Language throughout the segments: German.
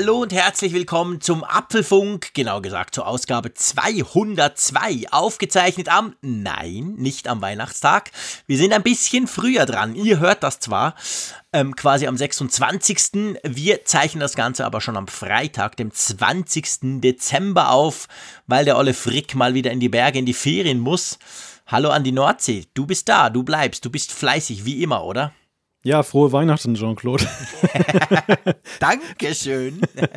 Hallo und herzlich willkommen zum Apfelfunk, genau gesagt zur Ausgabe 202, aufgezeichnet am, nein, nicht am Weihnachtstag. Wir sind ein bisschen früher dran, ihr hört das zwar, ähm, quasi am 26. Wir zeichnen das Ganze aber schon am Freitag, dem 20. Dezember auf, weil der Olle Frick mal wieder in die Berge, in die Ferien muss. Hallo an die Nordsee, du bist da, du bleibst, du bist fleißig, wie immer, oder? Ja, frohe Weihnachten, Jean-Claude. Dankeschön. Wir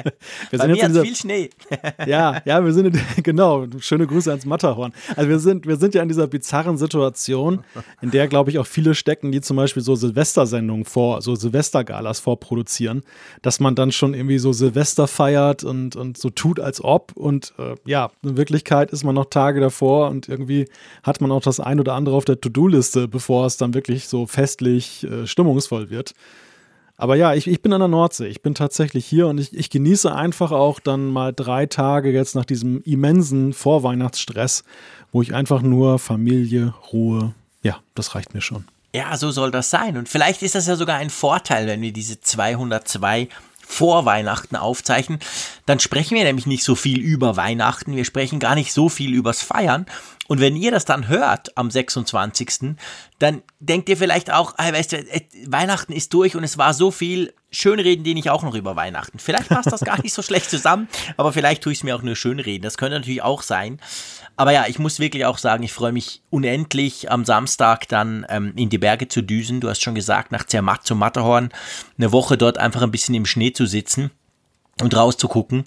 Bei sind mir jetzt dieser, viel Schnee. ja, ja, wir sind in, genau. Schöne Grüße ans Matterhorn. Also wir sind, wir sind ja in dieser bizarren Situation, in der, glaube ich, auch viele stecken, die zum Beispiel so Silvestersendungen vor, so Silvestergalas vorproduzieren, dass man dann schon irgendwie so Silvester feiert und, und so tut, als ob. Und äh, ja, in Wirklichkeit ist man noch Tage davor und irgendwie hat man auch das ein oder andere auf der To-Do-Liste, bevor es dann wirklich so festlich äh, stimmungsvoll wird. Aber ja, ich, ich bin an der Nordsee. Ich bin tatsächlich hier und ich, ich genieße einfach auch dann mal drei Tage jetzt nach diesem immensen Vorweihnachtsstress, wo ich einfach nur Familie, Ruhe, ja, das reicht mir schon. Ja, so soll das sein. Und vielleicht ist das ja sogar ein Vorteil, wenn wir diese 202 vor Weihnachten aufzeichnen. Dann sprechen wir nämlich nicht so viel über Weihnachten. Wir sprechen gar nicht so viel übers Feiern. Und wenn ihr das dann hört am 26., dann denkt ihr vielleicht auch, ah, weißt du, äh, Weihnachten ist durch und es war so viel Schönreden, den ich auch noch über Weihnachten. Vielleicht passt das gar nicht so schlecht zusammen, aber vielleicht tue ich es mir auch nur schönreden. Das könnte natürlich auch sein. Aber ja, ich muss wirklich auch sagen, ich freue mich unendlich am Samstag dann ähm, in die Berge zu düsen. Du hast schon gesagt, nach Zermatt zum Matterhorn eine Woche dort einfach ein bisschen im Schnee zu sitzen und rauszugucken,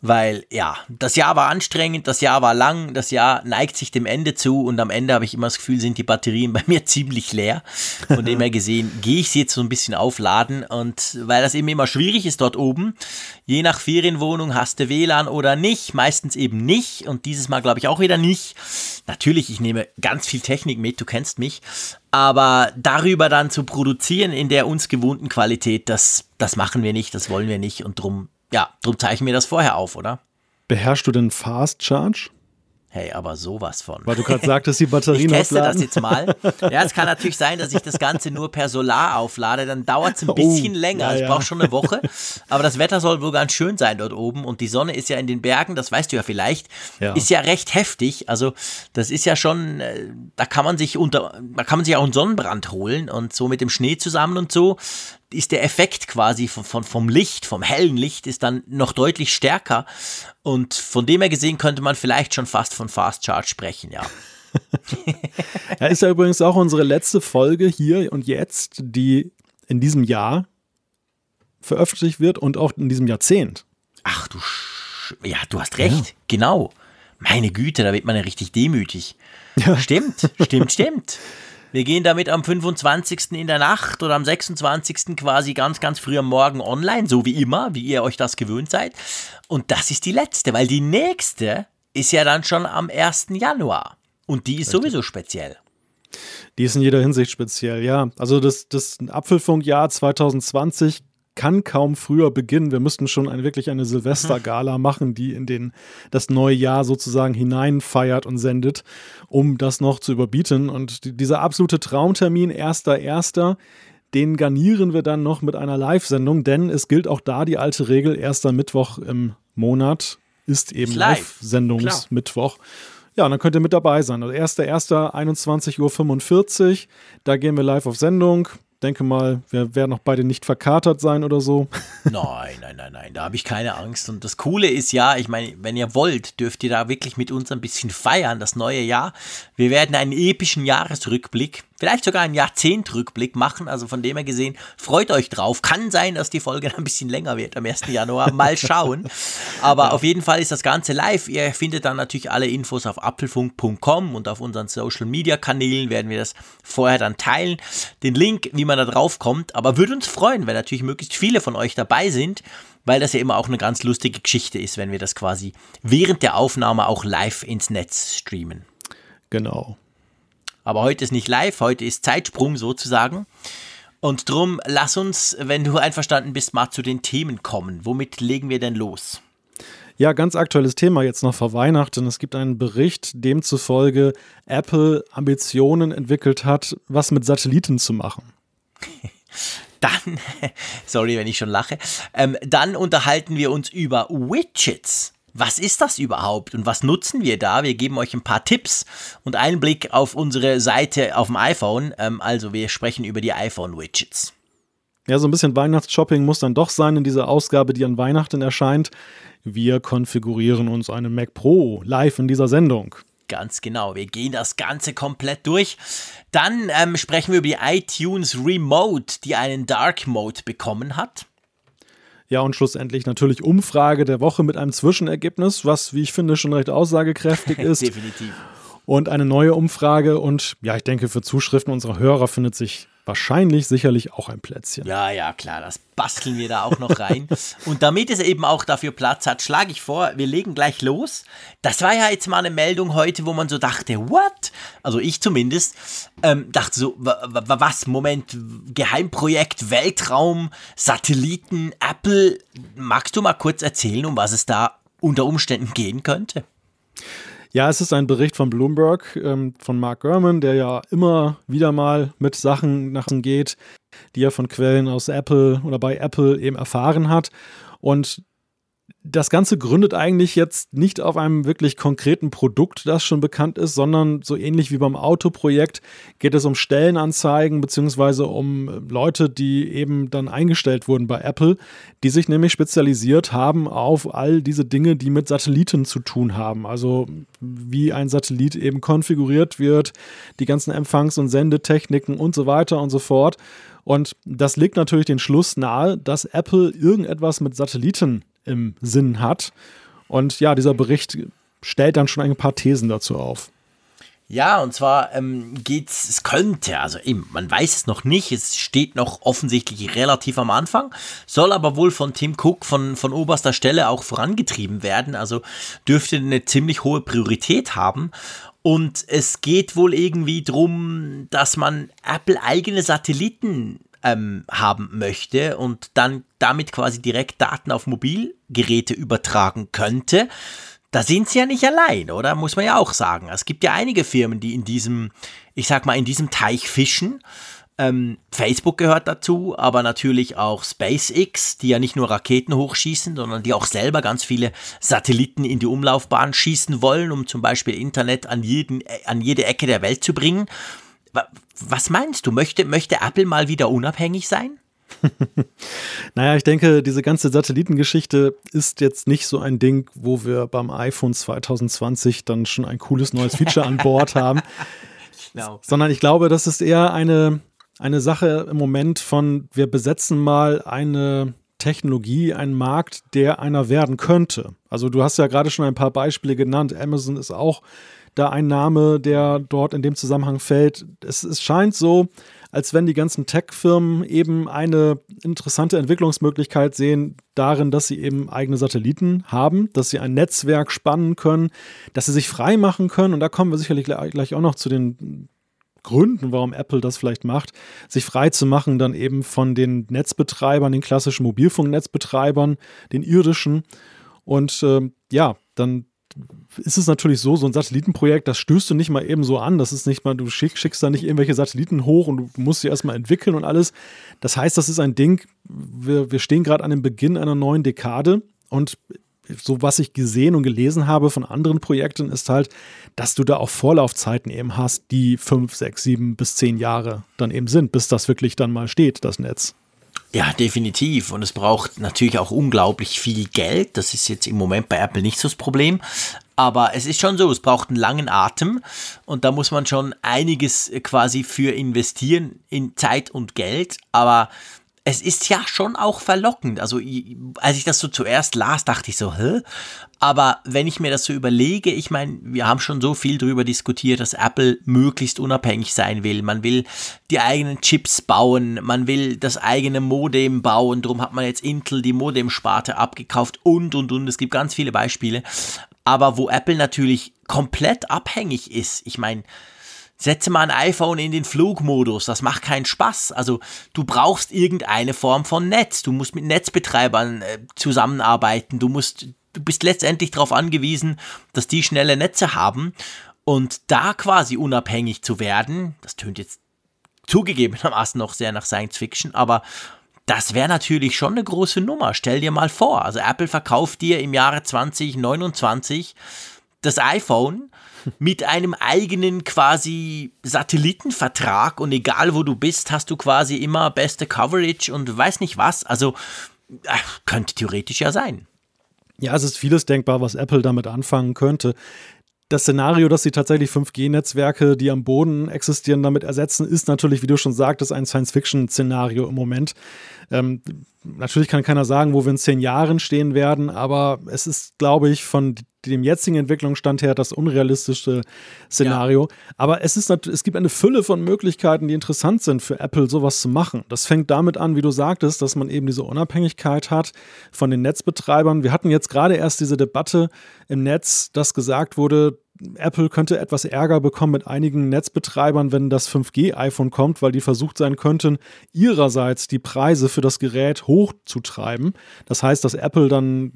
weil ja, das Jahr war anstrengend, das Jahr war lang, das Jahr neigt sich dem Ende zu und am Ende habe ich immer das Gefühl, sind die Batterien bei mir ziemlich leer. Von dem her gesehen, gehe ich sie jetzt so ein bisschen aufladen und weil das eben immer schwierig ist dort oben, je nach Ferienwohnung hast du WLAN oder nicht, meistens eben nicht und dieses Mal glaube ich auch wieder nicht. Natürlich, ich nehme ganz viel Technik mit, du kennst mich, aber darüber dann zu produzieren in der uns gewohnten Qualität, das, das machen wir nicht, das wollen wir nicht und drum ja, drum zeichnen wir das vorher auf, oder? Beherrschst du denn Fast Charge? Hey, aber sowas von. Weil du gerade sagtest, die Batterien Ich teste aufladen. das jetzt mal. Ja, es kann natürlich sein, dass ich das Ganze nur per Solar auflade. Dann dauert es ein bisschen Oh, länger. ja, Ich brauche schon eine Woche. Aber das Wetter soll wohl ganz schön sein dort oben. Und die Sonne ist ja in den Bergen, das weißt du ja vielleicht, Ja. ist ja recht heftig. Also das ist ja schon, äh, da kann man sich unter, da kann man sich auch einen Sonnenbrand holen. Und so mit dem Schnee zusammen und so ist der Effekt quasi von, von, vom Licht, vom hellen Licht, ist dann noch deutlich stärker. Und von dem her gesehen könnte man vielleicht schon fast von Fast Charge sprechen, ja. Ja, ist ja übrigens auch unsere letzte Folge hier und jetzt, die in diesem Jahr veröffentlicht wird und auch in diesem Jahrzehnt. Ach du, Sch ja, du hast recht, genau. Meine Güte, da wird man ja richtig demütig. Stimmt, stimmt, stimmt. Wir gehen damit am 25. in der Nacht oder am 26. quasi ganz, ganz früh am Morgen online, so wie immer, wie ihr euch das gewöhnt seid. Und das ist die letzte, weil die nächste ist ja dann schon am 1. Januar. Und die ist sowieso speziell. Die ist in jeder Hinsicht speziell, ja. Also das, das Apfelfunkjahr 2020 kann kaum früher beginnen. Wir müssten schon ein, wirklich eine Silvestergala machen, die in den, das neue Jahr sozusagen hineinfeiert und sendet, um das noch zu überbieten. Und die, dieser absolute Traumtermin, 1.1., den garnieren wir dann noch mit einer Live-Sendung, denn es gilt auch da die alte Regel, erster Mittwoch im Monat ist eben live. Live-Sendungsmittwoch. Ja, und dann könnt ihr mit dabei sein. Also 1.1. 21.45 Uhr, da gehen wir live auf Sendung. Denke mal, wir werden auch beide nicht verkatert sein oder so. Nein, nein, nein, nein, da habe ich keine Angst. Und das Coole ist ja, ich meine, wenn ihr wollt, dürft ihr da wirklich mit uns ein bisschen feiern, das neue Jahr. Wir werden einen epischen Jahresrückblick, vielleicht sogar einen Jahrzehntrückblick machen. Also von dem her gesehen, freut euch drauf. Kann sein, dass die Folge ein bisschen länger wird am 1. Januar. Mal schauen. Aber auf jeden Fall ist das Ganze live. Ihr findet dann natürlich alle Infos auf apfelfunk.com und auf unseren Social Media Kanälen werden wir das vorher dann teilen. Den Link, wie man da drauf kommt. Aber würde uns freuen, wenn natürlich möglichst viele von euch dabei sind, weil das ja immer auch eine ganz lustige Geschichte ist, wenn wir das quasi während der Aufnahme auch live ins Netz streamen. Genau. Aber heute ist nicht live, heute ist Zeitsprung sozusagen. Und drum, lass uns, wenn du einverstanden bist, mal zu den Themen kommen. Womit legen wir denn los? Ja, ganz aktuelles Thema jetzt noch vor Weihnachten. Es gibt einen Bericht, demzufolge Apple Ambitionen entwickelt hat, was mit Satelliten zu machen. Dann, sorry, wenn ich schon lache, ähm, dann unterhalten wir uns über Widgets. Was ist das überhaupt und was nutzen wir da? Wir geben euch ein paar Tipps und einen Blick auf unsere Seite auf dem iPhone. Ähm, also wir sprechen über die iPhone-Widgets. Ja, so ein bisschen Weihnachtsshopping muss dann doch sein in dieser Ausgabe, die an Weihnachten erscheint. Wir konfigurieren uns einen Mac Pro live in dieser Sendung. Ganz genau, wir gehen das Ganze komplett durch. Dann ähm, sprechen wir über die iTunes Remote, die einen Dark Mode bekommen hat. Ja, und schlussendlich natürlich Umfrage der Woche mit einem Zwischenergebnis, was, wie ich finde, schon recht aussagekräftig ist. Definitiv. Und eine neue Umfrage. Und ja, ich denke, für Zuschriften unserer Hörer findet sich wahrscheinlich sicherlich auch ein Plätzchen. Ja, ja, klar, das basteln wir da auch noch rein. Und damit es eben auch dafür Platz hat, schlage ich vor, wir legen gleich los. Das war ja jetzt mal eine Meldung heute, wo man so dachte, what? Also ich zumindest ähm, dachte so, was, Moment, Geheimprojekt, Weltraum, Satelliten, Apple. Magst du mal kurz erzählen, um was es da unter Umständen gehen könnte? Ja, es ist ein Bericht von Bloomberg, ähm, von Mark Gurman, der ja immer wieder mal mit Sachen nach geht, die er von Quellen aus Apple oder bei Apple eben erfahren hat. Und das Ganze gründet eigentlich jetzt nicht auf einem wirklich konkreten Produkt, das schon bekannt ist, sondern so ähnlich wie beim Autoprojekt geht es um Stellenanzeigen beziehungsweise um Leute, die eben dann eingestellt wurden bei Apple, die sich nämlich spezialisiert haben auf all diese Dinge, die mit Satelliten zu tun haben. Also wie ein Satellit eben konfiguriert wird, die ganzen Empfangs- und Sendetechniken und so weiter und so fort. Und das legt natürlich den Schluss nahe, dass Apple irgendetwas mit Satelliten im Sinn hat. Und ja, dieser Bericht stellt dann schon ein paar Thesen dazu auf. Ja, und zwar ähm, geht's, es könnte, also eben, man weiß es noch nicht, es steht noch offensichtlich relativ am Anfang, soll aber wohl von Tim Cook von, von oberster Stelle auch vorangetrieben werden, also dürfte eine ziemlich hohe Priorität haben. Und es geht wohl irgendwie darum, dass man Apple eigene Satelliten ähm, haben möchte und dann damit quasi direkt Daten auf Mobilgeräte übertragen könnte. Da sind sie ja nicht allein, oder? Muss man ja auch sagen. Es gibt ja einige Firmen, die in diesem, ich sag mal, in diesem Teich fischen. Ähm, Facebook gehört dazu, aber natürlich auch SpaceX, die ja nicht nur Raketen hochschießen, sondern die auch selber ganz viele Satelliten in die Umlaufbahn schießen wollen, um zum Beispiel Internet an, jeden, an jede Ecke der Welt zu bringen. Was meinst du? Möchte, möchte Apple mal wieder unabhängig sein? naja, ich denke, diese ganze Satellitengeschichte ist jetzt nicht so ein Ding, wo wir beim iPhone 2020 dann schon ein cooles neues Feature an Bord haben. Genau. Sondern ich glaube, das ist eher eine, eine Sache im Moment von, wir besetzen mal eine Technologie, einen Markt, der einer werden könnte. Also du hast ja gerade schon ein paar Beispiele genannt. Amazon ist auch da ein Name, der dort in dem Zusammenhang fällt. Es, es scheint so, als wenn die ganzen Tech-Firmen eben eine interessante Entwicklungsmöglichkeit sehen darin, dass sie eben eigene Satelliten haben, dass sie ein Netzwerk spannen können, dass sie sich frei machen können. Und da kommen wir sicherlich gleich auch noch zu den Gründen, warum Apple das vielleicht macht, sich frei zu machen, dann eben von den Netzbetreibern, den klassischen Mobilfunknetzbetreibern, den irdischen. Und äh, ja, dann ist es natürlich so, so ein Satellitenprojekt, das stößt du nicht mal eben so an. Das ist nicht mal, du schick, schickst da nicht irgendwelche Satelliten hoch und du musst sie erstmal entwickeln und alles. Das heißt, das ist ein Ding, wir, wir stehen gerade an dem Beginn einer neuen Dekade und so was ich gesehen und gelesen habe von anderen Projekten, ist halt, dass du da auch Vorlaufzeiten eben hast, die fünf, sechs, sieben bis zehn Jahre dann eben sind, bis das wirklich dann mal steht, das Netz. Ja, definitiv. Und es braucht natürlich auch unglaublich viel Geld. Das ist jetzt im Moment bei Apple nicht so das Problem. Aber es ist schon so, es braucht einen langen Atem und da muss man schon einiges quasi für investieren in Zeit und Geld. Aber es ist ja schon auch verlockend. Also, als ich das so zuerst las, dachte ich so, hä? Aber wenn ich mir das so überlege, ich meine, wir haben schon so viel darüber diskutiert, dass Apple möglichst unabhängig sein will. Man will die eigenen Chips bauen, man will das eigene Modem bauen. Darum hat man jetzt Intel die Modem-Sparte abgekauft und, und, und. Es gibt ganz viele Beispiele. Aber wo Apple natürlich komplett abhängig ist, ich meine, setze mal ein iPhone in den Flugmodus, das macht keinen Spaß. Also du brauchst irgendeine Form von Netz, du musst mit Netzbetreibern äh, zusammenarbeiten, du musst, du bist letztendlich darauf angewiesen, dass die schnelle Netze haben und da quasi unabhängig zu werden, das tönt jetzt zugegebenermaßen noch sehr nach Science Fiction, aber das wäre natürlich schon eine große Nummer. Stell dir mal vor, also Apple verkauft dir im Jahre 2029 das iPhone mit einem eigenen quasi Satellitenvertrag und egal wo du bist, hast du quasi immer beste Coverage und weiß nicht was. Also äh, könnte theoretisch ja sein. Ja, es ist vieles denkbar, was Apple damit anfangen könnte. Das Szenario, dass sie tatsächlich 5G-Netzwerke, die am Boden existieren, damit ersetzen, ist natürlich, wie du schon sagtest, ein Science-Fiction-Szenario im Moment. Ähm, natürlich kann keiner sagen, wo wir in zehn Jahren stehen werden, aber es ist, glaube ich, von dem jetzigen Entwicklungsstand her das unrealistische Szenario. Ja. Aber es, ist, es gibt eine Fülle von Möglichkeiten, die interessant sind für Apple, sowas zu machen. Das fängt damit an, wie du sagtest, dass man eben diese Unabhängigkeit hat von den Netzbetreibern. Wir hatten jetzt gerade erst diese Debatte im Netz, dass gesagt wurde, Apple könnte etwas Ärger bekommen mit einigen Netzbetreibern, wenn das 5G-iPhone kommt, weil die versucht sein könnten, ihrerseits die Preise für das Gerät hochzutreiben. Das heißt, dass Apple dann,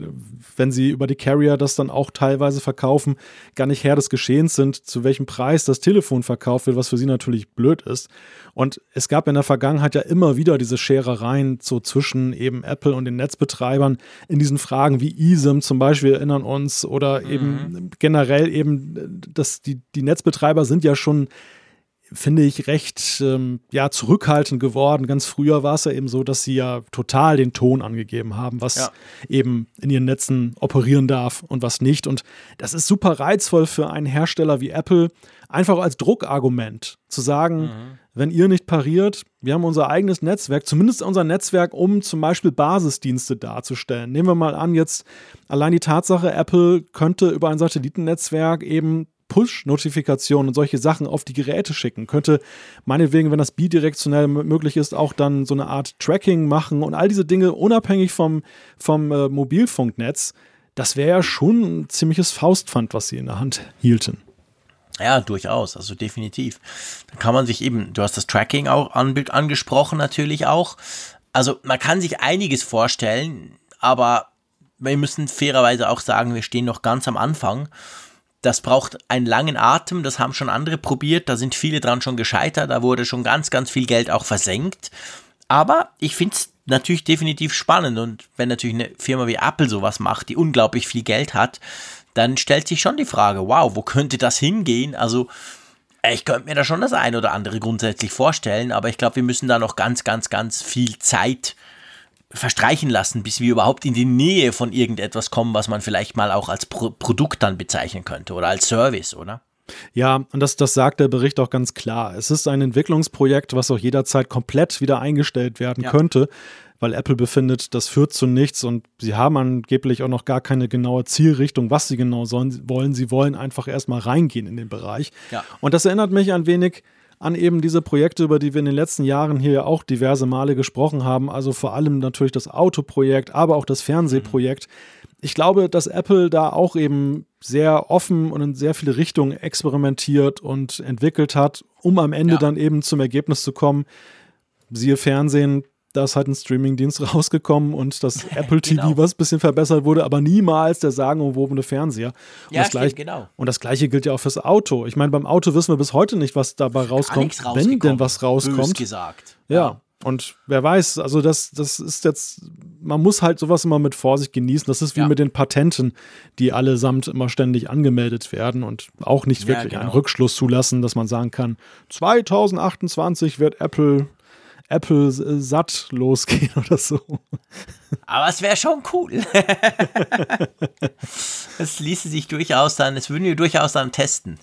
wenn sie über die Carrier das dann auch teilweise verkaufen, gar nicht Herr des Geschehens sind, zu welchem Preis das Telefon verkauft wird, was für sie natürlich blöd ist. Und es gab in der Vergangenheit ja immer wieder diese Scherereien so zwischen eben Apple und den Netzbetreibern in diesen Fragen wie eSIM zum Beispiel erinnern uns oder eben mhm. generell eben, dass die, die Netzbetreiber sind ja schon finde ich, recht ähm, ja, zurückhaltend geworden. Ganz früher war es ja eben so, dass sie ja total den Ton angegeben haben, was ja. eben in ihren Netzen operieren darf und was nicht. Und das ist super reizvoll für einen Hersteller wie Apple, einfach als Druckargument zu sagen, mhm wenn ihr nicht pariert, wir haben unser eigenes Netzwerk, zumindest unser Netzwerk, um zum Beispiel Basisdienste darzustellen. Nehmen wir mal an, jetzt allein die Tatsache, Apple könnte über ein Satellitennetzwerk eben Push-Notifikationen und solche Sachen auf die Geräte schicken. Könnte meinetwegen, wenn das bidirektionell möglich ist, auch dann so eine Art Tracking machen und all diese Dinge unabhängig vom, vom äh, Mobilfunknetz. Das wäre ja schon ein ziemliches Faustpfand, was sie in der Hand hielten. Ja, durchaus, also definitiv. Dann kann man sich eben, du hast das Tracking auch an, angesprochen natürlich auch. Also man kann sich einiges vorstellen, aber wir müssen fairerweise auch sagen, wir stehen noch ganz am Anfang. Das braucht einen langen Atem, das haben schon andere probiert, da sind viele dran schon gescheitert, da wurde schon ganz, ganz viel Geld auch versenkt. Aber ich finde es natürlich definitiv spannend und wenn natürlich eine Firma wie Apple sowas macht, die unglaublich viel Geld hat, dann stellt sich schon die Frage, wow, wo könnte das hingehen? Also, ich könnte mir da schon das eine oder andere grundsätzlich vorstellen, aber ich glaube, wir müssen da noch ganz, ganz, ganz viel Zeit verstreichen lassen, bis wir überhaupt in die Nähe von irgendetwas kommen, was man vielleicht mal auch als Pro Produkt dann bezeichnen könnte oder als Service, oder? Ja, und das, das sagt der Bericht auch ganz klar. Es ist ein Entwicklungsprojekt, was auch jederzeit komplett wieder eingestellt werden ja. könnte weil Apple befindet, das führt zu nichts und sie haben angeblich auch noch gar keine genaue Zielrichtung, was sie genau sollen, wollen. Sie wollen einfach erstmal reingehen in den Bereich. Ja. Und das erinnert mich ein wenig an eben diese Projekte, über die wir in den letzten Jahren hier ja auch diverse Male gesprochen haben. Also vor allem natürlich das Autoprojekt, aber auch das Fernsehprojekt. Ich glaube, dass Apple da auch eben sehr offen und in sehr viele Richtungen experimentiert und entwickelt hat, um am Ende ja. dann eben zum Ergebnis zu kommen, siehe Fernsehen, da ist halt ein Streamingdienst rausgekommen und das Apple TV, genau. was ein bisschen verbessert wurde, aber niemals der sagenumwobene Fernseher. Und ja, das gleich, genau. Und das gleiche gilt ja auch fürs Auto. Ich meine, beim Auto wissen wir bis heute nicht, was dabei rauskommt, wenn denn was rauskommt. gesagt. Ja. ja. Und wer weiß, also das, das ist jetzt, man muss halt sowas immer mit Vorsicht genießen. Das ist wie ja. mit den Patenten, die allesamt immer ständig angemeldet werden und auch nicht wirklich ja, genau. einen Rückschluss zulassen, dass man sagen kann, 2028 wird Apple Apple äh, satt losgehen oder so. Aber es wäre schon cool. es ließe sich durchaus dann, es würden wir durchaus dann testen.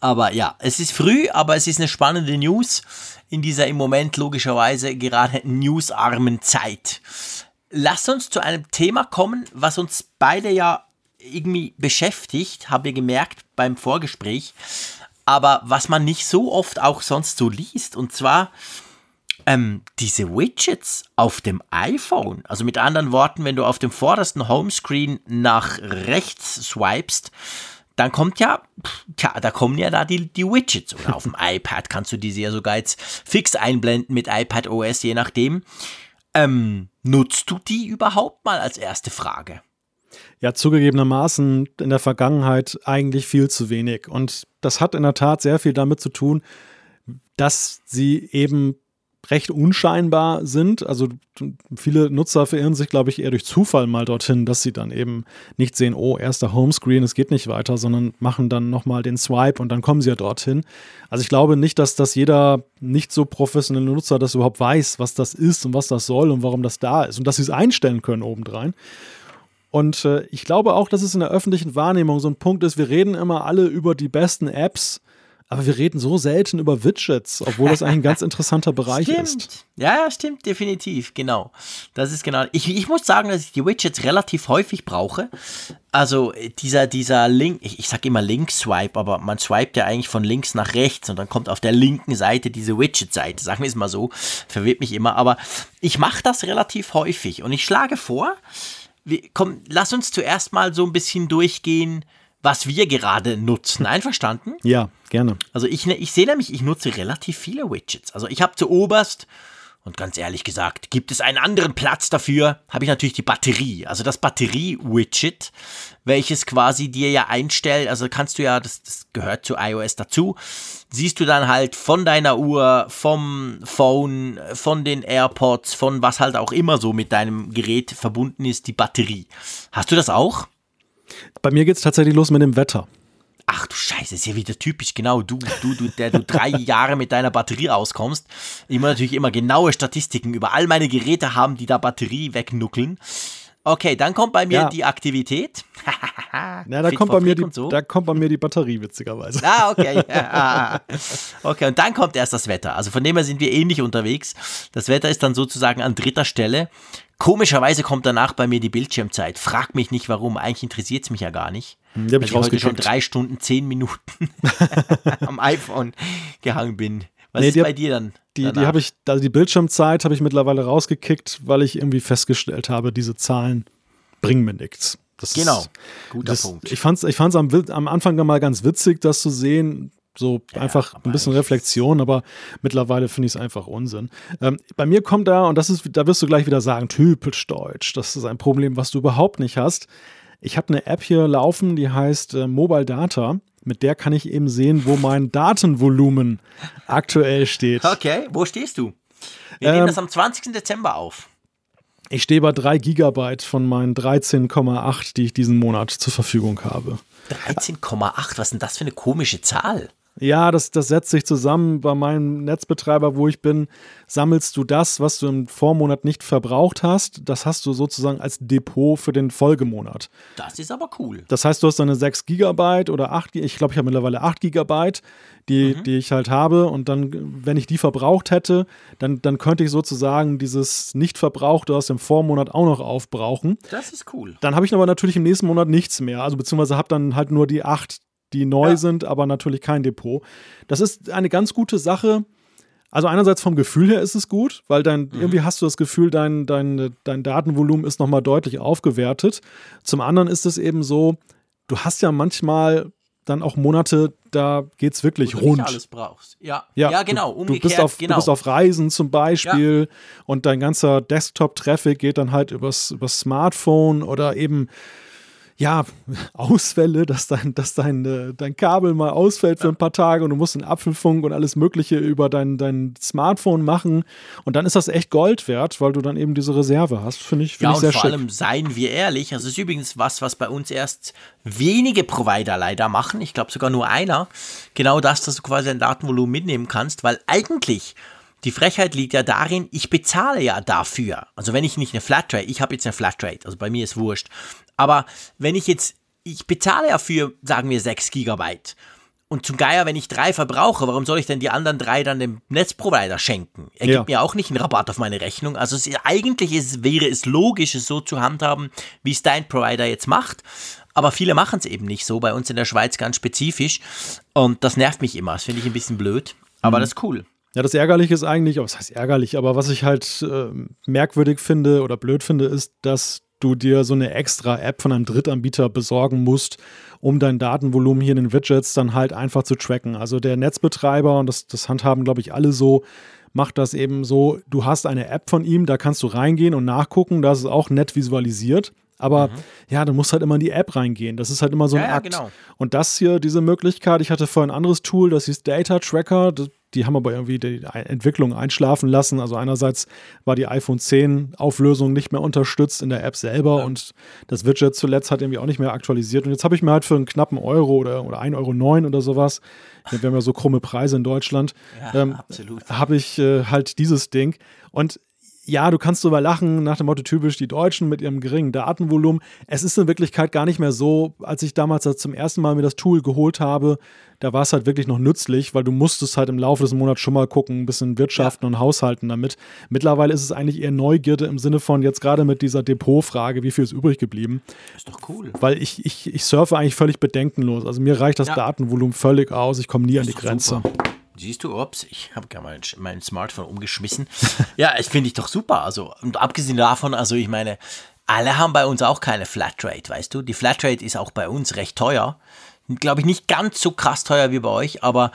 Aber ja, es ist früh, aber es ist eine spannende News in dieser im Moment logischerweise gerade newsarmen Zeit. Lass uns zu einem Thema kommen, was uns beide ja irgendwie beschäftigt, habe ich gemerkt beim Vorgespräch, aber was man nicht so oft auch sonst so liest. Und zwar ähm, diese Widgets auf dem iPhone, also mit anderen Worten, wenn du auf dem vordersten Homescreen nach rechts swipest, dann kommt ja, tja, da kommen ja da die, die Widgets. Oder auf dem iPad kannst du diese ja sogar jetzt fix einblenden mit iPad OS, je nachdem. Ähm, nutzt du die überhaupt mal als erste Frage? Ja, zugegebenermaßen in der Vergangenheit eigentlich viel zu wenig. Und das hat in der Tat sehr viel damit zu tun, dass sie eben recht unscheinbar sind. Also viele Nutzer verirren sich, glaube ich, eher durch Zufall mal dorthin, dass sie dann eben nicht sehen, oh, erster Homescreen, es geht nicht weiter, sondern machen dann nochmal den Swipe und dann kommen sie ja dorthin. Also ich glaube nicht, dass das jeder nicht so professionelle Nutzer das überhaupt weiß, was das ist und was das soll und warum das da ist und dass sie es einstellen können obendrein. Und äh, ich glaube auch, dass es in der öffentlichen Wahrnehmung so ein Punkt ist, wir reden immer alle über die besten Apps, aber wir reden so selten über Widgets, obwohl das eigentlich ein ganz interessanter Bereich stimmt. ist. Ja, ja, stimmt, definitiv, genau. Das ist genau. Ich, ich muss sagen, dass ich die Widgets relativ häufig brauche. Also dieser, dieser Link, ich, ich sage immer Link-Swipe, aber man swipet ja eigentlich von links nach rechts und dann kommt auf der linken Seite diese Widget-Seite, sagen wir es mal so, verwirrt mich immer, aber ich mache das relativ häufig und ich schlage vor, wir, komm, lass uns zuerst mal so ein bisschen durchgehen, was wir gerade nutzen. Einverstanden? Ja, gerne. Also ich, ne, ich sehe nämlich, ich nutze relativ viele Widgets. Also ich habe zu oberst, und ganz ehrlich gesagt, gibt es einen anderen Platz dafür, habe ich natürlich die Batterie. Also das Batterie-Widget, welches quasi dir ja einstellt, also kannst du ja, das, das gehört zu iOS dazu, siehst du dann halt von deiner Uhr, vom Phone, von den AirPods, von was halt auch immer so mit deinem Gerät verbunden ist, die Batterie. Hast du das auch? Bei mir geht es tatsächlich los mit dem Wetter. Ach du Scheiße, ist ja wieder typisch, genau, du, du, du, der du drei Jahre mit deiner Batterie auskommst. Ich muss natürlich immer genaue Statistiken über all meine Geräte haben, die da Batterie wegnuckeln. Okay, dann kommt bei mir ja. die Aktivität. ja, da kommt, bei mir die, so. da kommt bei mir die Batterie, witzigerweise. Ah, okay. okay, und dann kommt erst das Wetter. Also von dem her sind wir ähnlich unterwegs. Das Wetter ist dann sozusagen an dritter Stelle. Komischerweise kommt danach bei mir die Bildschirmzeit. Frag mich nicht warum, eigentlich interessiert es mich ja gar nicht. Hm, die habe ich, ich heute schon drei Stunden, zehn Minuten am iPhone gehangen bin. Was nee, ist bei dir dann? Die, die habe ich, also die Bildschirmzeit habe ich mittlerweile rausgekickt, weil ich irgendwie festgestellt habe, diese Zahlen bringen mir nichts. Das genau, ist, guter das, Punkt. Ich fand es ich fand's am, am Anfang mal ganz witzig, das zu sehen. So ja, einfach ein bisschen Reflexion, aber mittlerweile finde ich es einfach Unsinn. Ähm, bei mir kommt da, und das ist, da wirst du gleich wieder sagen, typisch deutsch. Das ist ein Problem, was du überhaupt nicht hast. Ich habe eine App hier laufen, die heißt äh, Mobile Data. Mit der kann ich eben sehen, wo mein Datenvolumen aktuell steht. Okay, wo stehst du? Wir ähm, nehmen das am 20. Dezember auf. Ich stehe bei 3 Gigabyte von meinen 13,8, die ich diesen Monat zur Verfügung habe. 13,8, was ist denn das für eine komische Zahl? Ja, das, das setzt sich zusammen. Bei meinem Netzbetreiber, wo ich bin, sammelst du das, was du im Vormonat nicht verbraucht hast. Das hast du sozusagen als Depot für den Folgemonat. Das ist aber cool. Das heißt, du hast deine 6 Gigabyte oder 8, ich glaube, ich habe mittlerweile 8 Gigabyte, die, mhm. die ich halt habe. Und dann, wenn ich die verbraucht hätte, dann, dann könnte ich sozusagen dieses nicht verbrauchte aus dem Vormonat auch noch aufbrauchen. Das ist cool. Dann habe ich aber natürlich im nächsten Monat nichts mehr. Also beziehungsweise habe dann halt nur die 8 die neu ja. sind, aber natürlich kein Depot. Das ist eine ganz gute Sache. Also einerseits vom Gefühl her ist es gut, weil dann mhm. irgendwie hast du das Gefühl, dein, dein, dein Datenvolumen ist nochmal deutlich aufgewertet. Zum anderen ist es eben so, du hast ja manchmal dann auch Monate, da geht es wirklich Wo rund. Du alles brauchst. Ja, ja, ja genau. Du, du, bist auf, genau. du bist auf Reisen zum Beispiel ja. und dein ganzer Desktop-Traffic geht dann halt übers, übers Smartphone oder eben ja, Ausfälle, dass dein, dass dein, äh, dein Kabel mal ausfällt für ein paar Tage und du musst einen Apfelfunk und alles Mögliche über dein, dein Smartphone machen. Und dann ist das echt Gold wert, weil du dann eben diese Reserve hast. Finde ich, find ja, ich sehr und vor schick. allem seien wir ehrlich, also es ist übrigens was, was bei uns erst wenige Provider leider machen. Ich glaube sogar nur einer. Genau das, dass du quasi ein Datenvolumen mitnehmen kannst, weil eigentlich die Frechheit liegt ja darin, ich bezahle ja dafür. Also wenn ich nicht eine Flatrate, ich habe jetzt eine Flatrate, also bei mir ist wurscht. Aber wenn ich jetzt, ich bezahle ja für, sagen wir, 6 Gigabyte. Und zum Geier, wenn ich drei verbrauche, warum soll ich denn die anderen drei dann dem Netzprovider schenken? Er ja. gibt mir auch nicht einen Rabatt auf meine Rechnung. Also es, eigentlich ist, wäre es logisch, es so zu handhaben, wie es dein Provider jetzt macht. Aber viele machen es eben nicht so, bei uns in der Schweiz ganz spezifisch. Und das nervt mich immer. Das finde ich ein bisschen blöd. Aber mhm. das ist cool. Ja, das Ärgerliche ist eigentlich, was heißt ärgerlich, aber was ich halt äh, merkwürdig finde oder blöd finde, ist, dass du dir so eine extra App von einem Drittanbieter besorgen musst, um dein Datenvolumen hier in den Widgets dann halt einfach zu tracken. Also der Netzbetreiber, und das, das handhaben, glaube ich, alle so, macht das eben so, du hast eine App von ihm, da kannst du reingehen und nachgucken, das ist auch nett visualisiert. Aber mhm. ja, du musst halt immer in die App reingehen. Das ist halt immer so ein ja, Akt. Ja, genau. Und das hier, diese Möglichkeit, ich hatte vorhin ein anderes Tool, das hieß Data Tracker. Das, die haben aber irgendwie die Entwicklung einschlafen lassen. Also einerseits war die iPhone 10 Auflösung nicht mehr unterstützt in der App selber ja. und das Widget zuletzt hat irgendwie auch nicht mehr aktualisiert. Und jetzt habe ich mir halt für einen knappen Euro oder, oder 1,09 Euro oder sowas, wir haben ja so krumme Preise in Deutschland, ja, ähm, habe ich äh, halt dieses Ding. Und ja, du kannst darüber lachen, nach dem Motto typisch die Deutschen mit ihrem geringen Datenvolumen. Es ist in Wirklichkeit gar nicht mehr so, als ich damals zum ersten Mal mir das Tool geholt habe, da war es halt wirklich noch nützlich, weil du musstest halt im Laufe des Monats schon mal gucken, ein bisschen wirtschaften ja. und haushalten damit. Mittlerweile ist es eigentlich eher Neugierde im Sinne von jetzt gerade mit dieser Depotfrage, wie viel ist übrig geblieben. Ist doch cool. Weil ich, ich, ich surfe eigentlich völlig bedenkenlos. Also mir reicht das ja. Datenvolumen völlig aus, ich komme nie an die Grenze. Super. Siehst du, ups, ich habe gar mein, mein Smartphone umgeschmissen. ja, ich finde ich doch super. Also, und abgesehen davon, also ich meine, alle haben bei uns auch keine Flatrate, weißt du? Die Flatrate ist auch bei uns recht teuer. Glaube ich nicht ganz so krass teuer wie bei euch, aber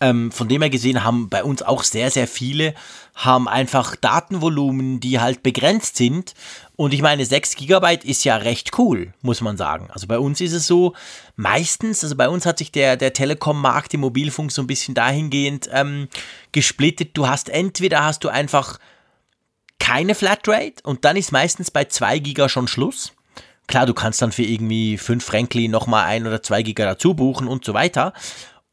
ähm, von dem her gesehen haben bei uns auch sehr, sehr viele haben einfach Datenvolumen, die halt begrenzt sind. Und ich meine, 6 GB ist ja recht cool, muss man sagen. Also bei uns ist es so, meistens, also bei uns hat sich der, der Telekom-Markt im Mobilfunk so ein bisschen dahingehend ähm, gesplittet. Du hast entweder hast du einfach keine Flatrate und dann ist meistens bei 2 GB schon Schluss. Klar, du kannst dann für irgendwie 5 Frankly nochmal ein oder 2 GB dazu buchen und so weiter.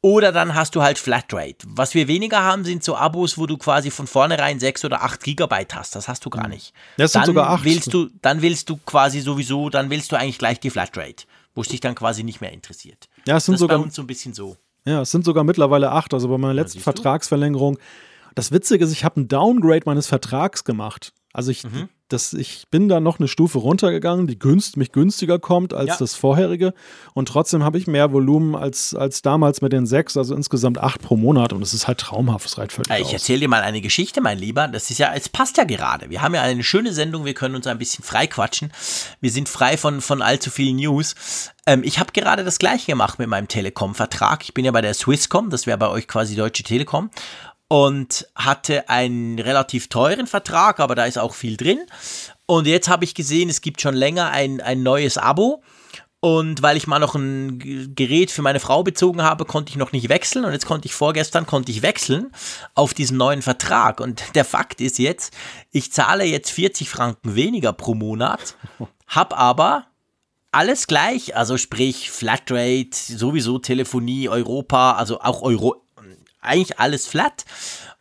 Oder dann hast du halt Flatrate. Was wir weniger haben, sind so Abos, wo du quasi von vornherein 6 oder 8 Gigabyte hast. Das hast du gar hm. nicht. Das sind dann sogar 8. Willst du, dann willst du quasi sowieso, dann willst du eigentlich gleich die Flatrate, wo es dich dann quasi nicht mehr interessiert. Ja, es sind das sogar, ist bei uns so ein bisschen so. Ja, es sind sogar mittlerweile 8. Also bei meiner letzten Vertragsverlängerung. Das Witzige ist, ich habe ein Downgrade meines Vertrags gemacht. Also ich, mhm das, ich bin da noch eine Stufe runtergegangen, die günst, mich günstiger kommt als ja. das vorherige. Und trotzdem habe ich mehr Volumen als, als damals mit den sechs, also insgesamt acht pro Monat. Und es ist halt traumhaft, es reicht völlig Ich erzähle dir mal eine Geschichte, mein Lieber. Das ist ja, es passt ja gerade. Wir haben ja eine schöne Sendung, wir können uns ein bisschen frei quatschen. Wir sind frei von, von allzu vielen News. Ähm, ich habe gerade das gleiche gemacht mit meinem Telekom-Vertrag. Ich bin ja bei der Swisscom, das wäre bei euch quasi Deutsche Telekom und hatte einen relativ teuren Vertrag, aber da ist auch viel drin. Und jetzt habe ich gesehen, es gibt schon länger ein, ein neues Abo. Und weil ich mal noch ein Gerät für meine Frau bezogen habe, konnte ich noch nicht wechseln. Und jetzt konnte ich vorgestern, konnte ich wechseln auf diesen neuen Vertrag. Und der Fakt ist jetzt, ich zahle jetzt 40 Franken weniger pro Monat, habe aber alles gleich, also sprich Flatrate, sowieso Telefonie, Europa, also auch Euro, eigentlich alles flat.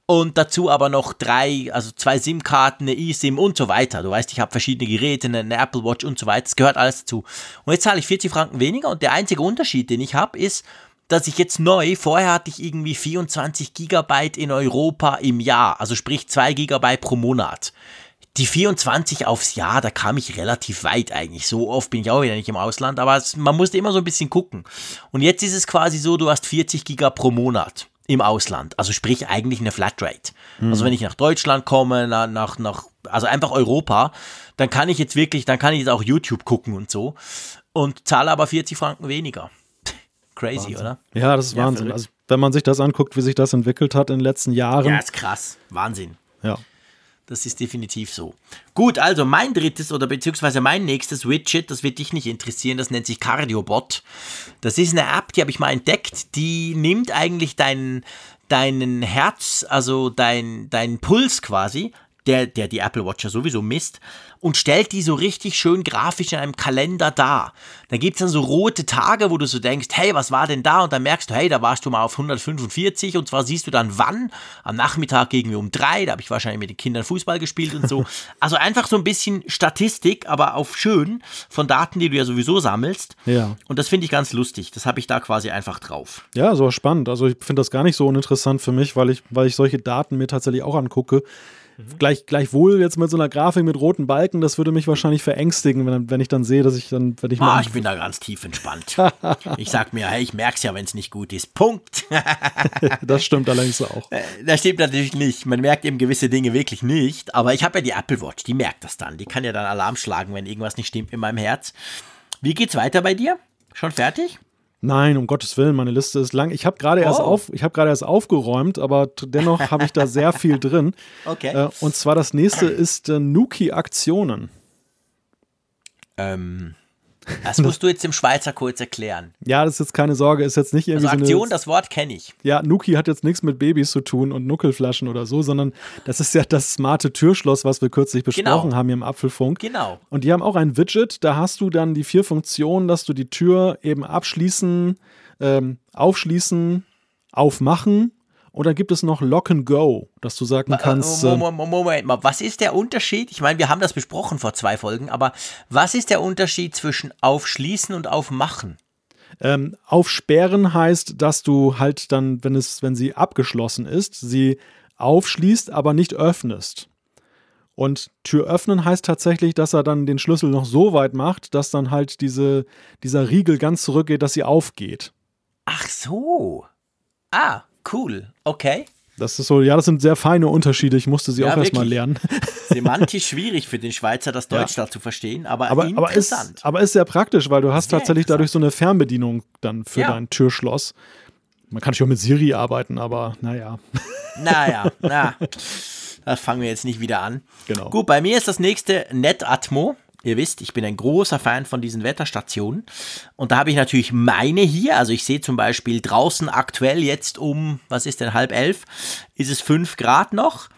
Und dazu aber noch drei, also zwei SIM-Karten, eine eSIM und so weiter. Du weißt, ich habe verschiedene Geräte, eine Apple Watch und so weiter. Das gehört alles dazu. Und jetzt zahle ich 40 Franken weniger und der einzige Unterschied, den ich habe, ist, dass ich jetzt neu, vorher hatte ich irgendwie 24 Gigabyte in Europa im Jahr, also sprich 2 Gigabyte pro Monat. Die 24 aufs Jahr, da kam ich relativ weit eigentlich. So oft bin ich auch wieder nicht im Ausland, aber es, man musste immer so ein bisschen gucken. Und jetzt ist es quasi so, du hast 40 Giga pro Monat im Ausland. Also sprich eigentlich eine Flatrate. Mhm. Also wenn ich nach Deutschland komme, nach, nach, also einfach Europa, dann kann ich jetzt wirklich, dann kann ich jetzt auch YouTube gucken und so und zahle aber 40 Franken weniger. Crazy, Wahnsinn. oder? Ja, das ist ja, Wahnsinn. Also wenn man sich das anguckt, wie sich das entwickelt hat in den letzten Jahren. Ja, ist krass. Wahnsinn. Ja. Das ist definitiv so. Gut, also mein drittes oder beziehungsweise mein nächstes Widget, das wird dich nicht interessieren, das nennt sich CardioBot. Das ist eine App, die habe ich mal entdeckt, die nimmt eigentlich deinen, deinen Herz, also dein, deinen Puls quasi, der, der die Apple Watch ja sowieso misst, und stellt die so richtig schön grafisch in einem Kalender dar. Da gibt es dann so rote Tage, wo du so denkst, hey, was war denn da? Und dann merkst du, hey, da warst du mal auf 145 und zwar siehst du dann wann, am Nachmittag irgendwie um drei, da habe ich wahrscheinlich mit den Kindern Fußball gespielt und so. Also einfach so ein bisschen Statistik, aber auf schön von Daten, die du ja sowieso sammelst. Ja. Und das finde ich ganz lustig. Das habe ich da quasi einfach drauf. Ja, so spannend. Also ich finde das gar nicht so uninteressant für mich, weil ich, weil ich solche Daten mir tatsächlich auch angucke Mhm. Gleich, gleichwohl jetzt mit so einer Grafik mit roten Balken, das würde mich wahrscheinlich verängstigen, wenn, wenn ich dann sehe, dass ich dann, wenn ich Ah, ich bin da ganz tief entspannt. ich sag mir, hey, ich merk's ja, wenn es nicht gut ist. Punkt. das stimmt allerdings auch. Äh, Das stimmt natürlich nicht. Man merkt eben gewisse Dinge wirklich nicht. Aber ich habe ja die Apple Watch, die merkt das dann. Die kann ja dann Alarm schlagen, wenn irgendwas nicht stimmt in meinem Herz. Wie geht's weiter bei dir? Schon fertig? Nein, um Gottes Willen, meine Liste ist lang. Ich habe gerade erst, Oh. auf, ich hab gerade erst aufgeräumt, aber dennoch habe ich da sehr viel drin. Okay. Äh, und zwar das nächste ist äh, Nuki Aktionen. Ähm, das musst du jetzt dem Schweizer kurz erklären. Ja, das ist jetzt keine Sorge, ist jetzt nicht irgendwie Also so Aktion, eine, das Wort kenne ich. Ja, Nuki hat jetzt nichts mit Babys zu tun und Nuckelflaschen oder so, sondern das ist ja das smarte Türschloss, was wir kürzlich besprochen Genau. haben hier im Apfelfunk. Genau. Und die haben auch ein Widget, da hast du dann die vier Funktionen, dass du die Tür eben abschließen, ähm, aufschließen, aufmachen dann gibt es noch Lock and Go, dass du sagen kannst, Äh, ähm, Moment, Moment mal, was ist der Unterschied? Ich meine, wir haben das besprochen vor zwei Folgen, aber was ist der Unterschied zwischen aufschließen und aufmachen? ähm, aufsperren heißt, dass du halt dann, wenn es, wenn sie abgeschlossen ist, sie aufschließt, aber nicht öffnest. Und Tür öffnen heißt tatsächlich, dass er dann den Schlüssel noch so weit macht, dass dann halt diese, dieser Riegel ganz zurückgeht, dass sie aufgeht. Ach so. Ah, cool. Okay. Das ist so, ja, das sind sehr feine Unterschiede. Ich musste sie Ja, auch erstmal lernen. Semantisch schwierig für den Schweizer, das Deutsch da zu verstehen, aber, Aber, aber, ist, interessant. aber ist sehr praktisch, weil du hast Sehr tatsächlich dadurch so eine Fernbedienung dann für Ja. dein Türschloss. Man kann schon mit Siri arbeiten, aber naja. naja, na, das fangen wir jetzt nicht wieder an. Genau. Gut, bei mir ist das nächste Netatmo. Ihr wisst, ich bin ein großer Fan von diesen Wetterstationen. Und da habe ich natürlich meine hier. Also ich sehe zum Beispiel draußen aktuell jetzt um, was ist denn, halb elf, ist es fünf Grad noch.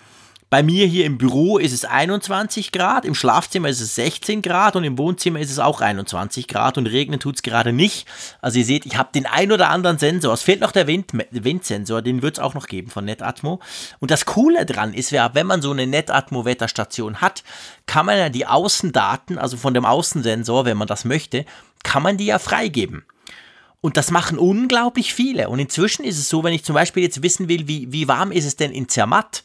Bei mir hier im Büro ist es 21 Grad, im Schlafzimmer ist es 16 Grad und im Wohnzimmer ist es auch 21 Grad und regnen tut es gerade nicht. Also ihr seht, ich habe den ein oder anderen Sensor. Es fehlt noch der Wind, Windsensor, den wird es auch noch geben von Netatmo. Und das Coole dran ist, ja, wenn man so eine Netatmo-Wetterstation hat, kann man ja die Außendaten, also von dem Außensensor, wenn man das möchte, kann man die ja freigeben. Und das machen unglaublich viele. Und inzwischen ist es so, wenn ich zum Beispiel jetzt wissen will, wie, wie warm ist es denn in Zermatt,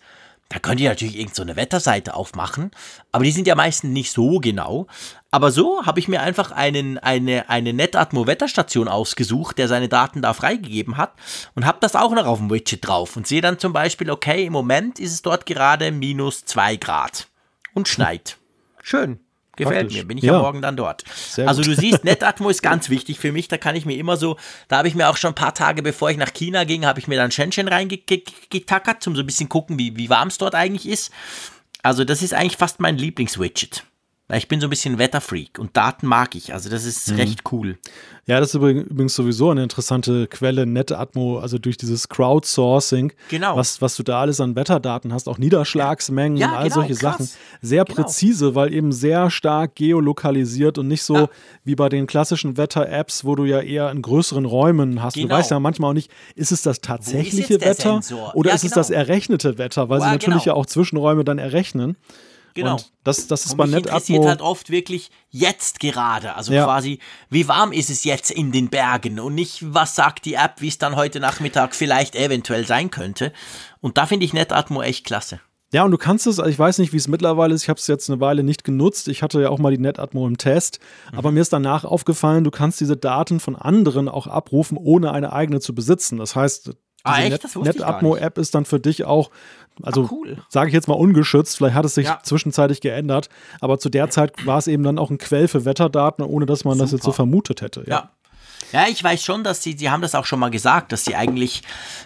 da könnt ihr natürlich irgendeine so Wetterseite aufmachen, aber die sind ja meistens nicht so genau. Aber so habe ich mir einfach einen, eine, eine Netatmo-Wetterstation ausgesucht, der seine Daten da freigegeben hat und habe das auch noch auf dem Widget drauf und sehe dann zum Beispiel, okay, im Moment ist es dort gerade minus 2 Grad und schneit. Schön. Gefällt Praktisch. mir, bin ich Ja. ja morgen dann dort. Sehr also gut. du siehst, Netatmo ist ganz wichtig für mich, da kann ich mir immer so, da habe ich mir auch schon ein paar Tage, bevor ich nach China ging, habe ich mir dann Shenzhen reingetackert, um so ein bisschen gucken, wie, wie warm es dort eigentlich ist. Also das ist eigentlich fast mein Lieblingswidget. Weil ich bin so ein bisschen Wetterfreak und Daten mag ich, also das Mhm. ist recht cool. Ja, das ist übrig- übrigens sowieso eine interessante Quelle, nette Atmo, also durch dieses Crowdsourcing, Genau. was, was du da alles an Wetterdaten hast, auch Niederschlagsmengen Ja, und all genau, solche krass. Sachen. Sehr Genau. präzise, weil eben sehr stark geolokalisiert und nicht so Ja. wie bei den klassischen Wetter-Apps, wo du ja eher in größeren Räumen hast. Genau. Du weißt ja manchmal auch nicht, ist es das tatsächliche Wetter Sensor? oder Ja, ist es genau. das errechnete Wetter, weil sie natürlich genau. ja auch Zwischenräume dann errechnen. Genau. Und das, das ist Und bei mich interessiert NetAtmo. halt oft wirklich jetzt gerade. Also Ja. quasi, wie warm ist es jetzt in den Bergen und nicht, was sagt die App, wie es dann heute Nachmittag vielleicht eventuell sein könnte. Und da finde ich Netatmo echt klasse. Ja, und du kannst es, ich weiß nicht, wie es mittlerweile ist, ich habe es jetzt eine Weile nicht genutzt. Ich hatte ja auch mal die NetAtmo im Test, Mhm. aber mir ist danach aufgefallen, du kannst diese Daten von anderen auch abrufen, ohne eine eigene zu besitzen. Das heißt, Ah, echt? Net Das wusste NetAtmo-App ist dann für dich auch, also Ah, cool. sage ich jetzt mal ungeschützt, vielleicht hat es sich Ja. zwischenzeitlich geändert, aber zu der Zeit war es eben dann auch ein Quell für Wetterdaten, ohne dass man das jetzt so Super. vermutet hätte. Ja. Ja, ich weiß schon, dass sie, sie haben das auch schon mal gesagt, dass sie eigentlich,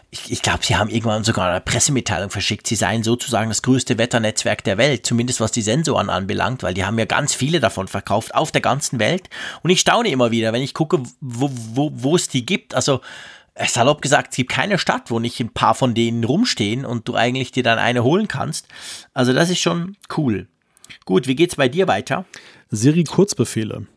ich, ich glaube, sie haben irgendwann sogar eine Pressemitteilung verschickt, sie seien sozusagen das größte Wetternetzwerk der Welt, zumindest was die Sensoren anbelangt, weil die haben ja ganz viele davon verkauft auf der ganzen Welt. Und ich staune immer wieder, wenn ich gucke, wo, wo, wo es die gibt. Also, salopp gesagt, es gibt keine Stadt, wo nicht ein paar von denen rumstehen und du eigentlich dir dann eine holen kannst. Also, das ist schon cool. Gut, wie geht's bei dir weiter? Siri Kurzbefehle.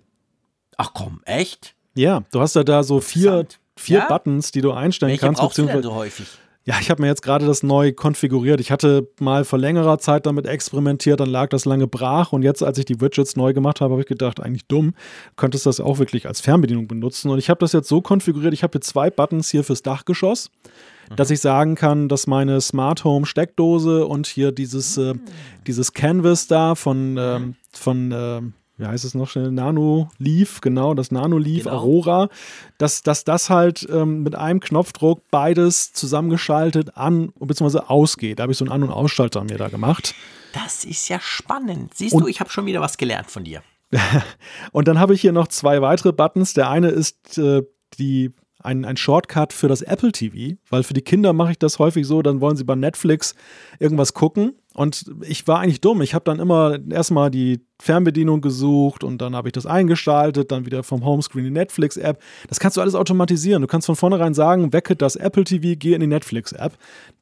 Ach komm, echt? Ja, du hast ja da so vier, vier Ja? Buttons, die du einstellen Welche kannst, brauchst du denn so häufig? Ja, ich habe mir jetzt gerade das neu konfiguriert. Ich hatte mal vor längerer Zeit damit experimentiert, dann lag das lange brach und jetzt, als ich die Widgets neu gemacht habe, habe ich gedacht, eigentlich dumm, könntest das auch wirklich als Fernbedienung benutzen. Und ich habe das jetzt so konfiguriert, ich habe hier zwei Buttons hier fürs Dachgeschoss. dass ich sagen kann, dass meine Smart Home Steckdose und hier dieses, äh, dieses Canvas da von, ähm, von ähm, wie heißt es noch schnell, Nano Leaf, genau, das Nano Leaf Genau. Aurora, dass, dass das halt ähm, mit einem Knopfdruck beides zusammengeschaltet an bzw. ausgeht. Da habe ich so einen An- und Ausschalter mir da gemacht. Das ist ja spannend. Siehst Und- du, ich habe schon wieder was gelernt von dir. Und dann habe ich hier noch zwei weitere Buttons. Der eine ist äh, die, ein, ein Shortcut für das Apple TV, weil für die Kinder mache ich das häufig so, dann wollen sie bei Netflix irgendwas gucken. Und ich war eigentlich dumm. Ich habe dann immer erstmal die Fernbedienung gesucht und dann habe ich das eingeschaltet, dann wieder vom Homescreen die Netflix-App. Das kannst du alles automatisieren. Du kannst von vornherein sagen, wecke das Apple TV, geh in die Netflix-App.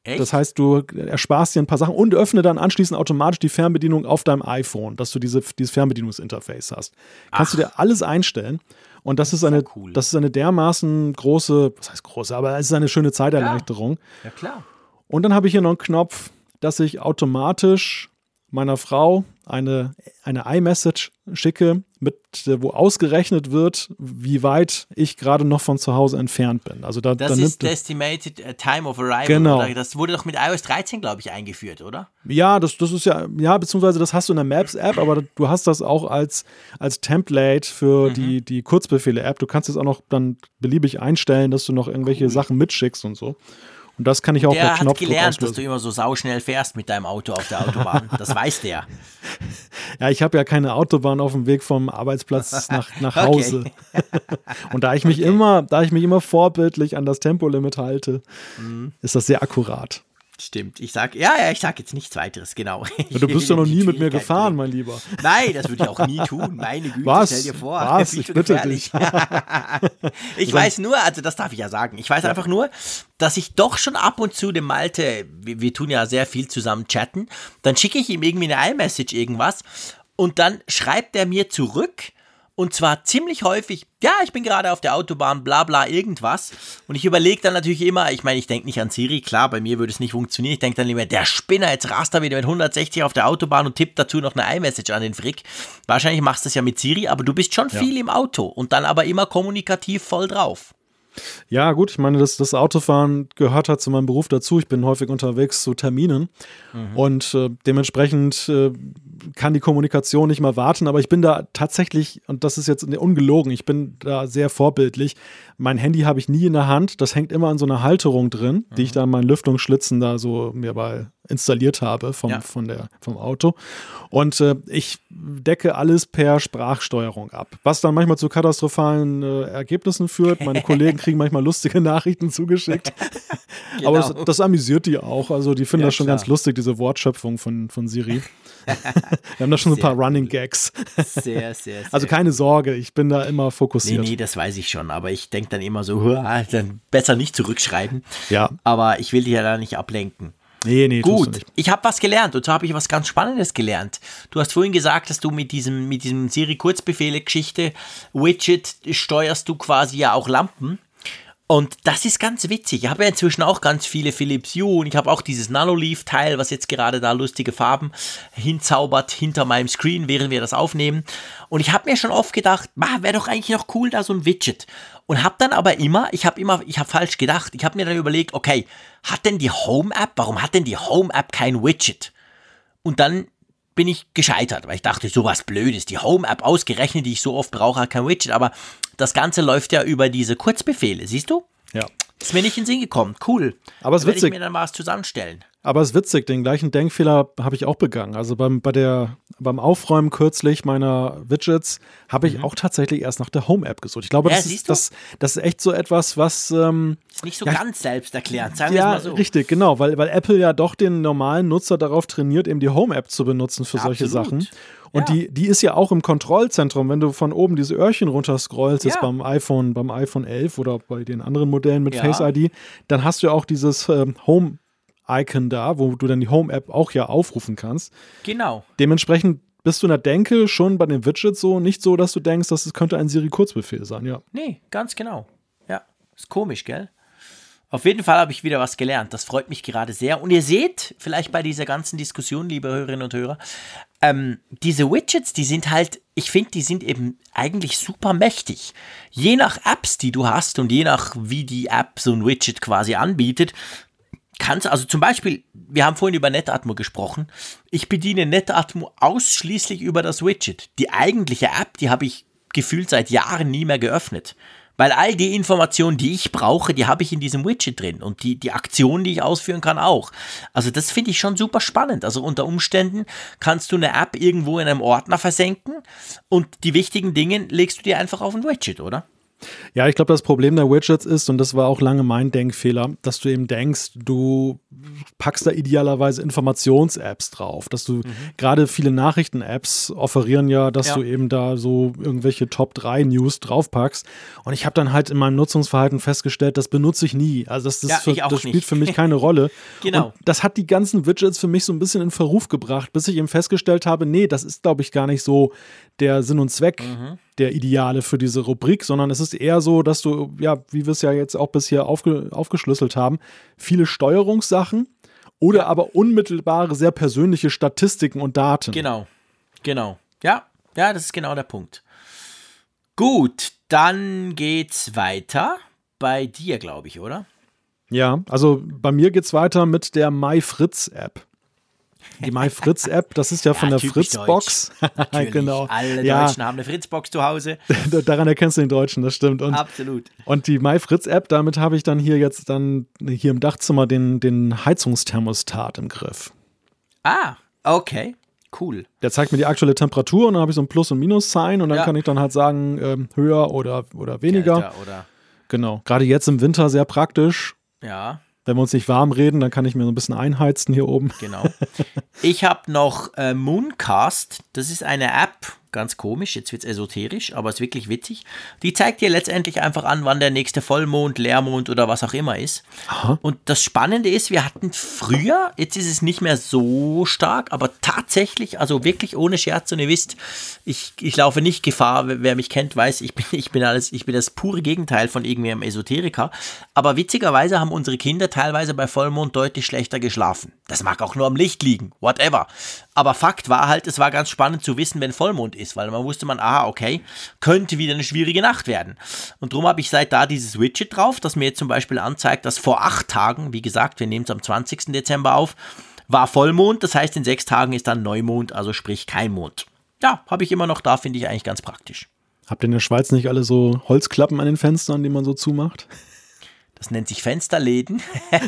Das heißt, du ersparst dir ein paar Sachen und öffne dann anschließend automatisch die Fernbedienung auf deinem iPhone, dass du diese, dieses Fernbedienungsinterface hast. Kannst du dir alles einstellen. Und das, ist eine, cool. das ist eine dermaßen große, was heißt große, aber es ist eine schöne Zeiterleichterung. Ja, klar. Und dann habe ich hier noch einen Knopf, dass ich automatisch meiner Frau eine, eine iMessage schicke, mit, wo ausgerechnet wird, wie weit ich gerade noch von zu Hause entfernt bin. Also da, Das da ist nimmt, Estimated äh, Time of Arrival. Genau. Oder? Das wurde doch mit iOS 13, glaube ich, eingeführt, oder? Ja, das, das ist ja, ja, beziehungsweise das hast du in der Maps-App, aber du hast das auch als, als Template Mhm. für die, die Kurzbefehle-App. Du kannst es auch noch dann beliebig einstellen, dass du noch irgendwelche Sachen mitschickst und so. Und das kann ich auch per Der hat Knopfdruck gelernt, dass du auslösen. immer so sauschnell fährst mit deinem Auto auf der Autobahn. Das weiß der. Ja, ich habe ja keine Autobahn auf dem Weg vom Arbeitsplatz nach, nach Okay. Hause. und da ich mich immer, da ich mich immer vorbildlich an das Tempolimit halte, Mhm. ist das sehr akkurat. Stimmt. Ich sag, ja, ja, ich sag jetzt nichts weiteres, genau. Ja, du bist ja noch nie mit mir gefahren, mein Lieber. Nein, das würde ich auch nie tun. Meine Güte, Was? stell dir vor. Was? Ich bitte gefährlich. ich weiß nur, also das darf ich ja sagen, ich weiß einfach nur, dass ich doch schon ab und zu dem Malte, wir, wir tun ja sehr viel zusammen chatten, dann schicke ich ihm irgendwie eine iMessage irgendwas und dann schreibt er mir zurück und zwar ziemlich häufig, ja, ich bin gerade auf der Autobahn, bla bla irgendwas. Und ich überlege dann natürlich immer, ich meine, ich denke nicht an Siri, klar, bei mir würde es nicht funktionieren. Ich denke dann lieber, der Spinner, jetzt rast er wieder mit 160 auf der Autobahn und tippt dazu noch eine iMessage an den Frick. Wahrscheinlich machst du es ja mit Siri, aber du bist schon viel im Auto und dann aber immer kommunikativ voll drauf. Ja, gut, ich meine, das, das Autofahren gehört halt zu meinem Beruf dazu. Ich bin häufig unterwegs zu Terminen und äh, dementsprechend äh, kann die Kommunikation nicht mal warten, aber ich bin da tatsächlich, und das ist jetzt ungelogen, ich bin da sehr vorbildlich. Mein Handy habe ich nie in der Hand, das hängt immer an so einer Halterung drin, die ich da in meinen Lüftungsschlitzen da so mir mal installiert habe vom, Ja. von der, vom Auto. Und äh, ich decke alles per Sprachsteuerung ab, was dann manchmal zu katastrophalen äh, Ergebnissen führt. Meine Kollegen kriegen manchmal lustige Nachrichten zugeschickt. Aber das, das amüsiert die auch. Also die finden Genau. Ja, das schon klar. ganz lustig, diese Wortschöpfung von, von Siri. Wir haben da schon so ein paar Running Gags. Sehr, sehr, sehr. Also keine Sorge, ich bin da immer Nee, fokussiert. nee, das weiß ich schon, aber ich denke dann immer so, "Hua, dann besser nicht zurückschreiben. Ja, Aber ich will dich ja da nicht ablenken. nee, nee, Gut, ich habe was gelernt und zwar habe ich was ganz Spannendes gelernt. Du hast vorhin gesagt, dass du mit diesem, mit diesem Siri-Kurzbefehle-Geschichte Widget steuerst du quasi ja auch Lampen. Und das ist ganz witzig. Ich habe ja inzwischen auch ganz viele Philips Hue und ich habe auch dieses Nanoleaf-Teil, was jetzt gerade da lustige Farben hinzaubert hinter meinem Screen, während wir das aufnehmen. Und ich habe mir schon oft gedacht, wäre doch eigentlich noch cool, da so ein Widget. Und habe dann aber immer, ich habe immer, ich habe falsch gedacht. Ich habe mir dann überlegt, okay, hat denn die Home-App, warum hat denn die Home-App kein Widget? Und dann bin ich gescheitert, weil ich dachte, sowas Blödes. Die Home-App ausgerechnet, die ich so oft brauche, hat kein Widget. Aber das Ganze läuft ja über diese Kurzbefehle, siehst du? Ja. Ist mir nicht in den Sinn gekommen. Cool. Aber es ist Werde ich witzig. mir dann mal was zusammenstellen. Aber es ist witzig, den gleichen Denkfehler habe ich auch begangen. Also beim, bei der, beim Aufräumen kürzlich meiner Widgets habe ich auch tatsächlich erst nach der Home-App gesucht. Ich glaube, Mhm. Ja, das, ist, das, das ist echt so etwas, was ähm, Ist nicht so Ja, ganz selbsterklärend, sagen wir Ja, es mal so. richtig, genau, weil, weil Apple ja doch den normalen Nutzer darauf trainiert, eben die Home-App zu benutzen für solche Absolut. Sachen. Und Ja. die, die ist ja auch im Kontrollzentrum. Wenn du von oben diese Öhrchen runterscrollst, jetzt Ja. beim iPhone, beim iPhone 11 oder bei den anderen Modellen mit Ja. Face ID, dann hast du ja auch dieses ähm, Home-Icon da, wo du dann die Home-App auch ja aufrufen kannst. Genau. Dementsprechend bist du in der Denke schon bei den Widgets so nicht so, dass du denkst, dass es könnte ein Siri-Kurzbefehl sein, ja. Nee, ganz genau. Ja, ist komisch, gell? Auf jeden Fall habe ich wieder was gelernt. Das freut mich gerade sehr. Und ihr seht, vielleicht bei dieser ganzen Diskussion, liebe Hörerinnen und Hörer, ähm, diese Widgets, die sind halt, ich finde, die sind eben eigentlich super mächtig. Je nach Apps, die du hast und je nach wie die App so ein Widget quasi anbietet, kannst also zum Beispiel, wir haben vorhin über Netatmo gesprochen. Ich bediene Netatmo ausschließlich über das Widget. Die eigentliche App, die habe ich gefühlt seit Jahren nie mehr geöffnet. Weil all die Informationen, die ich brauche, die habe ich in diesem Widget drin und die, die Aktionen, die ich ausführen kann, auch. Also das finde ich schon super spannend. Also unter Umständen kannst du eine App irgendwo in einem Ordner versenken und die wichtigen Dinge legst du dir einfach auf ein Widget, oder? Ja, ich glaube, das Problem der Widgets ist, und das war auch lange mein Denkfehler, dass du eben denkst, du packst da idealerweise Informations-Apps drauf. Dass du mhm. gerade viele Nachrichten-Apps offerieren ja, dass ja. du eben da so irgendwelche Top 3 News draufpackst. Und ich habe dann halt in meinem Nutzungsverhalten festgestellt, das benutze ich nie. Also das, das, ja, für, das spielt für mich keine Rolle. genau. Und das hat die ganzen Widgets für mich so ein bisschen in Verruf gebracht, bis ich eben festgestellt habe, nee, das ist, glaube ich, gar nicht so der Sinn und Zweck. Mhm der Ideale für diese Rubrik, sondern es ist eher so, dass du, ja, wie wir es ja jetzt auch bisher aufge aufgeschlüsselt haben, viele Steuerungssachen oder aber unmittelbare, sehr persönliche Statistiken und Daten. Genau, genau. Ja, ja, das ist genau der Punkt. Gut, dann geht's weiter bei dir, glaube ich, oder? Ja, also bei mir geht's weiter mit der MyFritz-App. Die MyFritz-App, das ist ja, ja von der Fritzbox. genau. Alle ja. Deutschen haben eine Fritzbox zu Hause. Daran erkennst du den Deutschen, das stimmt. Und, Absolut. Und die MyFritz-App, damit habe ich dann hier jetzt dann hier im Dachzimmer den, den Heizungsthermostat im Griff. Ah, okay. Cool. Der zeigt mir die aktuelle Temperatur und dann habe ich so ein Plus- und Minus-Sign und dann ja. kann ich dann halt sagen, ähm, höher oder, oder weniger. Kälter oder genau. Gerade jetzt im Winter sehr praktisch. Ja. Wenn wir uns nicht warm reden, dann kann ich mir so ein bisschen einheizen hier oben. Genau. Ich habe noch äh, Mooncast. Das ist eine App, ganz komisch, jetzt wird es esoterisch, aber es ist wirklich witzig. Die zeigt dir letztendlich einfach an, wann der nächste Vollmond, Leermond oder was auch immer ist. Aha. Und das Spannende ist, wir hatten früher, jetzt ist es nicht mehr so stark, aber tatsächlich, also wirklich ohne Scherz, und ihr wisst, ich, ich laufe nicht Gefahr, wer mich kennt, weiß, ich bin, ich bin alles, ich bin das pure Gegenteil von irgendeinem Esoteriker. Aber witzigerweise haben unsere Kinder teilweise bei Vollmond deutlich schlechter geschlafen. Das mag auch nur am Licht liegen, whatever. Aber Fakt war halt, es war ganz spannend zu wissen, wenn Vollmond ist, weil man wusste man, aha, okay, könnte wieder eine schwierige Nacht werden. Und darum habe ich seit da dieses Widget drauf, das mir jetzt zum Beispiel anzeigt, dass vor acht Tagen, wie gesagt, wir nehmen es am 20. Dezember auf, war Vollmond, das heißt in sechs Tagen ist dann Neumond, also sprich kein Mond. Ja, habe ich immer noch da, finde ich eigentlich ganz praktisch. Habt ihr in der Schweiz nicht alle so Holzklappen an den Fenstern, die man so zumacht? Das nennt sich Fensterläden.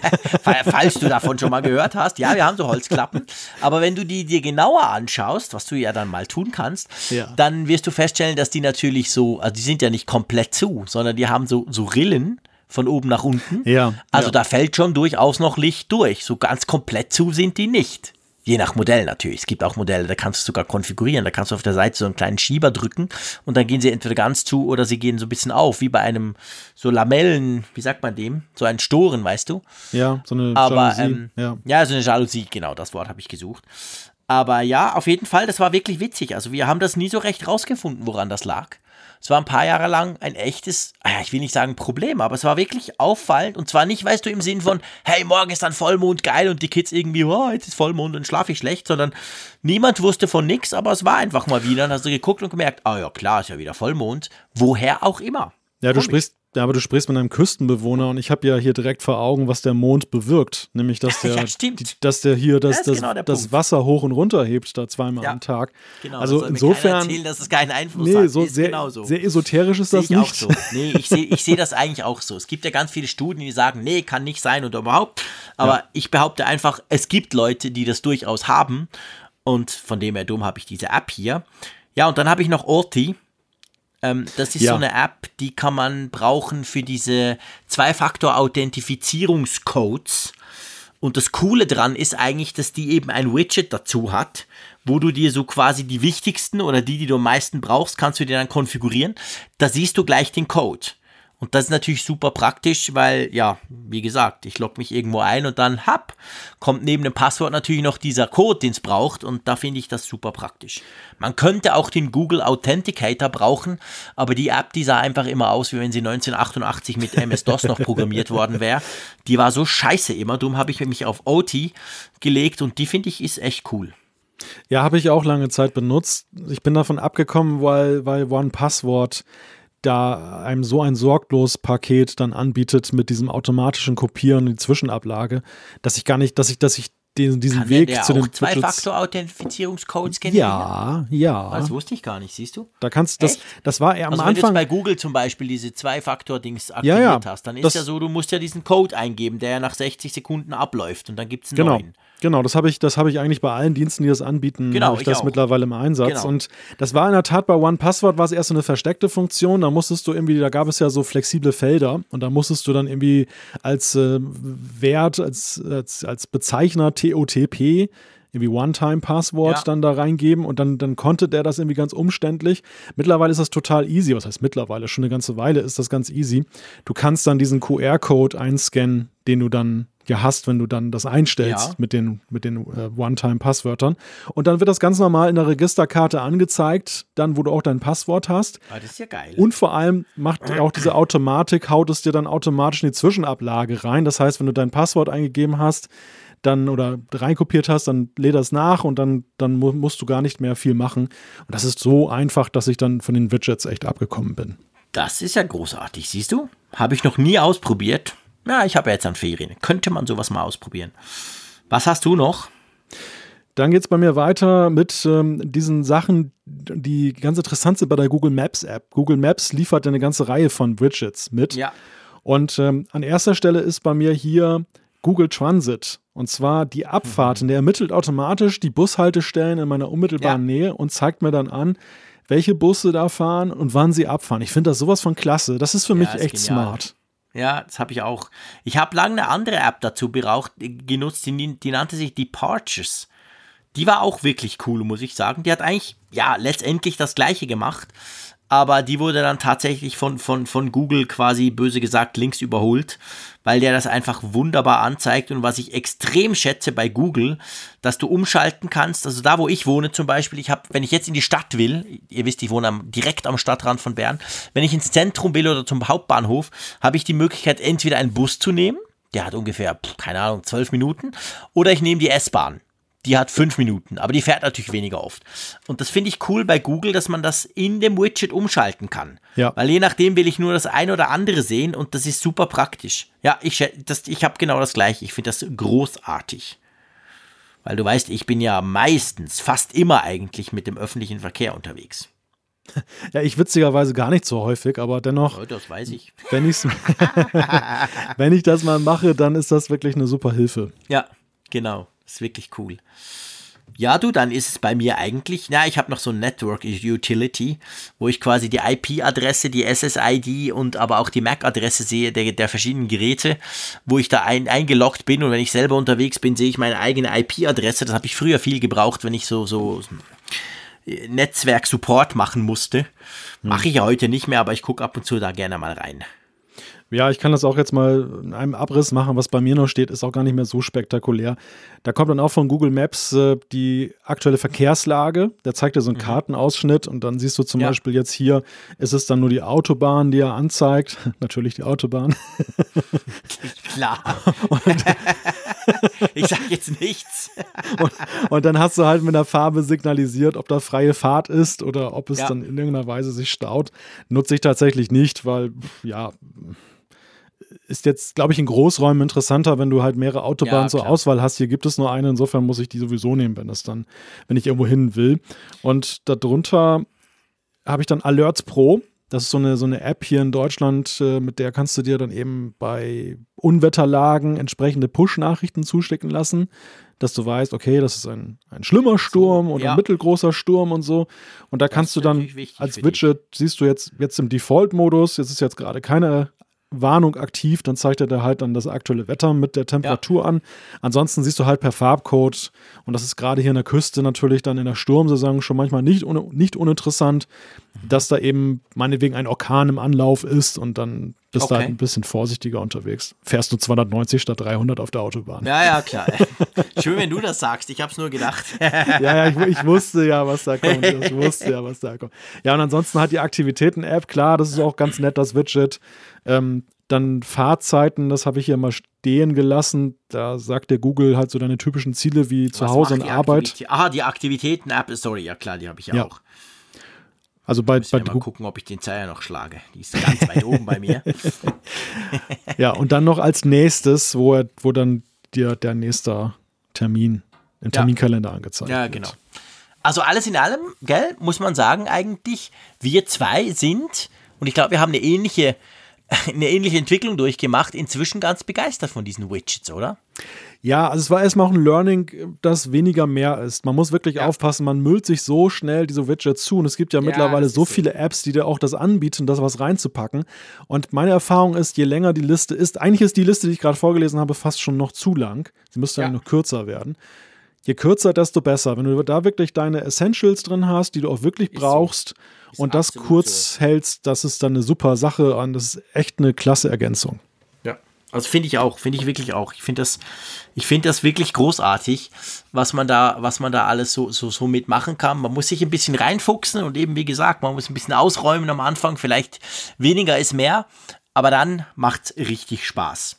Falls du davon schon mal gehört hast. Ja, wir haben so Holzklappen. Aber wenn du die dir genauer anschaust, was du ja dann mal tun kannst, ja. dann wirst du feststellen, dass die natürlich so, also die sind ja nicht komplett zu, sondern die haben so, so Rillen von oben nach unten. Ja. Also ja. da fällt schon durchaus noch Licht durch. So ganz komplett zu sind die nicht. Je nach Modell natürlich. Es gibt auch Modelle, da kannst du sogar konfigurieren. Da kannst du auf der Seite so einen kleinen Schieber drücken und dann gehen sie entweder ganz zu oder sie gehen so ein bisschen auf, wie bei einem so Lamellen, wie sagt man dem? So ein Storen, weißt du? Ja, so eine Aber, Jalousie. Ähm, ja. ja, so eine Jalousie, genau, das Wort habe ich gesucht. Aber ja, auf jeden Fall, das war wirklich witzig. Also wir haben das nie so recht rausgefunden, woran das lag. Es war ein paar Jahre lang ein echtes, ah ich will nicht sagen Problem, aber es war wirklich auffallend. Und zwar nicht, weißt du, im Sinn von, hey, morgen ist dann Vollmond, geil, und die Kids irgendwie, oh, jetzt ist Vollmond und schlafe ich schlecht, sondern niemand wusste von nichts, aber es war einfach mal wieder. Dann hast du geguckt und gemerkt, ah oh ja, klar, ist ja wieder Vollmond. Woher auch immer. Ja, du sprichst, ja, aber du sprichst mit einem Küstenbewohner und ich habe ja hier direkt vor Augen, was der Mond bewirkt. Nämlich, dass der, ja, die, dass der hier das, das, genau das Wasser hoch und runter hebt, da zweimal ja, am Tag. Genau, also insofern. erzählen, dass es keinen Einfluss nee, hat. So sehr, genauso. sehr esoterisch ist das nicht. So. Nee, ich sehe ich seh das eigentlich auch so. Es gibt ja ganz viele Studien, die sagen, nee, kann nicht sein oder überhaupt. Aber ja. ich behaupte einfach, es gibt Leute, die das durchaus haben. Und von dem her dumm habe ich diese App hier. Ja, und dann habe ich noch Orti. Ähm, das ist ja. so eine App, die kann man brauchen für diese Zwei-Faktor-Authentifizierungscodes. Und das Coole dran ist eigentlich, dass die eben ein Widget dazu hat, wo du dir so quasi die wichtigsten oder die, die du am meisten brauchst, kannst du dir dann konfigurieren. Da siehst du gleich den Code. Und das ist natürlich super praktisch, weil, ja, wie gesagt, ich logge mich irgendwo ein und dann, hab, kommt neben dem Passwort natürlich noch dieser Code, den es braucht. Und da finde ich das super praktisch. Man könnte auch den Google Authenticator brauchen, aber die App, die sah einfach immer aus, wie wenn sie 1988 mit MS-DOS noch programmiert worden wäre. Die war so scheiße immer. Darum habe ich mich auf OT gelegt und die finde ich ist echt cool. Ja, habe ich auch lange Zeit benutzt. Ich bin davon abgekommen, weil, weil One Password da einem so ein sorglos Paket dann anbietet mit diesem automatischen Kopieren und die Zwischenablage, dass ich gar nicht, dass ich, dass ich diesen, diesen Kann Weg der zu auch den Zwei-Faktor-Authentifizierungscodes generieren? Ja, ja. Das wusste ich gar nicht, siehst du? Da kannst das, Echt? das war eher am Also wenn du jetzt Anfang. bei Google zum Beispiel diese Zwei-Faktor-Dings aktiviert Ja, ja. hast, dann ist Das- ja so, du musst ja diesen Code eingeben, der ja nach 60 Sekunden abläuft und dann gibt es einen Genau. neuen. Genau, das habe ich, das habe ich eigentlich bei allen Diensten, die das anbieten, Genau, habe ich ich das auch. mittlerweile im Einsatz. Genau. Und das war in der Tat bei OnePassword war es erst so eine versteckte Funktion. Da musstest du irgendwie, da gab es ja so flexible Felder und da musstest du dann irgendwie als äh, Wert, als, als, als Bezeichner TOTP irgendwie One-Time-Passwort Ja. dann da reingeben und dann, dann konnte der das irgendwie ganz umständlich. Mittlerweile ist das total easy. Was heißt mittlerweile? Schon eine ganze Weile ist das ganz easy. Du kannst dann diesen QR-Code einscannen, den du dann ja hast, wenn du dann das einstellst Ja. mit den, mit den äh, One-Time-Passwörtern. Und dann wird das ganz normal in der Registerkarte angezeigt, dann, wo du auch dein Passwort hast. Ah, das ist ja geil. Und vor allem macht auch diese Automatik, haut es dir dann automatisch in die Zwischenablage rein. Das heißt, wenn du dein Passwort eingegeben hast, dann oder reinkopiert hast, dann lädt das nach und dann, dann mu musst du gar nicht mehr viel machen. Und das ist so einfach, dass ich dann von den Widgets echt abgekommen bin. Das ist ja großartig, siehst du? Habe ich noch nie ausprobiert. Ja, ich habe ja jetzt an Ferien. Könnte man sowas mal ausprobieren. Was hast du noch? Dann geht es bei mir weiter mit ähm, diesen Sachen, die ganz interessant sind bei der Google Maps App. Google Maps liefert eine ganze Reihe von Widgets mit. Ja. Und ähm, an erster Stelle ist bei mir hier Google Transit. Und zwar die Abfahrten. Der ermittelt automatisch die Bushaltestellen in meiner unmittelbaren Ja. Nähe und zeigt mir dann an, welche Busse da fahren und wann sie abfahren. Ich finde das sowas von klasse. Das ist für Ja, mich echt genial. smart. Ja, das habe ich auch. Ich habe lange eine andere App dazu beraucht, genutzt, die, die nannte sich Departures. Die war auch wirklich cool, muss ich sagen. Die hat eigentlich, ja, letztendlich das gleiche gemacht, aber die wurde dann tatsächlich von, von, von Google quasi böse gesagt links überholt, weil der das einfach wunderbar anzeigt und was ich extrem schätze bei Google, dass du umschalten kannst, also da wo ich wohne zum Beispiel, ich habe, wenn ich jetzt in die Stadt will, ihr wisst, ich wohne am, direkt am Stadtrand von Bern, wenn ich ins Zentrum will oder zum Hauptbahnhof, habe ich die Möglichkeit entweder einen Bus zu nehmen, der hat ungefähr, keine Ahnung, zwölf Minuten, oder ich nehme die S-Bahn. Die hat fünf Minuten, aber die fährt natürlich weniger oft. Und das finde ich cool bei Google, dass man das in dem Widget umschalten kann. Ja. Weil je nachdem will ich nur das eine oder andere sehen und das ist super praktisch. Ja, ich, das, ich habe genau das gleiche. Ich finde das großartig. Weil du weißt, ich bin ja meistens, fast immer eigentlich mit dem öffentlichen Verkehr unterwegs. Ja, ich witzigerweise gar nicht so häufig, aber dennoch, Oh, das weiß ich. wenn, ich's, wenn ich das mal mache, dann ist das wirklich eine super Hilfe. Ja, genau. Ist wirklich cool. Ja, du, dann ist es bei mir eigentlich, na, ich habe noch so ein Network Utility, wo ich quasi die IP-Adresse, die SSID und aber auch die MAC-Adresse sehe der, der verschiedenen Geräte, wo ich da ein, eingeloggt bin und wenn ich selber unterwegs bin, sehe ich meine eigene IP-Adresse. Das habe ich früher viel gebraucht, wenn ich so, so äh, Netzwerk-Support machen musste. Mache ich ja heute nicht mehr, aber ich gucke ab und zu da gerne mal rein. Ja, ich kann das auch jetzt mal in einem Abriss machen. Was bei mir noch steht, ist auch gar nicht mehr so spektakulär. Da kommt dann auch von Google Maps äh, die aktuelle Verkehrslage. Der zeigt dir so einen Kartenausschnitt und dann siehst du zum Ja. Beispiel jetzt hier, ist es dann nur die Autobahn, die er anzeigt. Natürlich die Autobahn. Klar. ich sage jetzt nichts. Und dann hast du halt mit der Farbe signalisiert, ob da freie Fahrt ist oder ob es Ja. dann in irgendeiner Weise sich staut. Nutze ich tatsächlich nicht, weil, ja, ist jetzt, glaube ich, in Großräumen interessanter, wenn du halt mehrere Autobahnen Ja, zur. Auswahl hast. Hier gibt es nur eine, insofern muss ich die sowieso nehmen, wenn das dann, wenn ich irgendwo hin will. Und darunter habe ich dann Alerts Pro. Das ist so eine, so eine App hier in Deutschland, äh, mit der kannst du dir dann eben bei Unwetterlagen entsprechende Push-Nachrichten zuschicken lassen, dass du weißt, okay, das ist ein, ein schlimmer Sturm oder ja. ein mittelgroßer Sturm und so. Und da kannst du dann als. Widget, siehst du jetzt, jetzt im Default-Modus, jetzt ist jetzt gerade keine Warnung aktiv, dann zeigt er dir halt dann das aktuelle Wetter mit der Temperatur an. Ansonsten siehst du halt per Farbcode, und das ist gerade hier in der Küste natürlich dann in der Sturmsaison schon manchmal nicht, un nicht uninteressant, dass da eben meinetwegen ein Orkan im Anlauf ist und dann Bist Okay. da halt ein bisschen vorsichtiger unterwegs. Fährst du 290 statt 300 auf der Autobahn. Ja, ja, klar. Schön, wenn du das sagst. Ich habe es nur gedacht. ja, ja, ich, ich wusste ja, was da kommt. Ich wusste ja, was da kommt. Ja, und ansonsten hat die Aktivitäten-App, klar, das ist auch ganz nett, das Widget. Ähm, dann Fahrzeiten, das habe ich hier mal stehen gelassen. Da sagt der Google halt so deine typischen Ziele wie zu Was Hause und Arbeit. Aktivität- Aha, die Aktivitäten-App. Sorry, ja klar, die habe ich ja, Ja. auch. Also bei, bei ja mal gucken, ob ich den Zeiger noch schlage. Die ist ganz weit oben bei mir. Ja, und dann noch als nächstes, wo, er, wo dann dir der nächste Termin im Ja. Terminkalender angezeigt Ja, wird. genau. Also alles in allem, gell, muss man sagen, eigentlich, wir zwei sind, und ich glaube, wir haben eine ähnliche, eine ähnliche Entwicklung durchgemacht, inzwischen ganz begeistert von diesen Widgets, oder? Ja, also es war erstmal auch ein Learning, dass weniger mehr ist. Man muss wirklich aufpassen, man müllt sich so schnell diese Widgets zu und es gibt ja, mittlerweile das so ist so. viele Apps, die dir auch das anbieten, das was reinzupacken. Und meine Erfahrung ist, je länger die Liste ist, eigentlich ist die Liste, die ich gerade vorgelesen habe, fast schon noch zu lang. Sie müsste Ja. ja noch kürzer werden. Je kürzer, desto besser. Wenn du da wirklich deine Essentials drin hast, die du auch wirklich so. brauchst und das kurz hältst, das ist dann eine super Sache und das ist echt eine klasse Ergänzung. Also finde ich auch, finde ich wirklich auch. Ich finde das, ich finde das wirklich großartig, was man da, was man da alles so, so, so mitmachen kann. Man muss sich ein bisschen reinfuchsen und eben, wie gesagt, man muss ein bisschen ausräumen am Anfang. Vielleicht weniger ist mehr, aber dann macht's richtig Spaß.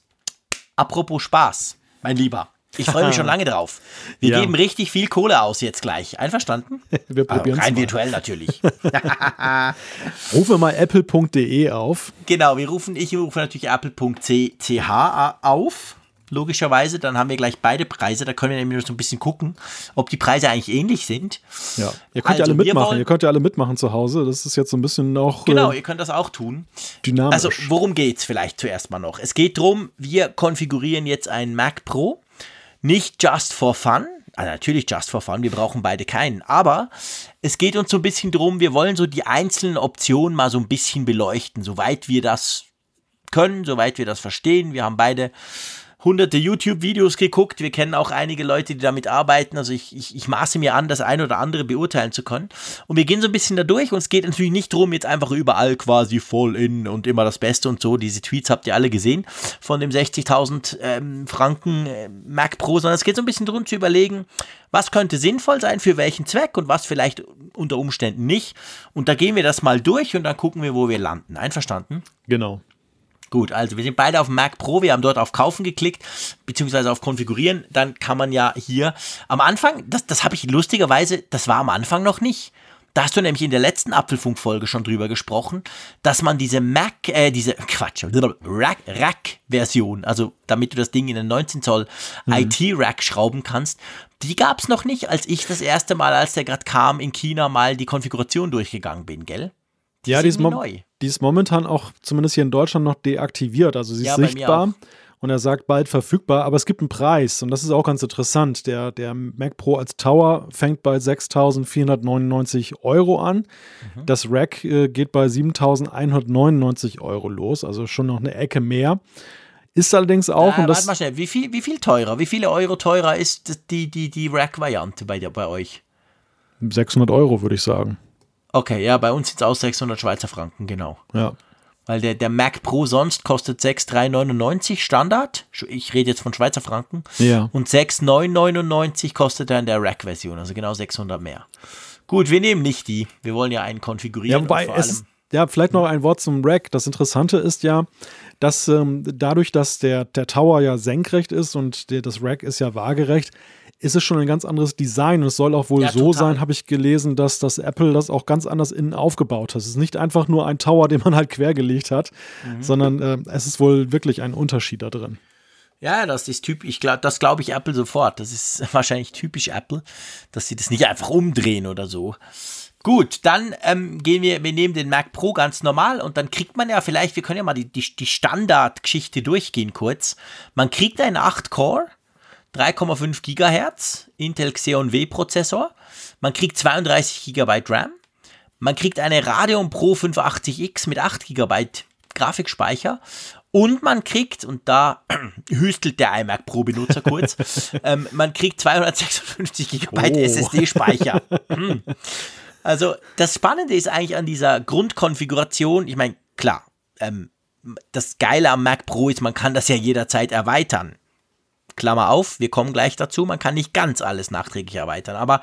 Apropos Spaß, mein Lieber. Ich freue mich schon lange drauf. Wir Ja. geben richtig viel Kohle aus jetzt gleich. Einverstanden? Wir probieren rein es mal. virtuell natürlich. Rufe mal apple.de auf. Genau, wir rufen, ich rufe natürlich apple.ch auf. Logischerweise, dann haben wir gleich beide Preise. Da können wir nämlich so ein bisschen gucken, ob die Preise eigentlich ähnlich sind. Ja. Ihr könnt ja Also, alle mitmachen. Ihr könnt ja alle mitmachen zu Hause. Das ist jetzt so ein bisschen noch Genau, äh, ihr könnt das auch tun. dynamisch. Also, worum geht's vielleicht zuerst mal noch? Es geht darum, wir konfigurieren jetzt einen Mac Pro. Nicht just for fun. Also natürlich just for fun, wir brauchen beide keinen. Aber es geht uns so ein bisschen drum, wir wollen so die einzelnen Optionen mal so ein bisschen beleuchten, soweit wir das können, soweit wir das verstehen. Wir haben beide hunderte YouTube-Videos geguckt. Wir kennen auch einige Leute, die damit arbeiten. Also ich, ich, ich maße mir an, das eine oder andere beurteilen zu können. Und wir gehen so ein bisschen da durch und es geht natürlich nicht darum, jetzt einfach überall quasi voll in und immer das Beste und so. Diese Tweets habt ihr alle gesehen von dem 60.000 ähm, Franken äh, Mac Pro, sondern es geht so ein bisschen darum zu überlegen, was könnte sinnvoll sein, für welchen Zweck und was vielleicht unter Umständen nicht. Und da gehen wir das mal durch und dann gucken wir, wo wir landen. Einverstanden? genau. Gut, also wir sind beide auf dem Mac Pro, wir haben dort auf Kaufen geklickt, beziehungsweise auf Konfigurieren, dann kann man ja hier am Anfang, das, das habe ich lustigerweise, das war am Anfang noch nicht. Da hast du nämlich in der letzten Apfelfunk-Folge schon drüber gesprochen, dass man diese Mac, äh, diese, Quatsch, Rack, Rack-Version, also damit du das Ding in einen 19 Zoll IT-Rack schrauben kannst, die gab es noch nicht, als ich das erste Mal, als der gerade kam, in China mal die Konfiguration durchgegangen bin, gell? Ja, die ist, mom die ist momentan auch, zumindest hier in Deutschland, noch deaktiviert. Also sie ist Ja, sichtbar und er sagt bald verfügbar, aber es gibt einen Preis und das ist auch ganz interessant. Der, der Mac Pro als Tower fängt bei 6.499 Euro an. Mhm. Das Rack äh, geht bei 7.199 Euro los, also schon noch eine Ecke mehr. Ist allerdings auch, Äh, und warte das mal schnell, wie viel, wie viel teurer, wie viele Euro teurer ist die, die, die Rack-Variante bei, der- bei euch? 600 Euro, würde ich sagen. Okay, ja, bei uns sind es auch 600 Schweizer Franken, genau. Ja. Weil der, der Mac Pro sonst kostet 6,399 Standard. Ich rede jetzt von Schweizer Franken. Ja. Und 6,999 kostet er in der Rack-Version, also genau 600 mehr. Gut, wir nehmen nicht die. Wir wollen ja einen konfigurieren. Ja, wobei es ja, vielleicht noch ein Wort zum Rack. Das Interessante ist ja, dass ähm, dadurch, dass der, der Tower ja senkrecht ist und der, das Rack ist ja waagerecht, ist es schon ein ganz anderes Design. Und es soll auch wohl Ja, so total. sein, habe ich gelesen, dass das Apple das auch ganz anders innen aufgebaut hat. Es ist nicht einfach nur ein Tower, den man halt quergelegt hat, Mhm. sondern äh, es ist wohl wirklich ein Unterschied da drin. Ja, das ist typisch, ich glaub, das glaube ich Apple sofort. Das ist wahrscheinlich typisch Apple, dass sie das nicht einfach umdrehen oder so. Gut, dann ähm, gehen wir, wir nehmen den Mac Pro ganz normal und dann kriegt man ja vielleicht, wir können ja mal die, die, die Standardgeschichte durchgehen kurz. Man kriegt einen 8-Core, 3,5 Gigahertz, Intel Xeon W-Prozessor. Man kriegt 32 GB RAM. Man kriegt eine Radeon Pro 580X mit 8 GB Grafikspeicher. Und man kriegt, und da hüstelt der iMac Pro Benutzer kurz, ähm, man kriegt 256 GB Oh. SSD-Speicher. Hm. Also das Spannende ist eigentlich an dieser Grundkonfiguration, ich meine, klar, ähm, das Geile am Mac Pro ist, man kann das ja jederzeit erweitern. Klammer auf, wir kommen gleich dazu, man kann nicht ganz alles nachträglich erweitern, aber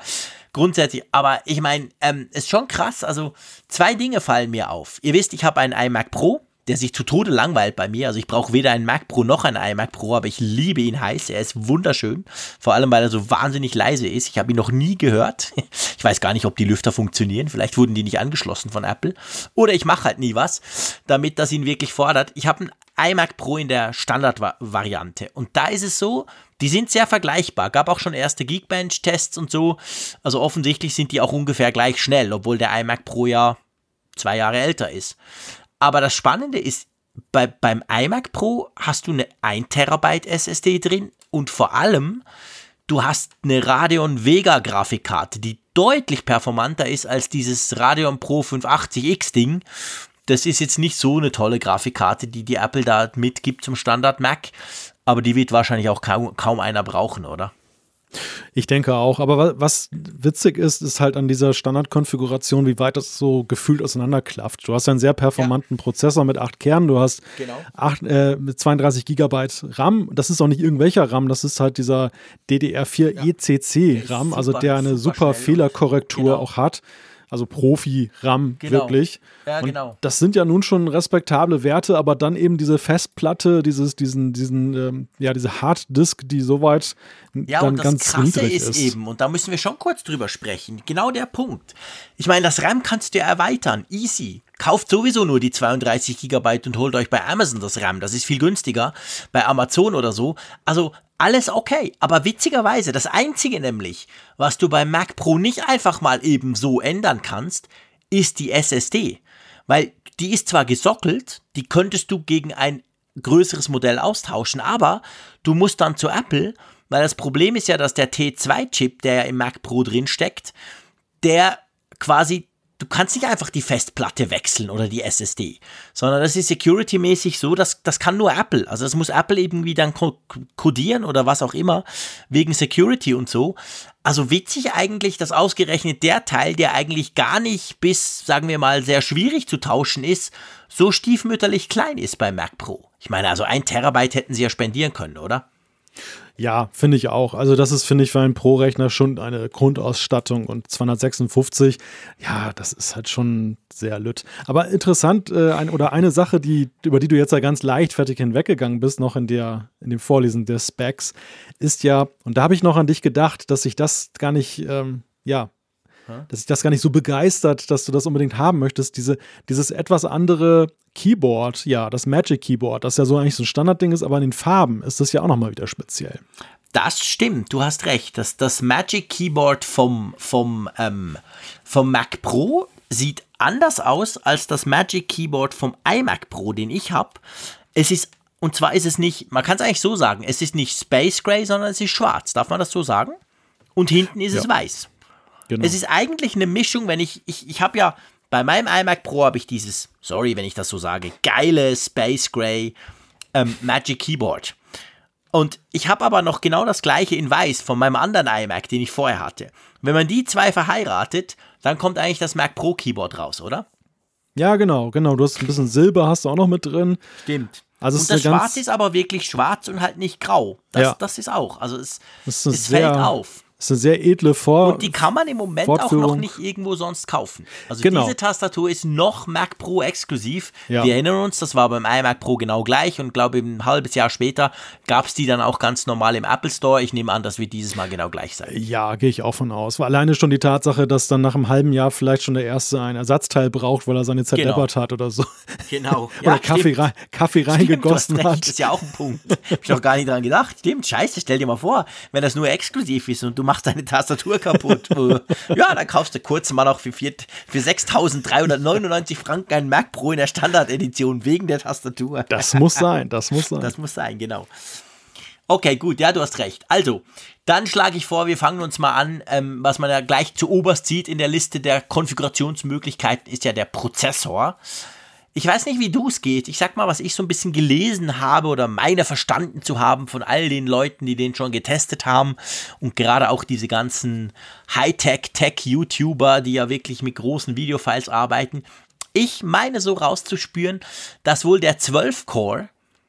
grundsätzlich, aber ich meine, ähm, ist schon krass, also zwei Dinge fallen mir auf. Ihr wisst, ich habe einen iMac Pro, der sich zu Tode langweilt bei mir. Also ich brauche weder einen Mac Pro noch einen iMac Pro, aber ich liebe ihn heiß. Er ist wunderschön. Vor allem, weil er so wahnsinnig leise ist. Ich habe ihn noch nie gehört. Ich weiß gar nicht, ob die Lüfter funktionieren. Vielleicht wurden die nicht angeschlossen von Apple. Oder ich mache halt nie was, damit das ihn wirklich fordert. Ich habe einen iMac Pro in der Standardvariante. Und da ist es so, die sind sehr vergleichbar. Gab auch schon erste Geekbench-Tests und so. Also offensichtlich sind die auch ungefähr gleich schnell, obwohl der iMac Pro ja zwei Jahre älter ist. Aber das Spannende ist, bei, beim iMac Pro hast du eine 1 Terabyte SSD drin und vor allem, du hast eine Radeon Vega Grafikkarte, die deutlich performanter ist als dieses Radeon Pro 580X Ding. Das ist jetzt nicht so eine tolle Grafikkarte, die die Apple da mitgibt zum Standard Mac, aber die wird wahrscheinlich auch kaum, kaum einer brauchen, oder? Ich denke auch. Aber was witzig ist, ist halt an dieser Standardkonfiguration, wie weit das so gefühlt auseinanderklafft. Du hast einen sehr performanten ja. Prozessor mit acht Kernen, du hast genau. acht, äh, mit 32 Gigabyte RAM. Das ist auch nicht irgendwelcher RAM, das ist halt dieser DDR4 ja. ECC RAM, also der eine super, super Fehlerkorrektur genau. auch hat also Profi-RAM genau. wirklich. Ja, genau. Das sind ja nun schon respektable Werte, aber dann eben diese Festplatte, dieses, diesen, diesen, ähm, ja, diese Harddisk, die soweit ja, dann und das ganz Krasse ist, ist eben, und da müssen wir schon kurz drüber sprechen, genau der Punkt. Ich meine, das RAM kannst du ja erweitern, easy. Kauft sowieso nur die 32 Gigabyte und holt euch bei Amazon das RAM, das ist viel günstiger, bei Amazon oder so. Also alles okay, aber witzigerweise, das Einzige nämlich, was du beim Mac Pro nicht einfach mal eben so ändern kannst, ist die SSD. Weil die ist zwar gesockelt, die könntest du gegen ein größeres Modell austauschen, aber du musst dann zu Apple, weil das Problem ist ja, dass der T2-Chip, der ja im Mac Pro drin steckt, der quasi du kannst nicht einfach die Festplatte wechseln oder die SSD, sondern das ist security-mäßig so, dass das kann nur Apple. Also das muss Apple irgendwie dann codieren oder was auch immer, wegen Security und so. Also witzig eigentlich, dass ausgerechnet der Teil, der eigentlich gar nicht bis, sagen wir mal, sehr schwierig zu tauschen ist, so stiefmütterlich klein ist beim Mac Pro. Ich meine, also ein Terabyte hätten sie ja spendieren können, oder? Ja, finde ich auch. Also das ist, finde ich, für einen Pro-Rechner schon eine Grundausstattung und 256, ja, das ist halt schon sehr lütt. Aber interessant, äh, ein, oder eine Sache, die, über die du jetzt ja ganz leichtfertig hinweggegangen bist, noch in, der, in dem Vorlesen der Specs, ist ja, und da habe ich noch an dich gedacht, dass ich das gar nicht, ähm, ja, dass ich das gar nicht so begeistert, dass du das unbedingt haben möchtest. Diese, dieses etwas andere Keyboard, ja, das Magic Keyboard, das ja so eigentlich so ein Standardding ist, aber in den Farben ist das ja auch nochmal wieder speziell. Das stimmt, du hast recht. Das, das Magic Keyboard vom, vom, ähm, vom Mac Pro sieht anders aus als das Magic Keyboard vom iMac Pro, den ich habe. Es ist, und zwar ist es nicht, man kann es eigentlich so sagen, es ist nicht Space Gray, sondern es ist schwarz. Darf man das so sagen? Und hinten ist ja. es weiß. Genau. Es ist eigentlich eine Mischung, wenn ich, ich, ich habe ja, bei meinem iMac Pro habe ich dieses, sorry, wenn ich das so sage, geile Space Gray ähm, Magic Keyboard. Und ich habe aber noch genau das gleiche in weiß von meinem anderen iMac, den ich vorher hatte. Wenn man die zwei verheiratet, dann kommt eigentlich das Mac Pro Keyboard raus, oder? Ja, genau, genau. Du hast ein bisschen Silber, hast du auch noch mit drin. Stimmt. Also und das Schwarz ist aber wirklich schwarz und halt nicht grau. Das, ja. das ist auch. Also es, es fällt auf. Das ist eine sehr edle Vor Und die kann man im Moment auch noch nicht irgendwo sonst kaufen. Also genau. diese Tastatur ist noch Mac Pro exklusiv. Ja. Wir erinnern uns, das war beim iMac Pro genau gleich und glaube ein halbes Jahr später gab es die dann auch ganz normal im Apple Store. Ich nehme an, das wird dieses Mal genau gleich sein. Ja, gehe ich auch von aus. Alleine schon die Tatsache, dass dann nach einem halben Jahr vielleicht schon der Erste ein Ersatzteil braucht, weil er seine zerdeppert genau. hat oder so. Genau. Ja, oder Kaffee, rein, Kaffee reingegossen stimmt, hat. Das ist ja auch ein Punkt. Hab ich noch gar nicht dran gedacht. Stimmt, scheiße, stell dir mal vor, wenn das nur exklusiv ist und du machst deine Tastatur kaputt. ja, dann kaufst du kurz mal noch für, für 6.399 Franken ein Mac Pro in der Standard-Edition wegen der Tastatur. Das muss sein, das muss sein. Das muss sein, genau. Okay, gut, ja, du hast recht. Also, dann schlage ich vor, wir fangen uns mal an. Ähm, was man ja gleich zu oberst sieht in der Liste der Konfigurationsmöglichkeiten, ist ja der Prozessor. Ich weiß nicht, wie du es geht. Ich sag mal, was ich so ein bisschen gelesen habe oder meine verstanden zu haben von all den Leuten, die den schon getestet haben und gerade auch diese ganzen Hightech-Tech-YouTuber, die ja wirklich mit großen Videofiles arbeiten. ich meine so rauszuspüren, dass wohl der 12-Core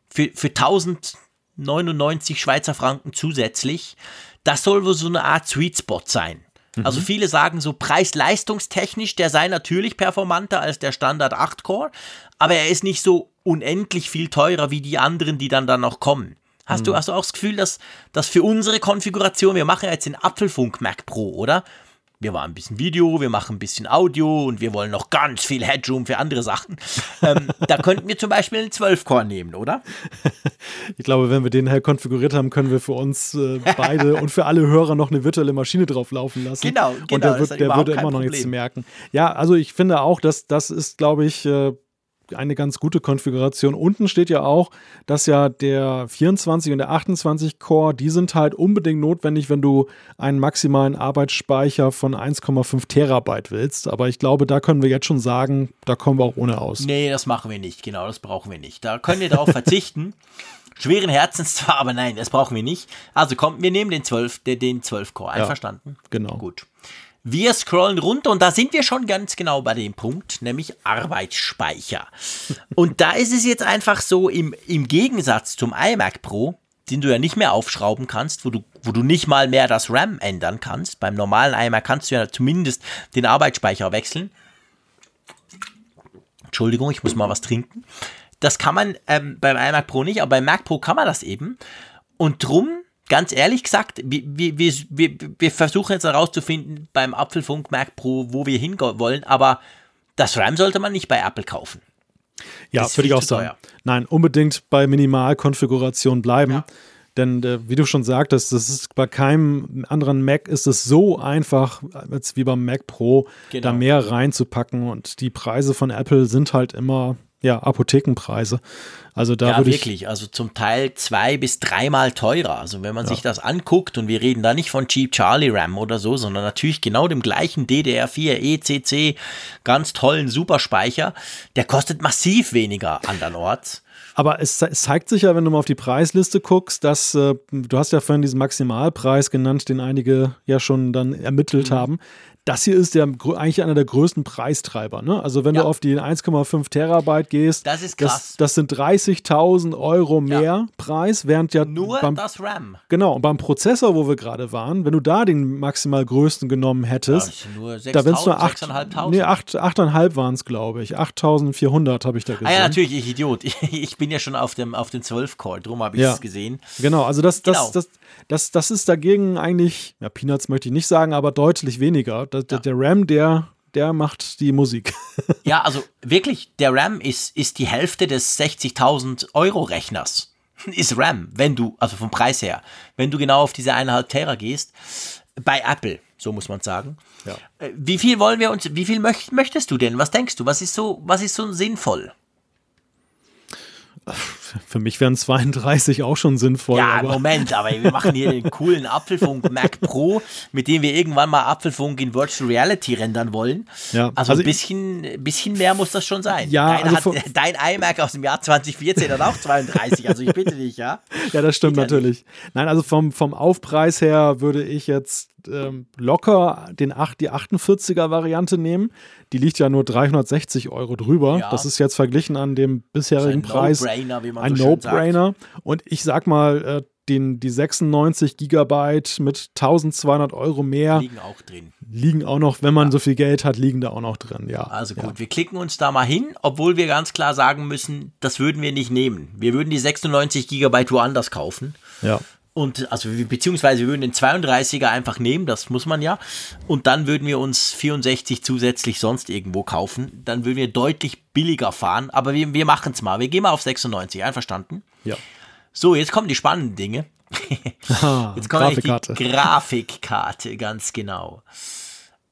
für, für 1099 Schweizer Franken zusätzlich, das soll wohl so eine Art Sweet Spot sein. Also viele sagen so preis-leistungstechnisch, der sei natürlich performanter als der Standard 8-Core, aber er ist nicht so unendlich viel teurer wie die anderen, die dann dann noch kommen. Hast, du, hast du auch das Gefühl, dass, dass für unsere Konfiguration, wir machen ja jetzt den Apfelfunk Mac Pro, oder? Wir machen ein bisschen Video, wir machen ein bisschen Audio und wir wollen noch ganz viel Headroom für andere Sachen. ähm, da könnten wir zum Beispiel einen 12-Core nehmen, oder? Ich glaube, wenn wir den halt konfiguriert haben, können wir für uns äh, beide und für alle Hörer noch eine virtuelle Maschine drauf laufen lassen. Genau, genau. Und der, wird, der kein immer noch Problem. nichts merken. Ja, also ich finde auch, dass das ist, glaube ich, äh, eine ganz gute Konfiguration. Unten steht ja auch, dass ja der 24 und der 28 Core, die sind halt unbedingt notwendig, wenn du einen maximalen Arbeitsspeicher von 1,5 Terabyte willst. Aber ich glaube, da können wir jetzt schon sagen, da kommen wir auch ohne aus. Nee, das machen wir nicht. Genau, das brauchen wir nicht. Da können wir darauf verzichten. Schweren Herzens zwar, aber nein, das brauchen wir nicht. Also komm, wir nehmen den 12, den, den 12 Core. Einverstanden? Genau. Gut. Wir scrollen runter und da sind wir schon ganz genau bei dem Punkt, nämlich Arbeitsspeicher. Und da ist es jetzt einfach so, im, im Gegensatz zum iMac Pro, den du ja nicht mehr aufschrauben kannst, wo du, wo du nicht mal mehr das RAM ändern kannst. Beim normalen iMac kannst du ja zumindest den Arbeitsspeicher wechseln. Entschuldigung, ich muss mal was trinken. Das kann man ähm, beim iMac Pro nicht, aber beim Mac Pro kann man das eben. Und drum, ganz ehrlich gesagt, wir, wir, wir, wir, versuchen jetzt herauszufinden beim Apfelfunk Mac Pro, wo wir hin wollen, aber das RAM sollte man nicht bei Apple kaufen. Ja, würde ich auch sagen. teuer. Nein, unbedingt bei Minimalkonfiguration bleiben. Ja. Denn äh, wie du schon sagtest, das ist bei keinem anderen Mac ist es so einfach, als wie beim Mac Pro, Genau. da mehr reinzupacken. Und die Preise von Apple sind halt immer ja, Apothekenpreise. Also da ja, würde ich. wirklich. Also zum Teil zwei bis dreimal teurer. Also wenn man sich das anguckt und wir reden da nicht von Cheap Charlie RAM oder so, sondern natürlich genau dem gleichen DDR4 ECC, ganz tollen Superspeicher, der kostet massiv weniger andernorts. Aber es, es zeigt sich ja, wenn du mal auf die Preisliste guckst, dass äh, du hast ja vorhin diesen Maximalpreis genannt, den einige ja schon dann Mhm. ermittelt haben. Das hier ist ja grö- eigentlich einer der größten Preistreiber. Ne? Also wenn Ja. du auf die 1,5 Terabyte gehst, Das ist das, krass. das sind 30.000 Euro mehr Preis, während ja Nur beim, das RAM. genau und beim Prozessor, wo wir gerade waren, wenn du da den maximal größten genommen hättest, Das sind nur da wären es nur 8, 6.500. nee, 8, 8,5 waren es, glaube ich. 8.400 habe ich da gesehen. Ah ja, natürlich, ich Idiot. Ich bin ja schon auf dem, auf dem 12-Core, drum habe ich Ja. es gesehen. Genau, also das, das, Genau. das, das, das ist dagegen eigentlich, ja, Peanuts möchte ich nicht sagen, aber deutlich weniger. Das, der- Der RAM, der, der macht die Musik. Ja, also wirklich, der RAM ist, ist die Hälfte des 60.000 Euro Rechners. Ist RAM, wenn du, also vom Preis her, wenn du genau auf diese 1,5 Tera gehst, bei Apple, so muss man sagen. Ja. Äh, Wie viel wollen wir uns, wie viel möcht, möchtest du denn? Was denkst du? Was ist so, was ist so sinnvoll? Für mich wären 32 auch schon sinnvoll. Ja, aber Moment, aber wir machen hier den coolen Apfelfunk Mac Pro, mit dem wir irgendwann mal Apfelfunk in Virtual Reality rendern wollen. Ja, also, also ein bisschen, bisschen mehr muss das schon sein. Ja, dein, also hat, dein iMac aus dem Jahr 2014 hat auch 32, also ich bitte dich, ja. Ja, das stimmt natürlich. Nein, also vom, vom Aufpreis her würde ich jetzt ähm, locker den 8, die 48er Variante nehmen. Die liegt ja nur 360 Euro drüber. Ja. Das ist jetzt verglichen an dem bisherigen Ein Preis No-Brainer, wie man ein so. No-Brainer. Und ich sag mal, äh, den, die 96 Gigabyte mit 1200 Euro mehr Liegen auch drin. liegen auch noch, wenn man so viel Geld hat, liegen da auch noch drin. Ja. Also gut, wir klicken uns da mal hin, obwohl wir ganz klar sagen müssen, das würden wir nicht nehmen. Wir würden die 96 Gigabyte woanders kaufen. Ja. Und also beziehungsweise wir würden den 32er einfach nehmen, das muss man ja. Und dann würden wir uns 64 zusätzlich sonst irgendwo kaufen. Dann würden wir deutlich billiger fahren. Aber wir, wir machen es mal. Wir gehen mal auf 96, einverstanden? Ja. So, jetzt kommen die spannenden Dinge. Jetzt kommt Grafikkarte. die Grafikkarte, ganz genau.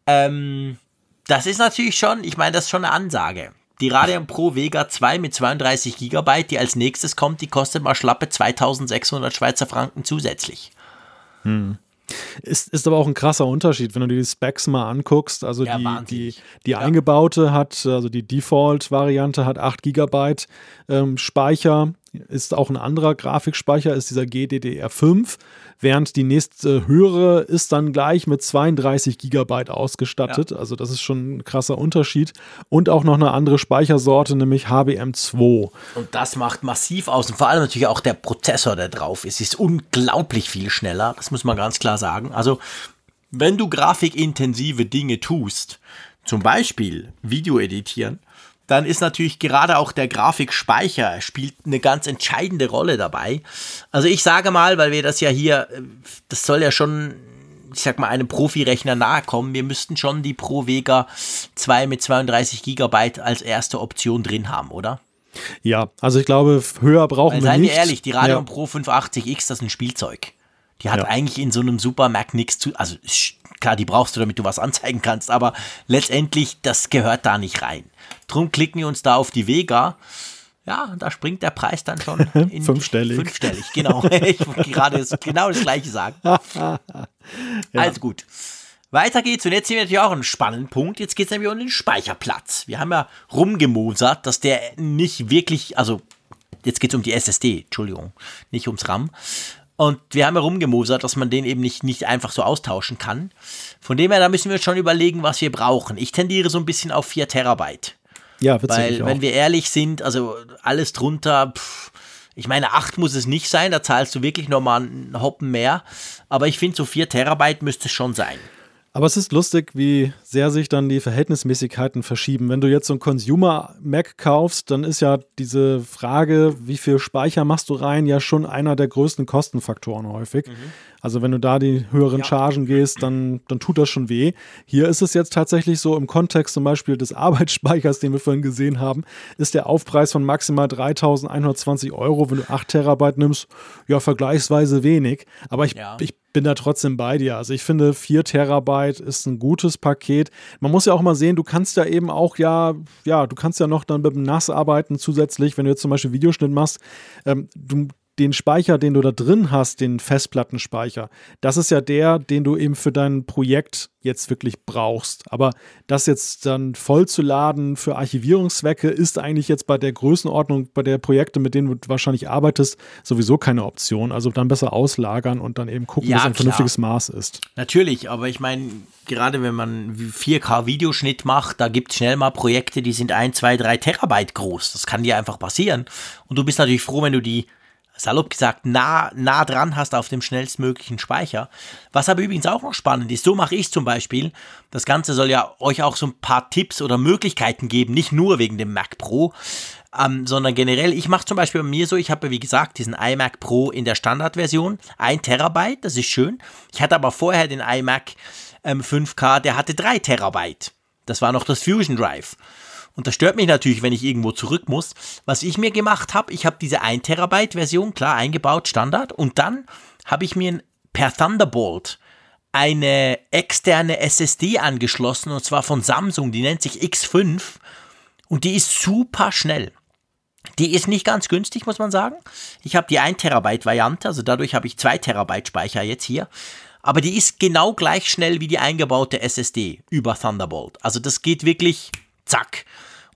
Ähm, das ist natürlich schon, ich meine, das ist schon eine Ansage. Die Radeon Pro Vega 2 mit 32 GB, die als nächstes kommt, die kostet mal schlappe 2600 Schweizer Franken zusätzlich. Ist, ist aber auch ein krasser Unterschied, wenn du dir die Specs mal anguckst. Also Ja, die, die, die eingebaute hat, also die Default-Variante hat 8 GB ähm, Speicher ist auch ein anderer Grafikspeicher, ist dieser GDDR5, während die nächste höhere ist dann gleich mit 32 Gigabyte ausgestattet. Ja. Also das ist schon ein krasser Unterschied. Und auch noch eine andere Speichersorte, nämlich HBM2. Und das macht massiv aus. Und vor allem natürlich auch der Prozessor, der drauf ist, ist unglaublich viel schneller. Das muss man ganz klar sagen. Also wenn du grafikintensive Dinge tust, zum Beispiel Video editieren, dann ist natürlich gerade auch der Grafikspeicher spielt eine ganz entscheidende Rolle dabei. Also ich sage mal, weil wir das ja hier, das soll ja schon, ich sag mal, einem Profi-Rechner nahe kommen, wir müssten schon die Pro Vega 2 mit 32 Gigabyte als erste Option drin haben, oder? Ja, also ich glaube, höher brauchen weil, wir seien nicht. Seien wir ehrlich, die Radeon ja. Pro 580X, das ist ein Spielzeug. Die hat ja. eigentlich in so einem Super Mac nichts zu, also klar, die brauchst du, damit du was anzeigen kannst, aber letztendlich, das gehört da nicht rein. Drum klicken wir uns da auf die Vega. Ja, da springt der Preis dann schon in fünfstellig. Fünfstellig, genau. ich wollte gerade genau das gleiche sagen. ja. Also gut. Weiter geht's und jetzt sehen wir natürlich auch einen spannenden Punkt. Jetzt geht es nämlich um den Speicherplatz. Wir haben ja rumgemosert, dass der nicht wirklich, also jetzt geht es um die SSD, Entschuldigung, nicht ums RAM. Und wir haben herumgemosert, dass man den eben nicht, nicht einfach so austauschen kann. Von dem her, da müssen wir schon überlegen, was wir brauchen. Ich tendiere so ein bisschen auf 4 Terabyte. Ja, Weil, wenn wir ehrlich sind, also alles drunter, pff, ich meine, 8 muss es nicht sein, da zahlst du wirklich nochmal einen Hoppen mehr. Aber ich finde, so 4 Terabyte müsste es schon sein. Aber es ist lustig, wie sehr sich dann die Verhältnismäßigkeiten verschieben. Wenn du jetzt so ein Consumer-Mac kaufst, dann ist ja diese Frage, wie viel Speicher machst du rein, ja schon einer der größten Kostenfaktoren häufig. Mhm. Also wenn du da die höheren ja. Chargen gehst, dann, dann tut das schon weh. Hier ist es jetzt tatsächlich so im Kontext zum Beispiel des Arbeitsspeichers, den wir vorhin gesehen haben, ist der Aufpreis von maximal 3120 Euro, wenn du 8 Terabyte nimmst, ja vergleichsweise wenig. Aber ich, ja. ich bin da trotzdem bei dir. Also ich finde, 4 Terabyte ist ein gutes Paket. Man muss ja auch mal sehen, du kannst ja eben auch ja, ja, du kannst ja noch dann mit dem NAS arbeiten zusätzlich, wenn du jetzt zum Beispiel Videoschnitt machst. Ähm, du den Speicher, den du da drin hast, den Festplattenspeicher, das ist ja der, den du eben für dein Projekt jetzt wirklich brauchst. Aber das jetzt dann voll zu laden für Archivierungszwecke ist eigentlich jetzt bei der Größenordnung, bei der Projekte, mit denen du wahrscheinlich arbeitest, sowieso keine Option. Also dann besser auslagern und dann eben gucken, ja, was ein klar. vernünftiges Maß ist. Natürlich, aber ich meine, gerade wenn man 4K-Videoschnitt macht, da gibt es schnell mal Projekte, die sind 1, 2, 3 Terabyte groß. Das kann dir einfach passieren. Und du bist natürlich froh, wenn du die salopp gesagt, nah, nah dran hast auf dem schnellstmöglichen Speicher. Was aber übrigens auch noch spannend ist, so mache ich zum Beispiel. Das Ganze soll ja euch auch so ein paar Tipps oder Möglichkeiten geben, nicht nur wegen dem Mac Pro, ähm, sondern generell. Ich mache zum Beispiel bei mir so, ich habe wie gesagt diesen iMac Pro in der Standardversion, 1 Terabyte, das ist schön. Ich hatte aber vorher den iMac ähm, 5K, der hatte 3 Terabyte. Das war noch das Fusion Drive. Und das stört mich natürlich, wenn ich irgendwo zurück muss. Was ich mir gemacht habe, ich habe diese 1 Terabyte Version, klar, eingebaut, Standard. Und dann habe ich mir per Thunderbolt eine externe SSD angeschlossen, und zwar von Samsung, die nennt sich X5. Und die ist super schnell. Die ist nicht ganz günstig, muss man sagen. Ich habe die 1 Terabyte Variante, also dadurch habe ich 2 Terabyte Speicher jetzt hier. Aber die ist genau gleich schnell wie die eingebaute SSD über Thunderbolt. Also das geht wirklich zack.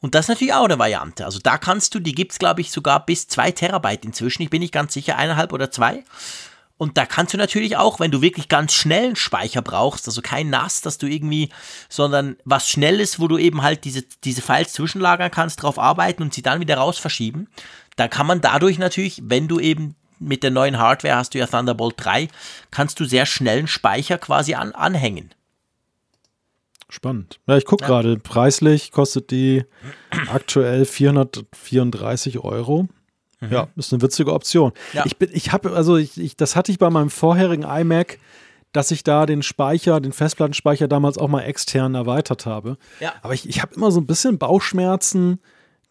Und das ist natürlich auch eine Variante. Also da kannst du, die gibt es glaube ich sogar bis 2 Terabyte inzwischen. Ich bin nicht ganz sicher, eineinhalb oder zwei. Und da kannst du natürlich auch, wenn du wirklich ganz schnellen Speicher brauchst, also kein NAS, dass du irgendwie, sondern was Schnelles, wo du eben halt diese, diese Files zwischenlagern kannst, drauf arbeiten und sie dann wieder raus verschieben. Da kann man dadurch natürlich, wenn du eben mit der neuen Hardware hast du ja Thunderbolt 3, kannst du sehr schnellen Speicher quasi an, anhängen. Spannend. Ja, ich gucke ja. gerade, preislich kostet die aktuell 434 Euro. Mhm. Ja, ist eine witzige Option. Ja. Ich bin, ich habe, also ich, ich, das hatte ich bei meinem vorherigen iMac, dass ich da den Speicher, den Festplattenspeicher damals auch mal extern erweitert habe. Ja. Aber ich, ich habe immer so ein bisschen Bauchschmerzen.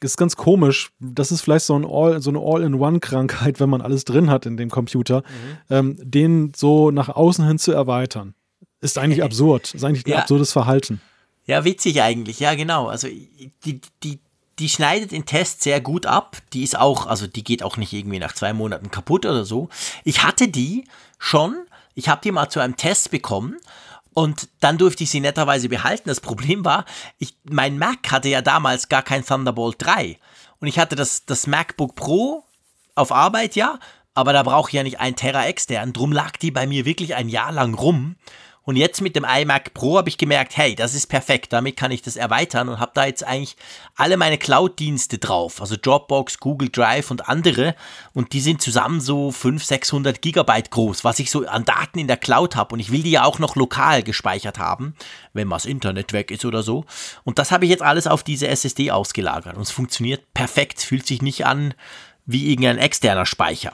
Das ist ganz komisch. Das ist vielleicht so, ein All, so eine All-in-One-Krankheit, wenn man alles drin hat in dem Computer, mhm. ähm, den so nach außen hin zu erweitern. Ist eigentlich absurd. Ist eigentlich ein ja. absurdes Verhalten. Ja, witzig eigentlich. Ja, genau. Also die, die, die schneidet den Test sehr gut ab. Die ist auch, also die geht auch nicht irgendwie nach zwei Monaten kaputt oder so. Ich hatte die schon. Ich habe die mal zu einem Test bekommen und dann durfte ich sie netterweise behalten. Das Problem war, ich, mein Mac hatte ja damals gar kein Thunderbolt 3. Und ich hatte das, das MacBook Pro auf Arbeit ja, aber da brauche ich ja nicht ein Terra extern. Drum lag die bei mir wirklich ein Jahr lang rum. Und jetzt mit dem iMac Pro habe ich gemerkt, hey, das ist perfekt, damit kann ich das erweitern und habe da jetzt eigentlich alle meine Cloud-Dienste drauf, also Dropbox, Google Drive und andere. Und die sind zusammen so 500, 600 Gigabyte groß, was ich so an Daten in der Cloud habe. Und ich will die ja auch noch lokal gespeichert haben, wenn mal das Internet weg ist oder so. Und das habe ich jetzt alles auf diese SSD ausgelagert. Und es funktioniert perfekt, es fühlt sich nicht an wie irgendein externer Speicher.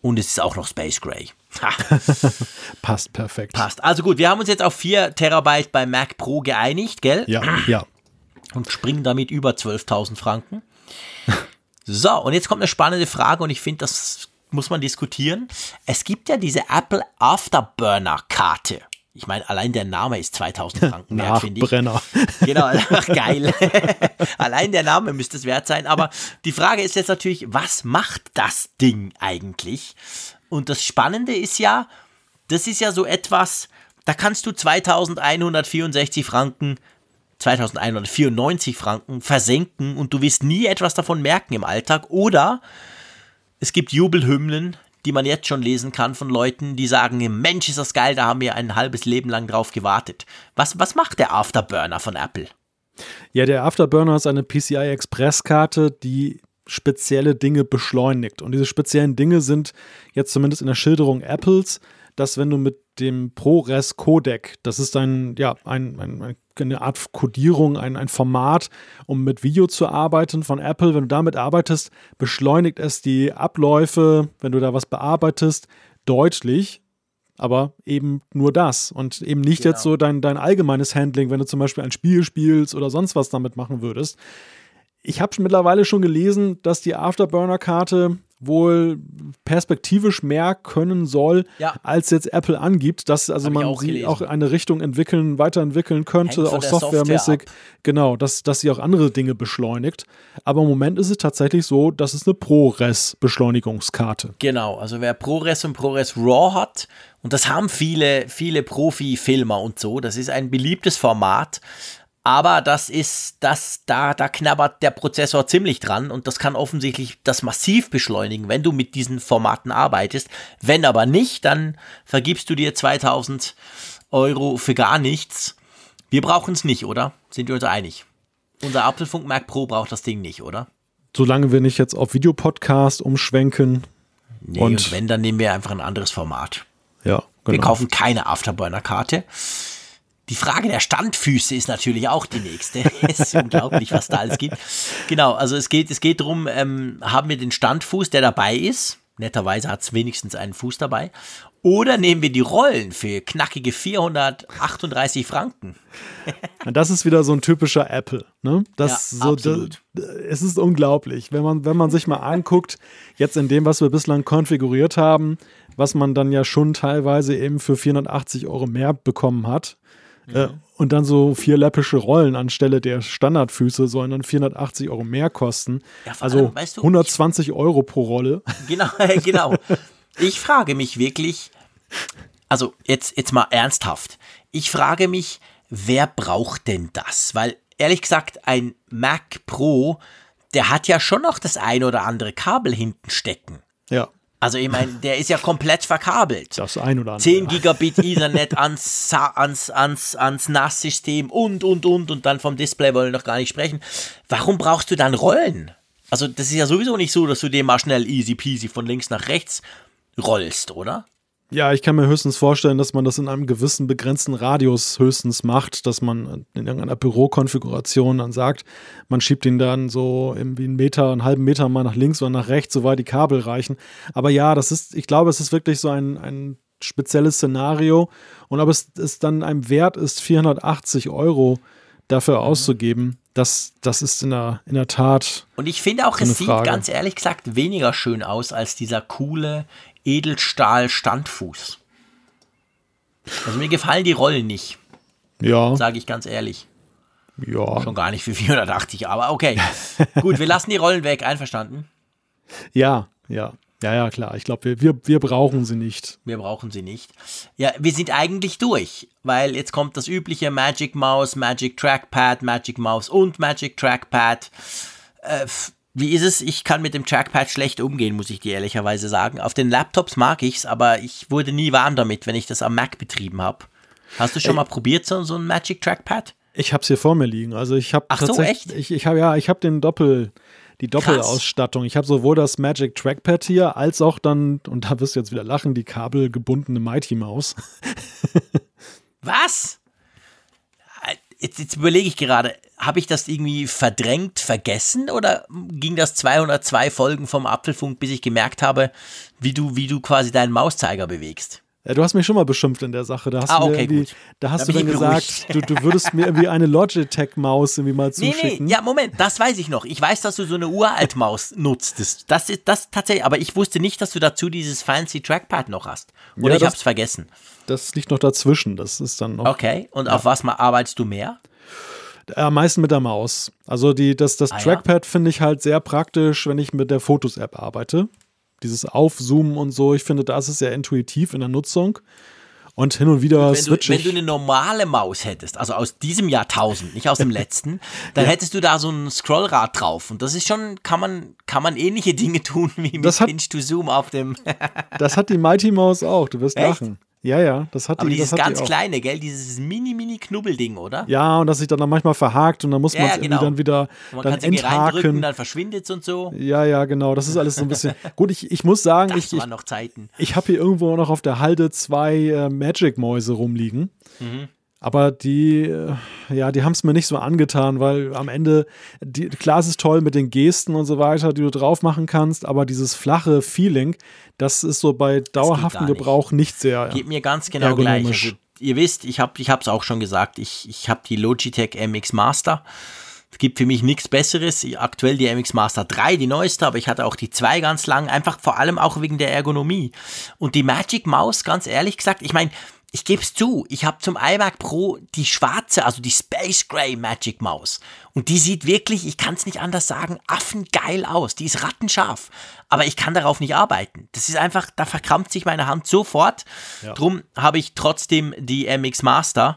Und es ist auch noch Space Gray. Passt perfekt. Passt. Also gut, wir haben uns jetzt auf 4 Terabyte bei Mac Pro geeinigt, gell? Ja, ja. Und springen damit über 12.000 Franken. So, und jetzt kommt eine spannende Frage und ich finde, das muss man diskutieren. Es gibt ja diese Apple Afterburner-Karte. Ich meine, allein der Name ist 2000 Franken wert, finde ich. Brenner. Genau, geil. allein der Name müsste es wert sein. Aber die Frage ist jetzt natürlich, was macht das Ding eigentlich? Und das Spannende ist ja, das ist ja so etwas, da kannst du 2164 Franken 2194 Franken versenken und du wirst nie etwas davon merken im Alltag. Oder es gibt Jubelhymnen, die man jetzt schon lesen kann von Leuten, die sagen, Mensch, ist das geil, da haben wir ein halbes Leben lang drauf gewartet. Was, was macht der Afterburner von Apple? Ja, der Afterburner ist eine PCI Express-Karte, die spezielle Dinge beschleunigt. Und diese speziellen Dinge sind jetzt zumindest in der Schilderung Apples, dass wenn du mit dem ProRes Codec, das ist ein, ja, ein, ein, eine Art Codierung, ein, ein Format, um mit Video zu arbeiten von Apple, wenn du damit arbeitest, beschleunigt es die Abläufe, wenn du da was bearbeitest, deutlich. Aber eben nur das und eben nicht Genau. jetzt so dein, dein allgemeines Handling, wenn du zum Beispiel ein Spiel spielst oder sonst was damit machen würdest. Ich habe mittlerweile schon gelesen, dass die Afterburner-Karte wohl perspektivisch mehr können soll, Ja. als jetzt Apple angibt, dass also Hab man auch sie gelesen. auch eine Richtung entwickeln, weiterentwickeln könnte, auch Software softwaremäßig. ab. Genau, dass, dass sie auch andere Dinge beschleunigt. Aber im Moment ist es tatsächlich so, dass es eine ProRes-Beschleunigungskarte. Genau, also wer ProRes und ProRes RAW hat, und das haben viele, viele Profi-Filmer und so, das ist ein beliebtes Format, aber das ist, das, da, da knabbert der Prozessor ziemlich dran und das kann offensichtlich das massiv beschleunigen, wenn du mit diesen Formaten arbeitest. Wenn aber nicht, dann vergibst du dir 2000 Euro für gar nichts. Wir brauchen es nicht, oder? Sind wir uns einig? Unser Apfelfunk Mac Pro braucht das Ding nicht, oder? Solange wir nicht jetzt auf Videopodcast umschwenken. Nee, Und- und wenn, dann nehmen wir einfach ein anderes Format. Ja, Wir genau. kaufen keine Afterburner-Karte. Die Frage der Standfüße ist natürlich auch die nächste. es ist unglaublich, was da alles gibt. Genau, also es geht, es geht darum, ähm, haben wir den Standfuß, der dabei ist. Netterweise hat es wenigstens einen Fuß dabei. Oder nehmen wir die Rollen für knackige 438 Franken. Das ist wieder so ein typischer Apple. Ne? Das, Ja, so, absolut. da- es ist unglaublich, wenn man, wenn man sich mal anguckt, jetzt in dem, was wir bislang konfiguriert haben, was man dann ja schon teilweise eben für 480 Euro mehr bekommen hat. Äh, und dann so vier läppische Rollen anstelle der Standardfüße sollen dann 480 Euro mehr kosten. Ja, also allem, weißt du, ich- 120 Euro pro Rolle. Genau, genau. Ich frage mich wirklich, also jetzt, jetzt mal ernsthaft. Ich frage mich, wer braucht denn das? Weil ehrlich gesagt, ein Mac Pro, der hat ja schon noch das ein oder andere Kabel hinten stecken. Ja, Also ich meine, der ist ja komplett verkabelt. das ein oder andere. 10 Gigabit Ethernet ans, ans, ans, ans NAS-System und, und, und, und dann vom Display wollen wir noch gar nicht sprechen. Warum brauchst du dann Rollen? Also das ist ja sowieso nicht so, dass du den mal schnell easy peasy von links nach rechts rollst, oder? Ja, ich kann mir höchstens vorstellen, dass man das in einem gewissen begrenzten Radius höchstens macht, dass man in irgendeiner Bürokonfiguration dann sagt, man schiebt ihn dann so irgendwie einen Meter, einen halben Meter mal nach links oder nach rechts, soweit die Kabel reichen. Aber ja, das ist, ich glaube, es ist wirklich so ein, ein spezielles Szenario. Und ob es, es dann einem wert ist, 480 Euro dafür auszugeben, das, das ist in der, in der Tat. Und ich finde auch, So es sieht Frage. ganz ehrlich gesagt weniger schön aus als dieser coole Edelstahl-Standfuß. Also mir gefallen die Rollen nicht, Ja, sage ich ganz ehrlich. ja. Schon gar nicht für 480, aber okay. Gut, wir lassen die Rollen weg, einverstanden? Ja, ja. Ja, ja, klar. Ich glaube, wir, wir, wir brauchen sie nicht. Wir brauchen sie nicht. Ja, wir sind eigentlich durch, weil jetzt kommt das übliche Magic Mouse, Magic Trackpad, Magic Mouse und Magic Trackpad. Äh, Wie ist es? Ich kann mit dem Trackpad schlecht umgehen, muss ich dir ehrlicherweise sagen. Auf den Laptops mag ich's, aber ich wurde nie warm damit, wenn ich das am Mac betrieben habe. Hast du schon Ey. mal probiert, so, so ein Magic Trackpad? Ich habe es hier vor mir liegen. Also ich habe Ach so, tatsächlich, echt? ich, ich habe ja, ich habe den Doppel, die Doppelausstattung. Ich habe sowohl das Magic Trackpad hier als auch dann, und da wirst du jetzt wieder lachen, die kabelgebundene Mighty Maus. Was? Jetzt, jetzt überlege ich gerade, habe ich das irgendwie verdrängt, vergessen oder ging das 202 Folgen vom Apfelfunk, bis ich gemerkt habe, wie du, wie du quasi deinen Mauszeiger bewegst? Ja, du hast mich schon mal beschimpft in der Sache. Da hast Ah, du mir okay, gut. da hast Da du dann gesagt, du, du würdest mir irgendwie eine Logitech-Maus irgendwie mal Nee, zuschicken. nee, ja, Moment, das weiß ich noch. Ich weiß, dass du so eine Uralt-Maus nutztest. Das ist das tatsächlich, aber ich wusste nicht, dass du dazu dieses fancy Trackpad noch hast. Oder Ja, ich das- hab's vergessen. Das liegt noch dazwischen. Das ist dann noch Okay, und auf was mal arbeitest du mehr? Äh, am meisten mit der Maus. Also die, das, das Ah, ja? Trackpad finde ich halt sehr praktisch, wenn ich mit der Fotos-App arbeite. Dieses Aufzoomen und so, ich finde, da ist sehr intuitiv in der Nutzung. Und hin und wieder Wenn du, switche wenn du eine normale Maus hättest, also aus diesem Jahrtausend, nicht aus dem letzten, dann hättest du da so ein Scrollrad drauf. Und das ist schon, kann man, kann man ähnliche Dinge tun wie mit Das hat- Pinch to Zoom auf dem. das hat die Mighty Maus auch, du wirst Echt? lachen. Ja, ja, das hat Aber die, dieses das hat ganz die kleine, gell? Dieses mini, mini Knubbelding, oder? Ja, und dass sich dann, dann manchmal verhakt und dann muss Ja, man es ja, irgendwie genau. dann wieder Und man dann enthaken. dann verschwindet es und so. Ja, ja, genau. Das ist alles so ein bisschen. Gut, ich, ich muss sagen, Das ich, ich, waren noch Zeiten. ich habe hier irgendwo noch auf der Halde zwei äh, Magic-Mäuse rumliegen. Aber die, äh, ja, die haben es mir nicht so angetan, weil am Ende, die, klar, es ist toll mit den Gesten und so weiter, die du drauf machen kannst, aber dieses flache Feeling, das ist so bei dauerhaftem nicht. Gebrauch nicht sehr. Geht mir ganz genau gleich. Also, ihr wisst, ich habe es auch schon gesagt, ich, ich habe die Logitech MX Master. Es gibt für mich nichts Besseres. Aktuell die MX Master 3, die neueste, aber ich hatte auch die 2 ganz lang, einfach vor allem auch wegen der Ergonomie. Und die Magic Maus, ganz ehrlich gesagt, ich meine, ich gebe es zu, ich habe zum iMac Pro die schwarze, also die Space Gray Magic Maus. Und die sieht wirklich, ich kann es nicht anders sagen, affengeil aus. Die ist rattenscharf. Aber ich kann darauf nicht arbeiten. Das ist einfach, da verkrampft sich meine Hand sofort. Drum habe ich trotzdem die MX Master.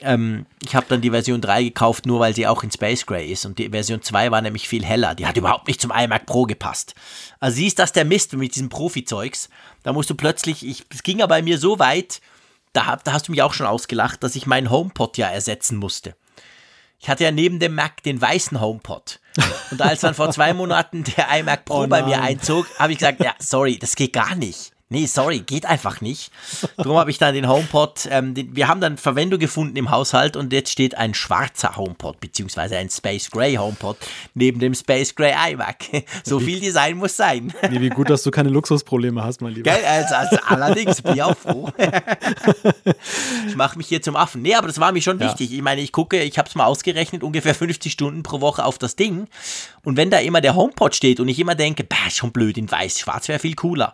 Ähm, ich habe dann die Version 3 gekauft, nur weil sie auch in Space Gray ist. Und die Version 2 war nämlich viel heller. Die hat überhaupt nicht zum iMac Pro gepasst. Also siehst das der Mist mit diesem Profi-Zeugs. Da musst du plötzlich, ich, es ging ja bei mir so weit, da, da hast du mich auch schon ausgelacht, dass ich meinen HomePod ja ersetzen musste. Ich hatte ja neben dem Mac den weißen HomePod. Und als dann vor zwei Monaten der iMac Pro Oh bei mir einzog, habe ich gesagt, ja, sorry, das geht gar nicht. Nee, sorry, geht einfach nicht. Darum habe ich dann den HomePod, ähm, den, wir haben dann Verwendung gefunden im Haushalt und jetzt steht ein schwarzer HomePod, beziehungsweise ein Space Gray HomePod neben dem Space Gray iMac. So viel Design muss sein. Nee, wie gut, dass du keine Luxusprobleme hast, mein Lieber. Gell? Also, also allerdings bin ich auch froh. ich mache mich hier zum Affen. Nee, aber das war mir schon Ja. wichtig. Ich meine, ich gucke, ich habe es mal ausgerechnet, ungefähr 50 Stunden pro Woche auf das Ding. Und wenn da immer der HomePod steht und ich immer denke, bah, schon blöd in weiß, schwarz wäre viel cooler,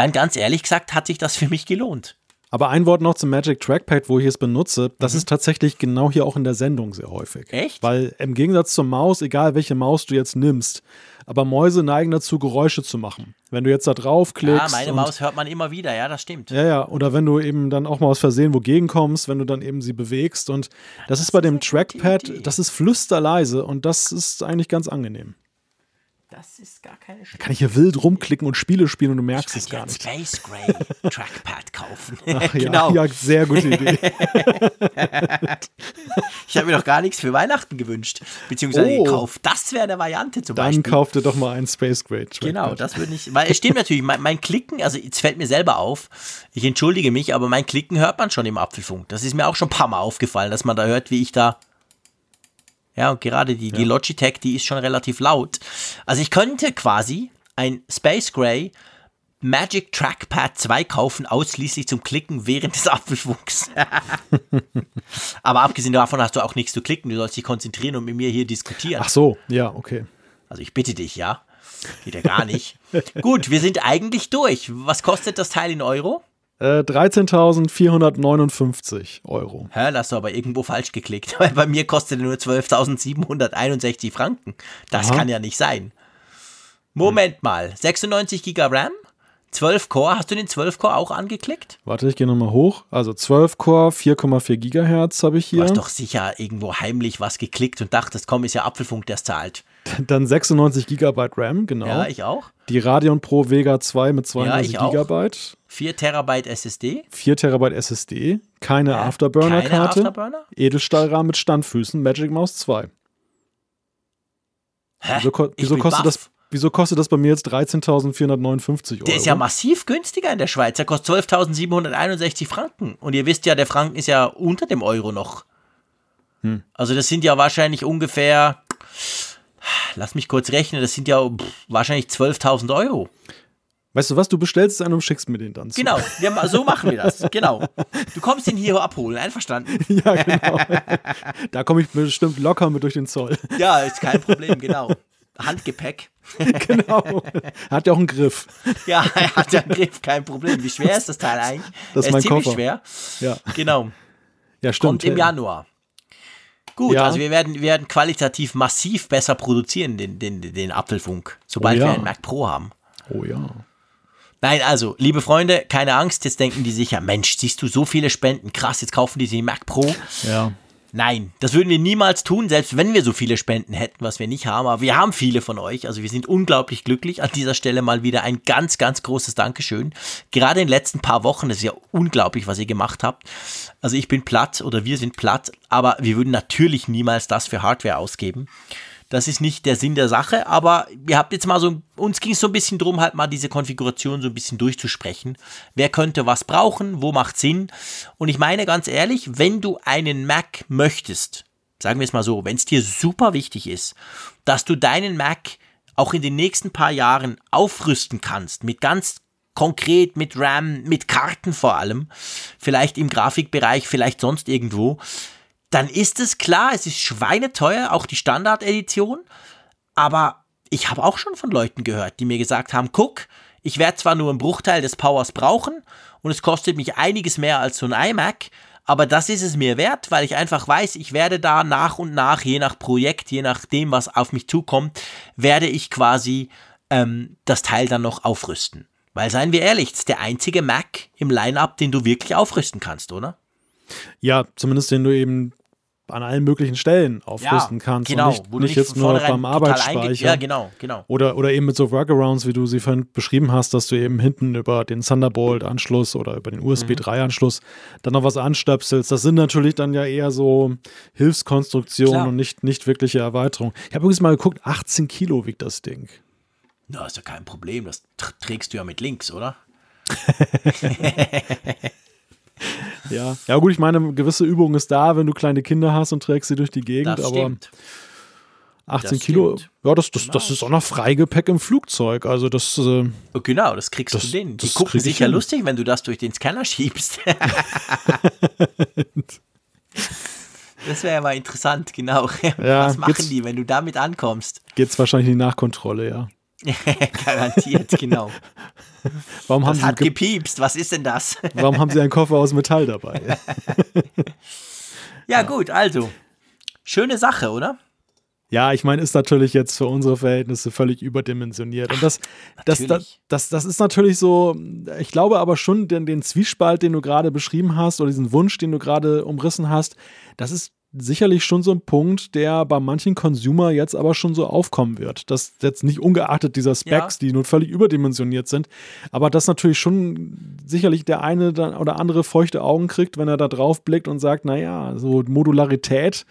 dann ganz ehrlich gesagt hat sich das für mich gelohnt. Aber ein Wort noch zum Magic Trackpad, wo ich es benutze. Das ist tatsächlich genau hier auch in der Sendung sehr häufig. Mhm. Echt? Weil im Gegensatz zur Maus, egal welche Maus du jetzt nimmst, aber Mäuse neigen dazu, Geräusche zu machen. Wenn du jetzt da draufklickst. Ja, meine Maus hört man immer wieder, ja, das stimmt. Ja, ja, oder wenn du eben dann auch mal aus Versehen wogegen kommst, wenn du dann eben sie bewegst. Und das, ist bei dem Trackpad, das ist flüsterleise und das ist eigentlich ganz angenehm. Das ist gar keine Schwäche. Kann ich hier wild rumklicken und Spiele spielen und du merkst es gar nicht. Space Gray Trackpad kaufen. Ach, genau. ja, ja, sehr gute Idee. Ich habe mir doch gar nichts für Weihnachten gewünscht, beziehungsweise Oh. gekauft. Das wäre eine Variante zum Dann Beispiel. kauf dir doch mal ein Space Gray Trackpad. Genau, das würde ich, weil es stimmt natürlich, mein, mein Klicken, also jetzt fällt mir selber auf, ich entschuldige mich, aber mein Klicken hört man schon im Apfelfunk. Das ist mir auch schon ein paar Mal aufgefallen, dass man da hört, wie ich da, ja, und gerade die, die Logitech, die ist schon relativ laut. Also ich könnte quasi ein Space Gray Magic Trackpad 2 kaufen, ausschließlich zum Klicken während des Apfelfunks. aber abgesehen davon hast du auch nichts zu klicken, du sollst dich konzentrieren und mit mir hier diskutieren. Ach so, ja, okay. Also ich bitte dich, ja. Geht ja gar nicht. Gut, wir sind eigentlich durch. Was kostet das Teil in Euro? Äh, 13.459 Euro. Hä, da hast du aber irgendwo falsch geklickt. Weil bei mir kostet er nur 12.761 Franken. Das Aha. kann ja nicht sein. Moment mal. 96 Giga RAM? 12 Core? Hast du den 12 Core auch angeklickt? Warte, ich gehe nochmal hoch. Also 12 Core, 4,4 Gigahertz habe ich Du hier. hast doch sicher irgendwo heimlich was geklickt und dachtest, komm, ist ja Apfelfunk, der es zahlt. Dann 96 GB RAM, genau. Ja, ich auch. Die Radeon Pro Vega 2 mit 32 Ja. GB. 4 Terabyte SSD. 4 Terabyte SSD. Keine Ja, Afterburner-Karte. Keine Afterburner? Edelstahlrahmen mit Standfüßen. Magic Mouse 2. Hä? Wieso, ko wieso, kostet das, wieso kostet das bei mir jetzt 13.459 Euro? Der ist ja massiv günstiger in der Schweiz. Der kostet 12.761 Franken. Und ihr wisst ja, der Franken ist ja unter dem Euro noch. Hm. Also das sind ja wahrscheinlich ungefähr, lass mich kurz rechnen, das sind ja wahrscheinlich 12.000 Euro. Weißt du was? Du bestellst einen und schickst mir den dann zu. Genau, ma- so machen wir das. Genau. Du kommst ihn hier abholen, einverstanden? Ja, genau. da komme ich bestimmt locker mit durch den Zoll. Ja, ist kein Problem, genau. Handgepäck. genau. Hat ja auch einen Griff. Ja, er hat ja einen Griff, kein Problem. Wie schwer ist das Teil eigentlich? Das ist er mein ist ziemlich Koffer. schwer. Ja, Genau. ja stimmt. Kommt im Januar. Gut, Ja. also wir werden, wir werden qualitativ massiv besser produzieren, den, den, den Apfelfunk, sobald Oh ja. wir einen Mac Pro haben. Oh ja. Nein, also, liebe Freunde, keine Angst, jetzt denken die sich ja, Mensch, siehst du so viele Spenden, krass, jetzt kaufen die sich Mac Pro. Ja. Nein, das würden wir niemals tun, selbst wenn wir so viele Spenden hätten, was wir nicht haben. Aber wir haben viele von euch. Also wir sind unglaublich glücklich. An dieser Stelle mal wieder ein ganz, ganz großes Dankeschön. Gerade in den letzten paar Wochen, das ist ja unglaublich, was ihr gemacht habt. Also ich bin platt oder wir sind platt, aber wir würden natürlich niemals das für Hardware ausgeben. Das ist nicht der Sinn der Sache, aber ihr habt jetzt mal so, uns ging es so ein bisschen drum, halt mal diese Konfiguration so ein bisschen durchzusprechen. Wer könnte was brauchen? Wo macht Sinn? Und ich meine ganz ehrlich, wenn du einen Mac möchtest, sagen wir es mal so, wenn es dir super wichtig ist, dass du deinen Mac auch in den nächsten paar Jahren aufrüsten kannst mit ganz konkret mit RAM, mit Karten vor allem, vielleicht im Grafikbereich, vielleicht sonst irgendwo, dann ist es klar, es ist schweineteuer, auch die Standard-Edition, aber ich habe auch schon von Leuten gehört, die mir gesagt haben, guck, ich werde zwar nur einen Bruchteil des Powers brauchen und es kostet mich einiges mehr als so ein iMac, aber das ist es mir wert, weil ich einfach weiß, ich werde da nach und nach, je nach Projekt, je nachdem, was auf mich zukommt, werde ich quasi ähm, das Teil dann noch aufrüsten. Weil, seien wir ehrlich, das ist der einzige Mac im Line-Up, den du wirklich aufrüsten kannst, oder? Ja, zumindest den du eben an allen möglichen Stellen aufrüsten kannst. Genau, Und nicht, wo du nicht jetzt nur beim Arbeitsspeicher. Ja, genau, genau. Oder, oder eben mit so Workarounds, wie du sie vorhin beschrieben hast, dass du eben hinten über den Thunderbolt-Anschluss oder über den USB 3-Anschluss dann noch was anstöpselst. Das sind natürlich dann ja eher so Hilfskonstruktionen Klar. und nicht, nicht wirkliche Erweiterungen. Ich habe übrigens mal geguckt, 18 Kilo wiegt das Ding. Na, ist ja kein Problem, das tr- trägst du ja mit links, oder? Ja. ja, gut, ich meine, eine gewisse Übung ist da, wenn du kleine Kinder hast und trägst sie durch die Gegend, Das aber stimmt. 18 das Kilo, stimmt. ja, das, das, das ist auch noch Freigepäck im Flugzeug. Also das, äh, Genau, das kriegst Das- du denen. Die das gucken sicher hin. lustig, wenn du das durch den Scanner schiebst. das wäre ja mal interessant, genau. Ja, Was machen die, wenn du damit ankommst? geht's wahrscheinlich in die Nachkontrolle, ja. Garantiert, genau. Warum haben, Das sie, hat ge- gepiepst, was ist denn das? warum haben sie einen Koffer aus Metall dabei? Ja, gut, also. Schöne Sache, oder? Ja, ich meine, ist natürlich jetzt für unsere Verhältnisse völlig überdimensioniert. Und das, das, das, natürlich. das, das ist natürlich so, ich glaube aber schon, den, den Zwiespalt, den du gerade beschrieben hast, oder diesen Wunsch, den du gerade umrissen hast, das ist sicherlich schon so ein Punkt, der bei manchen Consumer jetzt aber schon so aufkommen wird. Das jetzt nicht ungeachtet dieser Specs, die nun völlig überdimensioniert sind, aber das natürlich schon sicherlich der eine oder andere feuchte Augen kriegt, wenn er da drauf blickt und sagt, naja, so Modularität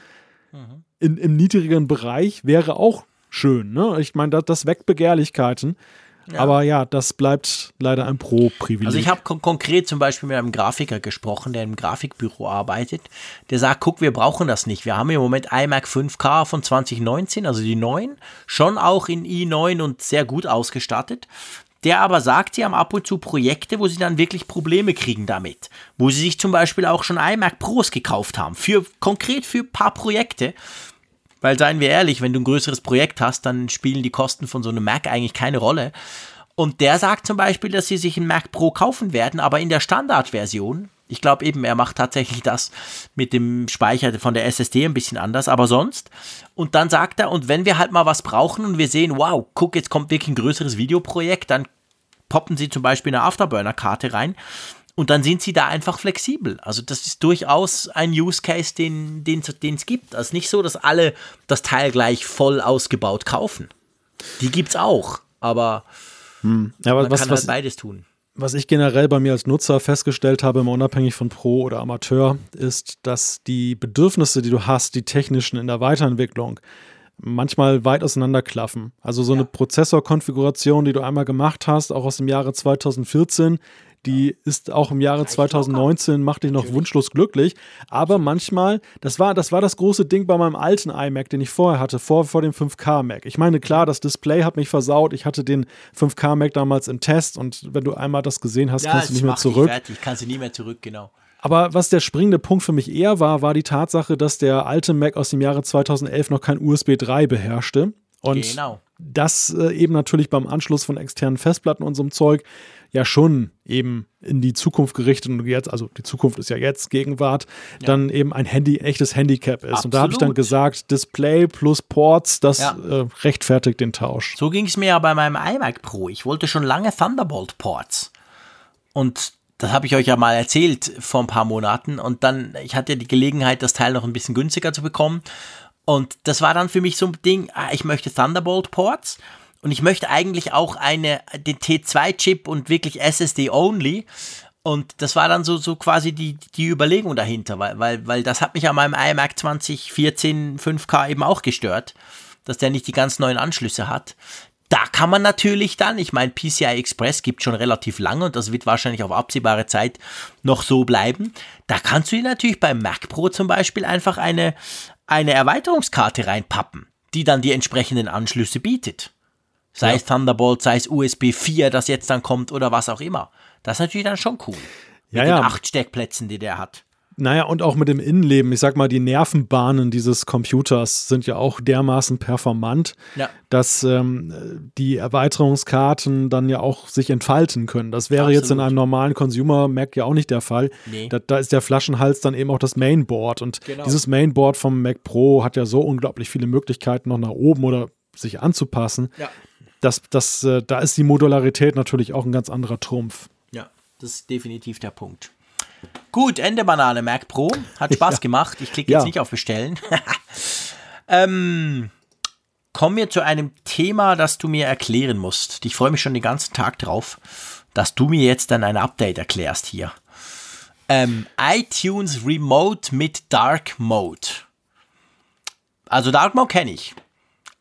in, im niedrigeren Bereich wäre auch schön. Ne? Ich meine, das, das weckt Begehrlichkeiten. Aber ja, das bleibt leider ein Pro-Privileg. Also ich habe kon konkret zum Beispiel mit einem Grafiker gesprochen, der im Grafikbüro arbeitet. Der sagt, guck, wir brauchen das nicht. Wir haben im Moment iMac 5K von 2019, also die neuen, schon auch in i9 und sehr gut ausgestattet. Der aber sagt, sie haben ab und zu Projekte, wo sie dann wirklich Probleme kriegen damit. Wo sie sich zum Beispiel auch schon iMac Pros gekauft haben. Für, konkret für ein paar Projekte. Weil seien wir ehrlich, wenn du ein größeres Projekt hast, dann spielen die Kosten von so einem Mac eigentlich keine Rolle. Und der sagt zum Beispiel, dass sie sich einen Mac Pro kaufen werden, aber in der Standardversion. Ich glaube eben, er macht tatsächlich das mit dem Speicher von der SSD ein bisschen anders, aber sonst. Und dann sagt er, und wenn wir halt mal was brauchen und wir sehen, wow, guck, jetzt kommt wirklich ein größeres Videoprojekt, dann poppen sie zum Beispiel eine Afterburner-Karte rein. Und dann sind sie da einfach flexibel. Also das ist durchaus ein Use Case, den es gibt. Also nicht so, dass alle das Teil gleich voll ausgebaut kaufen. Die gibt es auch, aber, hm. ja, aber man was, kann was, halt beides tun. Was ich generell bei mir als Nutzer festgestellt habe, immer unabhängig von Pro oder Amateur, ist, dass die Bedürfnisse, die du hast, die technischen in der Weiterentwicklung, manchmal weit auseinanderklaffen. Also so ja. eine Prozessorkonfiguration, die du einmal gemacht hast, auch aus dem Jahre 2014, die ist auch im Jahre 2019, macht dich noch wunschlos glücklich. Aber manchmal, das war, das war das große Ding bei meinem alten iMac, den ich vorher hatte, vor, vor dem 5K-Mac. Ich meine, klar, das Display hat mich versaut. Ich hatte den 5K-Mac damals im Test und wenn du einmal das gesehen hast, ja, kannst du nicht mehr zurück. Fertig, kannst du nie mehr zurück, genau. Aber was der springende Punkt für mich eher war, war die Tatsache, dass der alte Mac aus dem Jahre 2011 noch kein USB 3 beherrschte. Und genau. das äh, eben natürlich beim Anschluss von externen Festplatten und so einem Zeug ja schon eben in die Zukunft gerichtet und jetzt, also die Zukunft ist ja jetzt Gegenwart, ja. dann eben ein Handy, echtes Handicap ist. Absolut. Und da habe ich dann gesagt, Display plus Ports, das ja. äh, rechtfertigt den Tausch. So ging es mir ja bei meinem iMac Pro. Ich wollte schon lange Thunderbolt Ports. Und das habe ich euch ja mal erzählt vor ein paar Monaten. Und dann, ich hatte ja die Gelegenheit, das Teil noch ein bisschen günstiger zu bekommen. Und das war dann für mich so ein Ding, ah, ich möchte Thunderbolt Ports. Und ich möchte eigentlich auch eine, den T2-Chip und wirklich SSD only. Und das war dann so, so quasi die, die Überlegung dahinter, weil, weil, weil das hat mich an meinem iMac 2014 5K eben auch gestört, dass der nicht die ganz neuen Anschlüsse hat. Da kann man natürlich dann, ich meine, PCI Express gibt schon relativ lange und das wird wahrscheinlich auf absehbare Zeit noch so bleiben. Da kannst du dir natürlich beim Mac Pro zum Beispiel einfach eine, eine Erweiterungskarte reinpappen, die dann die entsprechenden Anschlüsse bietet. Sei ja. es Thunderbolt, sei es USB 4, das jetzt dann kommt oder was auch immer. Das ist natürlich dann schon cool. Mit ja, den acht Steckplätzen, die der hat. Naja, und auch mit dem Innenleben. Ich sag mal, die Nervenbahnen dieses Computers sind ja auch dermaßen performant, ja. dass ähm, die Erweiterungskarten dann ja auch sich entfalten können. Das wäre Absolut. jetzt in einem normalen Consumer Mac ja auch nicht der Fall. Nee. Da, da, ist der Flaschenhals dann eben auch das Mainboard. Und genau. dieses Mainboard vom Mac Pro hat ja so unglaublich viele Möglichkeiten, noch nach oben oder sich anzupassen. Ja das, das, äh, da ist die Modularität natürlich auch ein ganz anderer Trumpf. Ja, das ist definitiv der Punkt. Gut, Ende Banane Mac Pro. Hat Spaß ja. gemacht. Ich klicke jetzt ja. nicht auf Bestellen. ähm, kommen wir zu einem Thema, das du mir erklären musst. Ich freue mich schon den ganzen Tag drauf, dass du mir jetzt dann ein Update erklärst hier. Ähm, iTunes Remote mit Dark Mode. Also Dark Mode kenne ich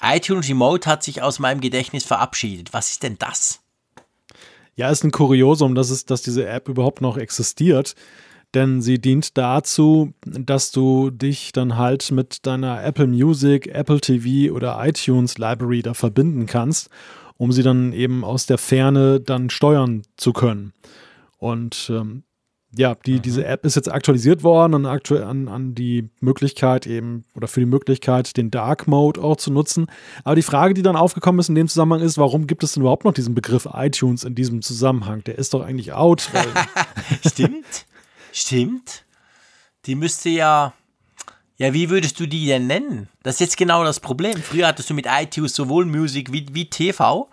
iTunes Remote hat sich aus meinem Gedächtnis verabschiedet. Was ist denn das? Ja, ist ein Kuriosum, dass, es, dass diese App überhaupt noch existiert. Denn sie dient dazu, dass du dich dann halt mit deiner Apple Music, Apple TV oder iTunes Library da verbinden kannst, um sie dann eben aus der Ferne dann steuern zu können. Und ähm, ja, die, mhm. diese App ist jetzt aktualisiert worden an, an, an die Möglichkeit eben oder für die Möglichkeit, den Dark Mode auch zu nutzen. Aber die Frage, die dann aufgekommen ist in dem Zusammenhang ist, warum gibt es denn überhaupt noch diesen Begriff iTunes in diesem Zusammenhang? Der ist doch eigentlich out. Stimmt. Stimmt. Die müsste ja. Ja, wie würdest du die denn nennen? Das ist jetzt genau das Problem. Früher hattest du mit iTunes sowohl Musik wie, wie TV.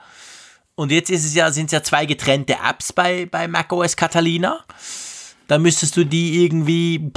Und jetzt ist es ja, sind es ja zwei getrennte Apps bei, bei macOS Catalina dann müsstest du die irgendwie.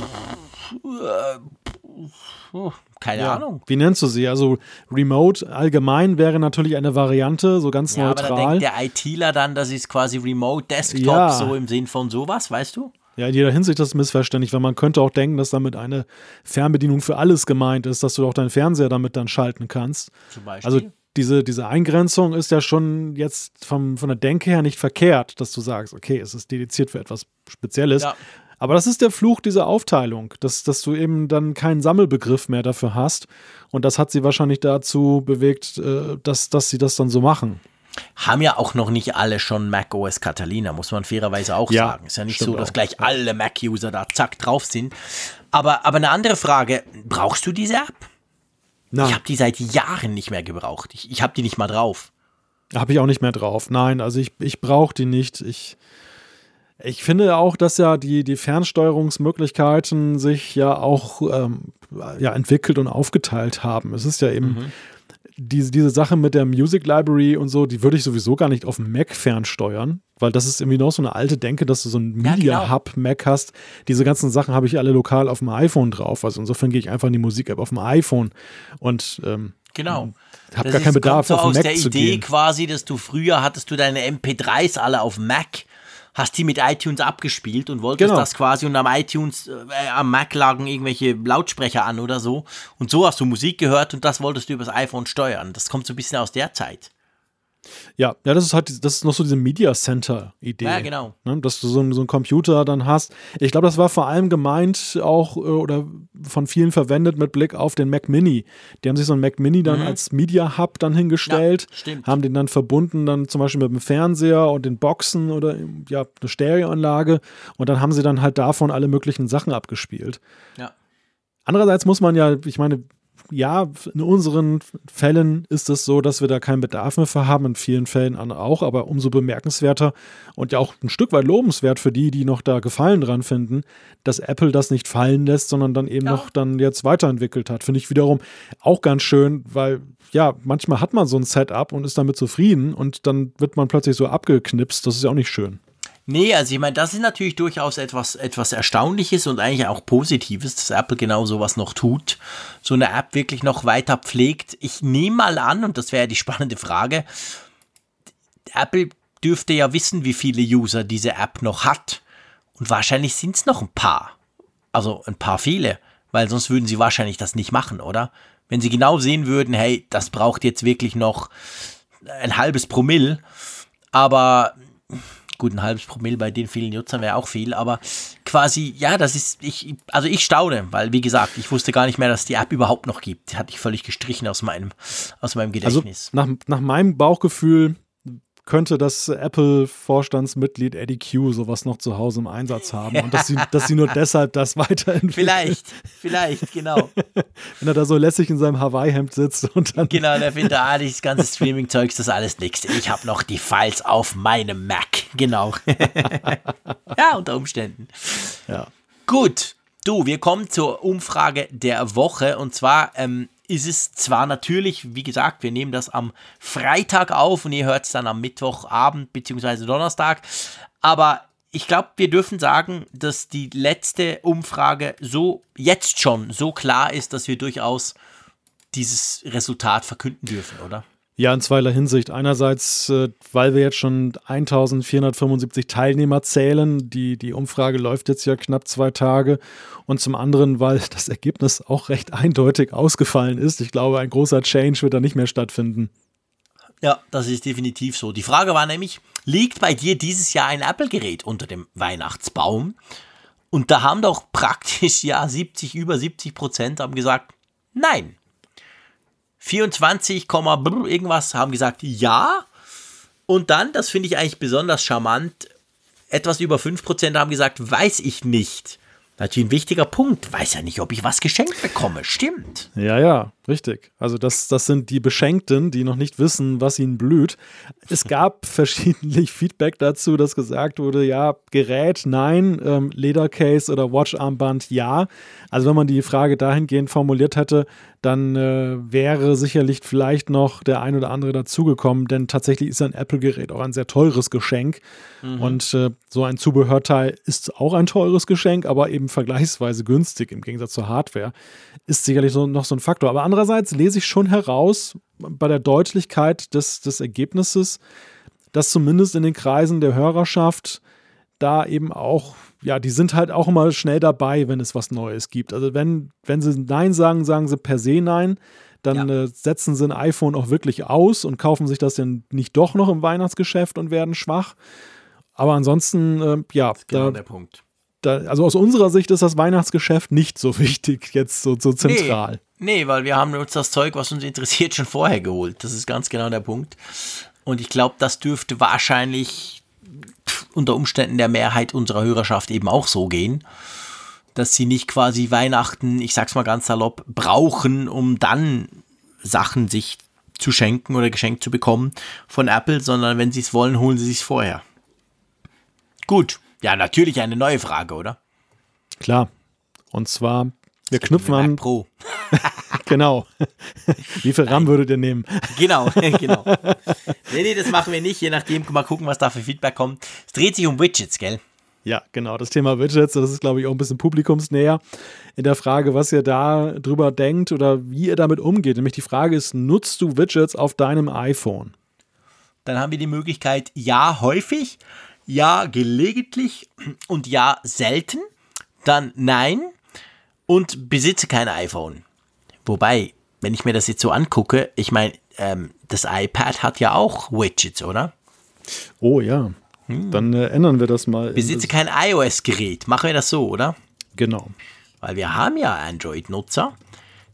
Keine ja. Ahnung. Wie nennst du sie? Also Remote allgemein wäre natürlich eine Variante, so ganz ja, neutral. Aber da denkt der ITler dann, das ist quasi Remote Desktop, ja. so im Sinn von sowas, weißt du? Ja, in jeder Hinsicht ist das missverständlich, weil man könnte auch denken, dass damit eine Fernbedienung für alles gemeint ist, dass du auch deinen Fernseher damit dann schalten kannst. Zum Beispiel. Also diese, diese Eingrenzung ist ja schon jetzt vom, von der Denke her nicht verkehrt, dass du sagst, okay, es ist dediziert für etwas Spezielles. Ja. Aber das ist der Fluch dieser Aufteilung, dass, dass du eben dann keinen Sammelbegriff mehr dafür hast. Und das hat sie wahrscheinlich dazu bewegt, äh, dass, dass sie das dann so machen. Haben ja auch noch nicht alle schon Mac OS Catalina, muss man fairerweise auch ja, sagen. Ist ja nicht so, dass auch. gleich alle Mac-User da zack drauf sind. Aber, aber eine andere Frage, brauchst du diese App? Nein. Ich habe die seit Jahren nicht mehr gebraucht. Ich, ich habe die nicht mal drauf. Habe ich auch nicht mehr drauf. Nein, also ich, ich brauche die nicht. Ich, ich finde auch, dass ja die, die Fernsteuerungsmöglichkeiten sich ja auch ähm, ja, entwickelt und aufgeteilt haben. Es ist ja eben, mhm. Diese, diese Sache mit der Music Library und so, die würde ich sowieso gar nicht auf dem Mac fernsteuern, weil das ist irgendwie noch so eine alte Denke, dass du so ein Media genau. Hub Mac hast. Diese ganzen Sachen habe ich alle lokal auf dem iPhone drauf. Also insofern gehe ich einfach in die Musik-App auf dem iPhone und ähm, Genau. habe Das gar keinen Bedarf, kommt so auf aus Mac der Idee quasi, dass du früher hattest du deine MP3s alle auf Mac, hast die mit iTunes abgespielt und wolltest Genau. das quasi und am iTunes, äh, am Mac lagen irgendwelche Lautsprecher an oder so und so hast du Musik gehört und das wolltest du übers iPhone steuern. Das kommt so ein bisschen aus der Zeit. Ja, ja, das ist halt, das ist noch so diese Media Center Idee. Ja, genau. Ne, dass du so, einen- so einen Computer dann hast. Ich glaube, das war vor allem gemeint auch äh, oder von vielen verwendet mit Blick auf den Mac Mini. Die haben sich so einen Mac Mini dann als Media Hub dann hingestellt, Mhm. Ja, stimmt. haben den dann verbunden dann zum Beispiel mit dem Fernseher und den Boxen oder ja, eine Stereoanlage und dann haben sie dann halt davon alle möglichen Sachen abgespielt. Ja. Andererseits muss man ja, ich meine, ja, in unseren Fällen ist es so, dass wir da keinen Bedarf mehr für haben, in vielen Fällen auch, aber umso bemerkenswerter und ja auch ein Stück weit lobenswert für die, die noch da Gefallen dran finden, dass Apple das nicht fallen lässt, sondern dann eben Ja. noch dann jetzt weiterentwickelt hat. Finde ich wiederum auch ganz schön, weil ja, manchmal hat man so ein Setup und ist damit zufrieden und dann wird man plötzlich so abgeknipst. Das ist ja auch nicht schön. Nee, also ich meine, das ist natürlich durchaus etwas, etwas Erstaunliches und eigentlich auch Positives, dass Apple genau sowas noch tut. So eine App wirklich noch weiter pflegt. Ich nehme mal an, und das wäre ja die spannende Frage, Apple dürfte ja wissen, wie viele User diese App noch hat. Und wahrscheinlich sind es noch ein paar. Also ein paar viele. Weil sonst würden sie wahrscheinlich das nicht machen, oder? Wenn sie genau sehen würden, hey, das braucht jetzt wirklich noch ein halbes Promille. Aber gut, ein halbes Promille bei den vielen Nutzern wäre auch viel, aber quasi, ja, das ist, ich, also ich staune, weil wie gesagt, ich wusste gar nicht mehr, dass die App überhaupt noch gibt. Die hatte ich völlig gestrichen aus meinem, aus meinem Also Gedächtnis. nach, nach meinem Bauchgefühl könnte das Apple-Vorstandsmitglied Eddie Q sowas noch zu Hause im Einsatz haben und dass sie, dass sie nur deshalb das weiterentwickeln. vielleicht, vielleicht, genau. Wenn er da so lässig in seinem Hawaii-Hemd sitzt und dann. Genau, der findet, ah, dieses ganze Streaming-Zeugs, das ist alles nichts. Ich habe noch die Files auf meinem Mac. Genau. ja, unter Umständen. Ja. Gut, du, wir kommen zur Umfrage der Woche. Und zwar ähm, ist es zwar natürlich, wie gesagt, wir nehmen das am Freitag auf und ihr hört es dann am Mittwochabend bzw. Donnerstag. Aber ich glaube, wir dürfen sagen, dass die letzte Umfrage so jetzt schon so klar ist, dass wir durchaus dieses Resultat verkünden dürfen, oder? Ja, in zweierlei Hinsicht. Einerseits, äh, weil wir jetzt schon 1475 Teilnehmer zählen. Die, die Umfrage läuft jetzt ja knapp zwei Tage. Und zum anderen, weil das Ergebnis auch recht eindeutig ausgefallen ist. Ich glaube, ein großer Change wird da nicht mehr stattfinden. Ja, das ist definitiv so. Die Frage war nämlich, liegt bei dir dieses Jahr ein Apple-Gerät unter dem Weihnachtsbaum? Und da haben doch praktisch ja 70, über 70 Prozent haben gesagt, nein. 24, brr irgendwas haben gesagt, ja. Und dann, das finde ich eigentlich besonders charmant, etwas über 5 Prozent haben gesagt, weiß ich nicht. Natürlich ein wichtiger Punkt. Weiß ja nicht, ob ich was geschenkt bekomme. Stimmt. Ja, ja, richtig. Also das, das sind die Beschenkten, die noch nicht wissen, was ihnen blüht. Es gab verschiedentlich Feedback dazu, dass gesagt wurde, ja, Gerät, nein, ähm, Ledercase oder Watcharmband, ja. Also wenn man die Frage dahingehend formuliert hätte, dann äh, wäre sicherlich vielleicht noch der ein oder andere dazugekommen, denn tatsächlich ist ein Apple-Gerät auch ein sehr teures Geschenk. Und äh, so ein Zubehörteil ist auch ein teures Geschenk, aber eben vergleichsweise günstig im Gegensatz zur Hardware. Ist sicherlich so, noch so ein Faktor. Aber andererseits lese ich schon heraus bei der Deutlichkeit des, des Ergebnisses, dass zumindest in den Kreisen der Hörerschaft da eben auch, ja, die sind halt auch immer schnell dabei, wenn es was Neues gibt. Also wenn, wenn sie Nein sagen, sagen sie per se Nein. Dann Ja. äh, setzen sie ein iPhone auch wirklich aus und kaufen sich das dann nicht doch noch im Weihnachtsgeschäft und werden schwach. Aber ansonsten, äh, ja, Genau da, der Punkt. Da, also aus unserer Sicht ist das Weihnachtsgeschäft nicht so wichtig, jetzt so, so zentral. Nee, nee, weil wir haben uns das Zeug, was uns interessiert, schon vorher geholt. Das ist ganz genau der Punkt. Und ich glaube, das dürfte wahrscheinlich unter Umständen der Mehrheit unserer Hörerschaft eben auch so gehen, dass sie nicht quasi Weihnachten, ich sag's mal ganz salopp, brauchen, um dann Sachen sich zu schenken oder geschenkt zu bekommen von Apple, sondern wenn sie es wollen, holen sie es vorher. Gut. Ja, natürlich eine neue Frage, oder? Klar. Und zwar, wir knüpfen an, Pro. genau. Wie viel RAM würdet ihr nehmen? Genau, genau. Nee, nee, das machen wir nicht, je nachdem, mal gucken, was da für Feedback kommt. Es dreht sich um Widgets, gell? Ja, genau. Das Thema Widgets, das ist, glaube ich, auch ein bisschen publikumsnäher in der Frage, was ihr da drüber denkt oder wie ihr damit umgeht. Nämlich die Frage ist, nutzt du Widgets auf deinem iPhone? Dann haben wir die Möglichkeit, ja, häufig, ja, gelegentlich und ja, selten. Dann nein und besitze kein iPhone. Wobei, wenn ich mir das jetzt so angucke, ich meine, ähm, das iPad hat ja auch Widgets, oder? Oh ja. Dann äh, ändern wir das mal. Besitze kein iOS-Gerät. Machen wir das so, oder? Genau. Weil wir haben ja Android-Nutzer,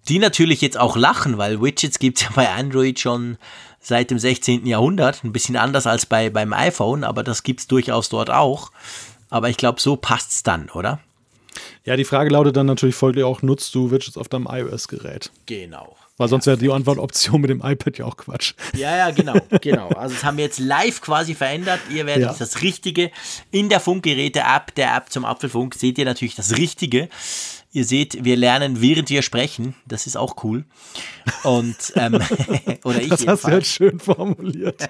die natürlich jetzt auch lachen, weil Widgets gibt es ja bei Android schon seit dem 16. Jahrhundert. Ein bisschen anders als bei, beim iPhone, aber das gibt es durchaus dort auch. Aber ich glaube, so passt es dann, oder? Ja, die Frage lautet dann natürlich folglich auch, nutzt du Widgets auf deinem iOS-Gerät? Genau. Weil sonst wäre die Antwortoption mit dem iPad ja auch Quatsch. Ja, ja, genau, genau. Also das haben wir jetzt live quasi verändert. Ihr werdet Ja. das Richtige in der Funkgeräte-App, der App zum Apfelfunk, seht ihr natürlich das Richtige. Ihr seht, wir lernen, während wir sprechen. Das ist auch cool. Und, ähm, oder ich Das hast du jetzt schön formuliert.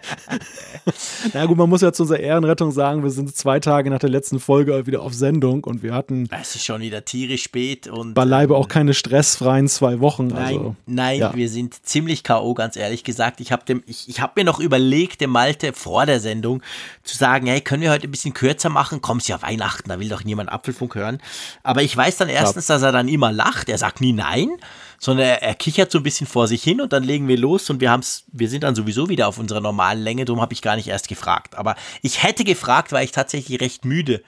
Na gut, man muss ja zu unserer Ehrenrettung sagen, wir sind zwei Tage nach der letzten Folge wieder auf Sendung und wir hatten Es ist schon wieder tierisch spät und beileibe auch keine stressfreien zwei Wochen. Nein, Also, nein, ja. wir sind ziemlich K.O., ganz ehrlich gesagt. Ich habe ich, ich hab mir noch überlegt, dem Malte vor der Sendung zu sagen, hey, können wir heute ein bisschen kürzer machen? Kommt's ja Weihnachten, da will doch niemand Apfelfunk hören. Aber ich weiß dann erstens, dass er dann immer lacht. Er sagt nie nein, sondern er, er kichert so ein bisschen vor sich hin und dann legen wir los und wir haben's, wir sind dann sowieso wieder auf unserer normalen Länge. Darum habe ich gar nicht erst gefragt. Aber ich hätte gefragt, weil ich tatsächlich recht müde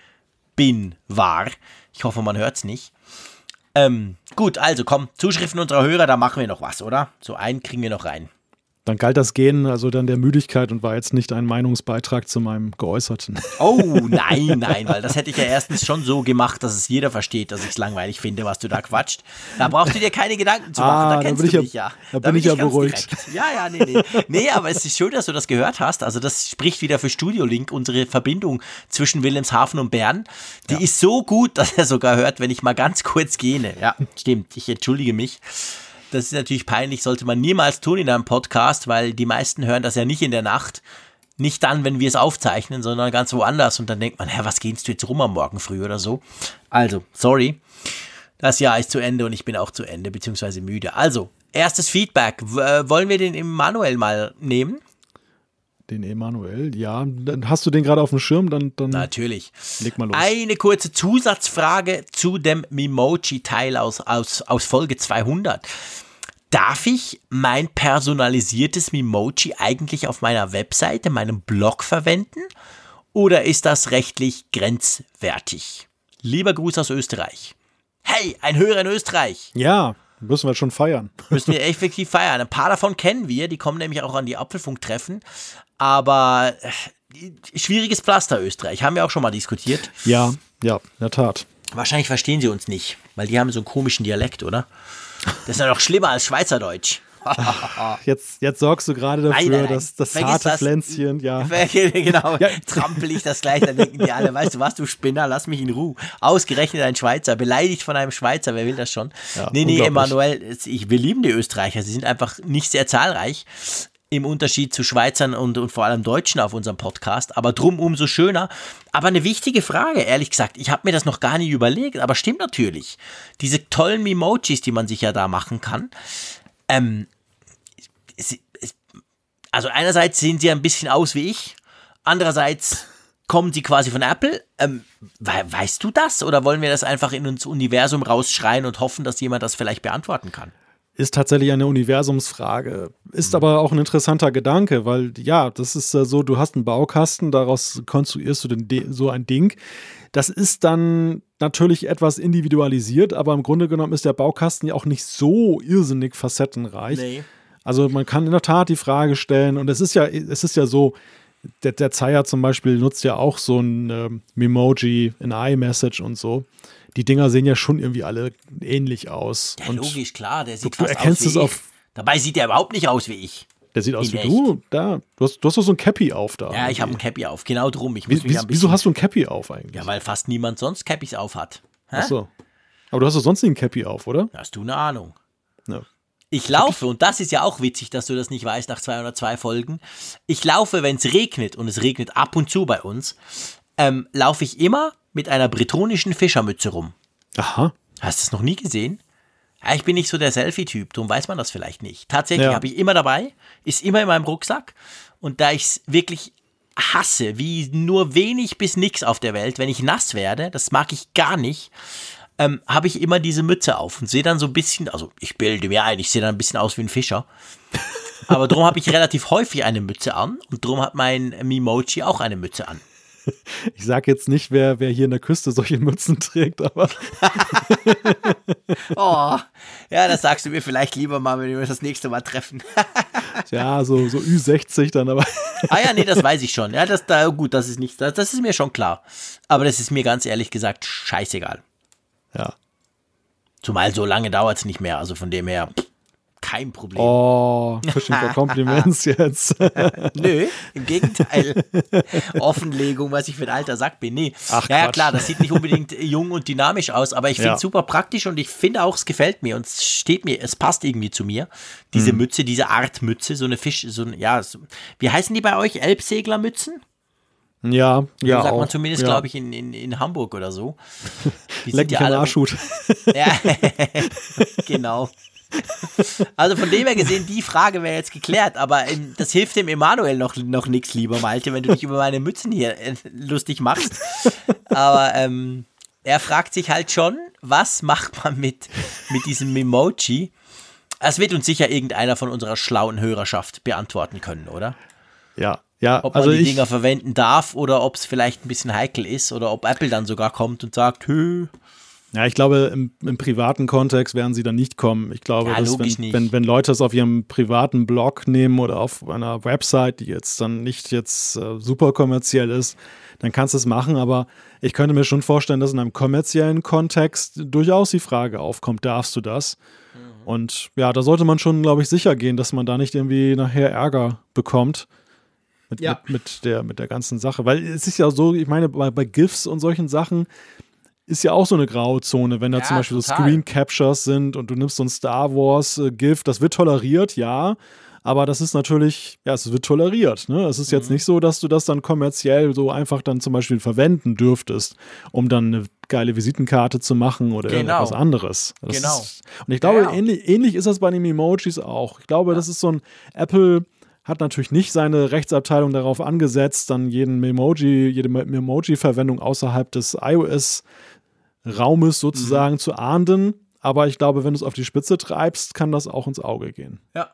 bin, war. Ich hoffe, man hört's nicht. Ähm, gut, also komm, Zuschriften unserer Hörer, da machen wir noch was, oder? So einen kriegen wir noch rein. Dann galt das Gehen also dann der Müdigkeit und war jetzt nicht ein Meinungsbeitrag zu meinem Geäußerten. Oh, nein, nein, weil das hätte ich ja erstens schon so gemacht, dass es jeder versteht, dass ich es langweilig finde, was du da quatscht. Da brauchst du dir keine Gedanken zu machen, Ah, da da kennst bin du ich mich ja- ja. da bin ich ja beruhigt. direkt. Ja, ja, nee, nee. Nee, aber es ist schön, dass du das gehört hast. Also das spricht wieder für Studio Link, unsere Verbindung zwischen Wilhelmshaven und Bern. Die ist so gut, dass er sogar hört, wenn ich mal ganz kurz gehe. Ja, stimmt, ich entschuldige mich. Das ist natürlich peinlich, sollte man niemals tun in einem Podcast, weil die meisten hören das ja nicht in der Nacht. Nicht dann, wenn wir es aufzeichnen, sondern ganz woanders. Und dann denkt man, hä, was gehst du jetzt rum am Morgen früh oder so? Also, sorry. Das Jahr ist zu Ende und ich bin auch zu Ende, beziehungsweise müde. Also, erstes Feedback. W äh, wollen wir den Emanuel mal nehmen? Den Emanuel, ja. Dann hast du den gerade auf dem Schirm, dann, dann Natürlich. leg mal los. Eine kurze Zusatzfrage zu dem Mimoji-Teil aus, aus, aus Folge 200. Darf ich mein personalisiertes Mimoji eigentlich auf meiner Webseite, meinem Blog verwenden? Oder ist das rechtlich grenzwertig? Lieber Gruß aus Österreich. Hey, ein Hörer in Österreich. Ja, müssen wir schon feiern. Müssen wir effektiv feiern. Ein paar davon kennen wir, die kommen nämlich auch an die Apfelfunktreffen. Aber äh, schwieriges Pflaster Österreich, haben wir auch schon mal diskutiert. Ja, ja, in der Tat. Wahrscheinlich verstehen sie uns nicht, weil die haben so einen komischen Dialekt, oder? Das ist ja noch schlimmer als Schweizerdeutsch. Jetzt, jetzt sorgst du gerade dafür, Nein, nein, nein. dass das Vergiss harte das. Pflänzchen, ja. genau, Ja. trampel ich das gleich, dann denken die alle, weißt du was, du Spinner, lass mich in Ruhe. Ausgerechnet ein Schweizer, beleidigt von einem Schweizer, wer will das schon? Ja, nee, nee. Emanuel, ich, wir lieben die Österreicher, sie sind einfach nicht sehr zahlreich. Im Unterschied zu Schweizern und, und vor allem Deutschen auf unserem Podcast, aber drum umso schöner. Aber eine wichtige Frage, ehrlich gesagt, ich habe mir das noch gar nicht überlegt, aber stimmt natürlich. Diese tollen Memojis, die man sich ja da machen kann, ähm, also einerseits sehen sie ein bisschen aus wie ich, andererseits kommen sie quasi von Apple. Ähm, we weißt du das oder wollen wir das einfach in uns Universum rausschreien und hoffen, dass jemand das vielleicht beantworten kann? Ist tatsächlich eine Universumsfrage. Ist aber auch ein interessanter Gedanke, weil ja, das ist so, du hast einen Baukasten, daraus konstruierst du den, De- so ein Ding. Das ist dann natürlich etwas individualisiert, aber im Grunde genommen ist der Baukasten ja auch nicht so irrsinnig facettenreich. Also man kann in der Tat die Frage stellen, und es ist ja, es ist ja so, der, der Zeier zum Beispiel nutzt ja auch so ein ähm, Memoji in iMessage und so. Die Dinger sehen ja schon irgendwie alle ähnlich aus. Ja, und logisch, klar, der sieht du fast erkennst aus wie es auf-. Dabei sieht er überhaupt nicht aus wie ich. Der sieht aus In wie echt. du. Da, du hast, du hast doch so ein Cappy auf da. Ja, ich habe ein. Cappy auf, genau drum. Ich muss Wie, mich ein wieso hast du ein Cappy auf eigentlich? Ja, weil fast niemand sonst Cappys auf hat. Hä? Ach so. Aber du hast doch sonst nie ein Cappy auf, oder? Hast du eine Ahnung? Ja. Ich laufe, und das ist ja auch witzig, dass du das nicht weißt nach 202 Folgen. Ich laufe, wenn es regnet, und es regnet ab und zu bei uns, ähm, laufe ich immer mit einer bretonischen Fischermütze rum. Aha. Hast du es noch nie gesehen? Ja, ich bin nicht so der Selfie-Typ, darum weiß man das vielleicht nicht. Tatsächlich Ja. habe ich immer dabei, ist immer in meinem Rucksack. Und da ich es wirklich hasse, wie nur wenig bis nix auf der Welt, wenn ich nass werde, das mag ich gar nicht, ähm, habe ich immer diese Mütze auf und sehe dann so ein bisschen, also ich bilde mir ein, ich sehe dann ein bisschen aus wie ein Fischer. Aber darum habe ich relativ häufig eine Mütze an und darum hat mein Mimochi auch eine Mütze an. Ich sage jetzt nicht, wer, wer hier in der Küste solche Mützen trägt, aber Oh, ja, das sagst du mir vielleicht lieber mal, wenn wir uns das nächste Mal treffen. ja, so, so Ü60 dann, aber Ah ja, nee, das weiß ich schon. Ja, das da gut, das ist nicht, das, das ist mir schon klar. Aber das ist mir ganz ehrlich gesagt scheißegal. ja. Zumal so lange dauert es nicht mehr. Also von dem her pff, kein Problem. Oh, Fishing for Compliments jetzt. Nö, im Gegenteil. Offenlegung, was ich für ein alter Sack bin. Nee. Ach, ja, ja, klar, das sieht nicht unbedingt jung und dynamisch aus, aber ich finde es Ja. super praktisch und ich finde auch, es gefällt mir und es steht mir, es passt irgendwie zu mir. Diese Mhm. Mütze, diese Art Mütze, so eine Fisch, so ein, ja, so, wie heißen die bei euch? Elbseglermützen? ja, ja. so sagt man auch. zumindest, ja. glaube ich, in, in, in Hamburg oder so. Die Leck mich am Arschhut. Ja, genau. Also von dem her gesehen, die Frage wäre jetzt geklärt, aber ähm, das hilft dem Emanuel noch, noch nichts, lieber Malte, wenn du dich über meine Mützen hier äh, lustig machst. Aber ähm, er fragt sich halt schon, was macht man mit, mit diesem Memoji? Das wird uns sicher irgendeiner von unserer schlauen Hörerschaft beantworten können, oder? Ja, ja. Ob man also die ich, Dinger verwenden darf oder ob es vielleicht ein bisschen heikel ist oder ob Apple dann sogar kommt und sagt, hö, Ja, ich glaube, im, im privaten Kontext werden sie dann nicht kommen. Ich glaube, Ja, dass wenn, wenn, wenn Leute es auf ihrem privaten Blog nehmen oder auf einer Website, die jetzt dann nicht jetzt äh, super kommerziell ist, dann kannst du es machen. Aber ich könnte mir schon vorstellen, dass in einem kommerziellen Kontext durchaus die Frage aufkommt, darfst du das? Mhm. Und ja, da sollte man schon, glaube ich, sicher gehen, dass man da nicht irgendwie nachher Ärger bekommt. Mit, Ja. mit, mit, der, mit der ganzen Sache. Weil es ist ja so, ich meine, bei, bei GIFs und solchen Sachen ist ja auch so eine Grauzone, wenn da Ja, zum Beispiel so total. Screen Captures sind und du nimmst so ein Star Wars äh, GIF, das wird toleriert, ja. Aber das ist natürlich, ja, es wird toleriert. Ne? Es ist Mhm. jetzt nicht so, dass du das dann kommerziell so einfach dann zum Beispiel verwenden dürftest, um dann eine geile Visitenkarte zu machen oder Genau. irgendwas anderes. Das Genau. Ist, und ich glaube, Ja, ja. Ähnlich, ähnlich ist das bei den Emojis auch. Ich glaube, das ist so ein Apple hat natürlich nicht seine Rechtsabteilung darauf angesetzt, dann jeden Memoji, jede Memoji-Verwendung außerhalb des iOS-Raumes sozusagen zu ahnden. Aber ich glaube, wenn du es auf die Spitze treibst, kann das auch ins Auge gehen. Ja.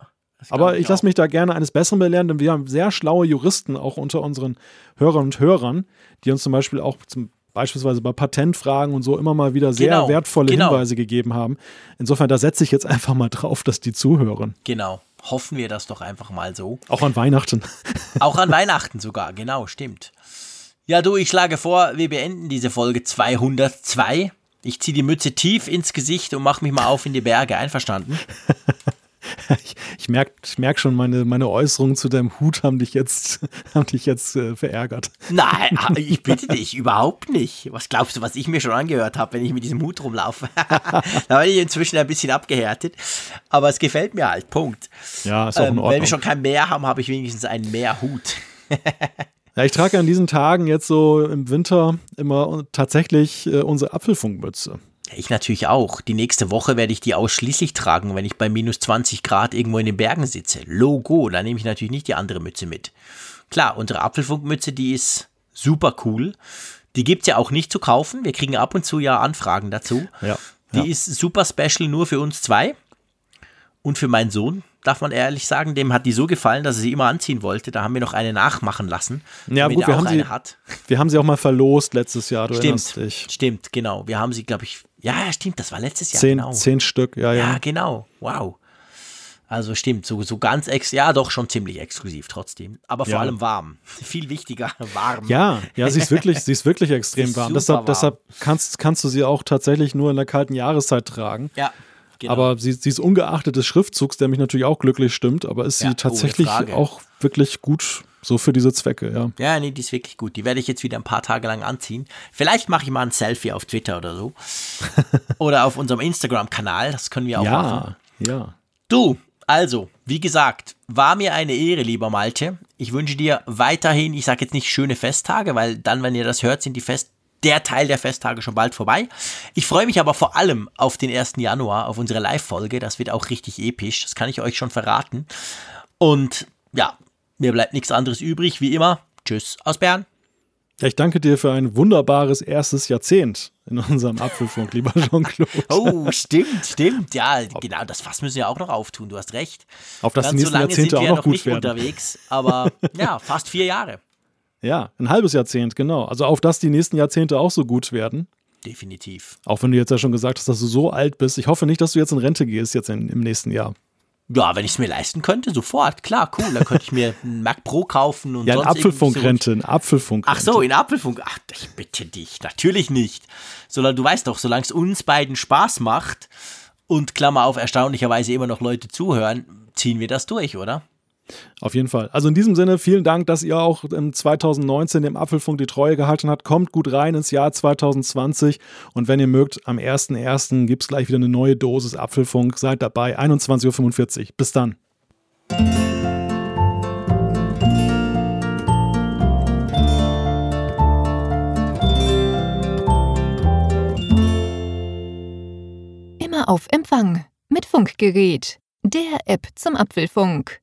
Aber glaub ich lasse mich da gerne eines Besseren belehren, denn wir haben sehr schlaue Juristen auch unter unseren Hörern und Hörern, die uns zum Beispiel auch zum, beispielsweise bei Patentfragen und so immer mal wieder sehr Genau, wertvolle genau. Hinweise gegeben haben. Insofern, da setze ich jetzt einfach mal drauf, dass die zuhören. Genau. Hoffen wir das doch einfach mal so. Auch an Weihnachten. Auch an Weihnachten sogar, genau, stimmt. Ja, du, ich schlage vor, wir beenden diese Folge 202. Ich ziehe die Mütze tief ins Gesicht und mache mich mal auf in die Berge. Einverstanden? Ich, ich merke ich merk schon, meine, meine Äußerungen zu deinem Hut haben dich jetzt, haben dich jetzt äh, verärgert. Nein, ich bitte dich, überhaupt nicht. Was glaubst du, was ich mir schon angehört habe, wenn ich mit diesem Hut rumlaufe? da bin ich inzwischen ein bisschen abgehärtet. Aber es gefällt mir halt, Punkt. Ja, ist auch in Ähm, wenn Ordnung. wir schon kein Meer haben, habe ich wenigstens einen Meerhut. Ja, ich trage an diesen Tagen jetzt so im Winter immer tatsächlich äh, unsere Apfelfunkmütze. Ich natürlich auch. Die nächste Woche werde ich die ausschließlich tragen, wenn ich bei minus 20 Grad irgendwo in den Bergen sitze. Logo, da nehme ich natürlich nicht die andere Mütze mit. Klar, unsere Apfelfunkmütze, die ist super cool. Die gibt es ja auch nicht zu kaufen. Wir kriegen ab und zu ja Anfragen dazu. Ja. Die ja. ist super special nur für uns zwei. Und für meinen Sohn, darf man ehrlich sagen, dem hat die so gefallen, dass er sie immer anziehen wollte. Da haben wir noch eine nachmachen lassen. Ja, gut, wir haben sie- eine hat. Wir haben sie auch mal verlost letztes Jahr, du Stimmt, stimmt, genau. Wir haben sie, glaube ich, ja, ja, stimmt, das war letztes Jahr, Zehn, genau. zehn Stück, ja, Ja, ja. genau. Wow. Also stimmt, so, so ganz ex, ja, doch schon ziemlich exklusiv trotzdem. Aber vor Ja. allem warm. Viel wichtiger, warm. Ja, ja, sie ist wirklich, sie ist wirklich extrem ist warm. Deshalb, warm. deshalb kannst, kannst du sie auch tatsächlich nur in der kalten Jahreszeit tragen. Ja, genau. Aber sie, sie ist ungeachtet des Schriftzugs, der mich natürlich auch glücklich stimmt, aber ist sie Ja, ohne tatsächlich Frage. auch wirklich gut so für diese Zwecke, ja. ja, nee, die ist wirklich gut. Die werde ich jetzt wieder ein paar Tage lang anziehen. Vielleicht mache ich mal ein Selfie auf Twitter oder so. oder auf unserem Instagram-Kanal. Das können wir auch machen. Ja, ja. Du, also, wie gesagt, war mir eine Ehre, lieber Malte. Ich wünsche dir weiterhin, ich sage jetzt nicht schöne Festtage, weil dann, wenn ihr das hört, sind die Fest der Teil der Festtage schon bald vorbei. Ich freue mich aber vor allem auf den 1. Januar, auf unsere Live-Folge. Das wird auch richtig episch. Das kann ich euch schon verraten. Und ja, mir bleibt nichts anderes übrig, wie immer. Tschüss aus Bern. Ja, ich danke dir für ein wunderbares erstes Jahrzehnt in unserem Apfelfunk, lieber Jean-Claude. Oh, stimmt, stimmt. Ja, genau, das Fass müssen wir auch noch auftun, du hast recht. Auf das Ganz die nächsten so Jahrzehnte auch noch, noch gut nicht werden. unterwegs, aber ja, fast vier Jahre. Ja, ein halbes Jahrzehnt, genau. Also auf das die nächsten Jahrzehnte auch so gut werden. Definitiv. Auch wenn du jetzt ja schon gesagt hast, dass du so alt bist. Ich hoffe nicht, dass du jetzt in Rente gehst jetzt in, im nächsten Jahr. Ja, wenn ich es mir leisten könnte, sofort, klar, cool. Dann könnte ich mir einen Mac Pro kaufen und Ja, ein Apfelfunkrente, ein Apfelfunk. Ach so, in Apfelfunk. Ach, ich bitte dich, natürlich nicht. Sondern du weißt doch, solange es uns beiden Spaß macht und Klammer auf, erstaunlicherweise immer noch Leute zuhören, ziehen wir das durch, oder? Auf jeden Fall. Also in diesem Sinne, vielen Dank, dass ihr auch im 2019 dem Apfelfunk die Treue gehalten habt. Kommt gut rein ins Jahr 2020 und wenn ihr mögt, am 1.1. gibt es gleich wieder eine neue Dosis Apfelfunk. Seid dabei, 21.45 Uhr. Bis dann. Immer auf Empfang mit Funkgerät, der App zum Apfelfunk.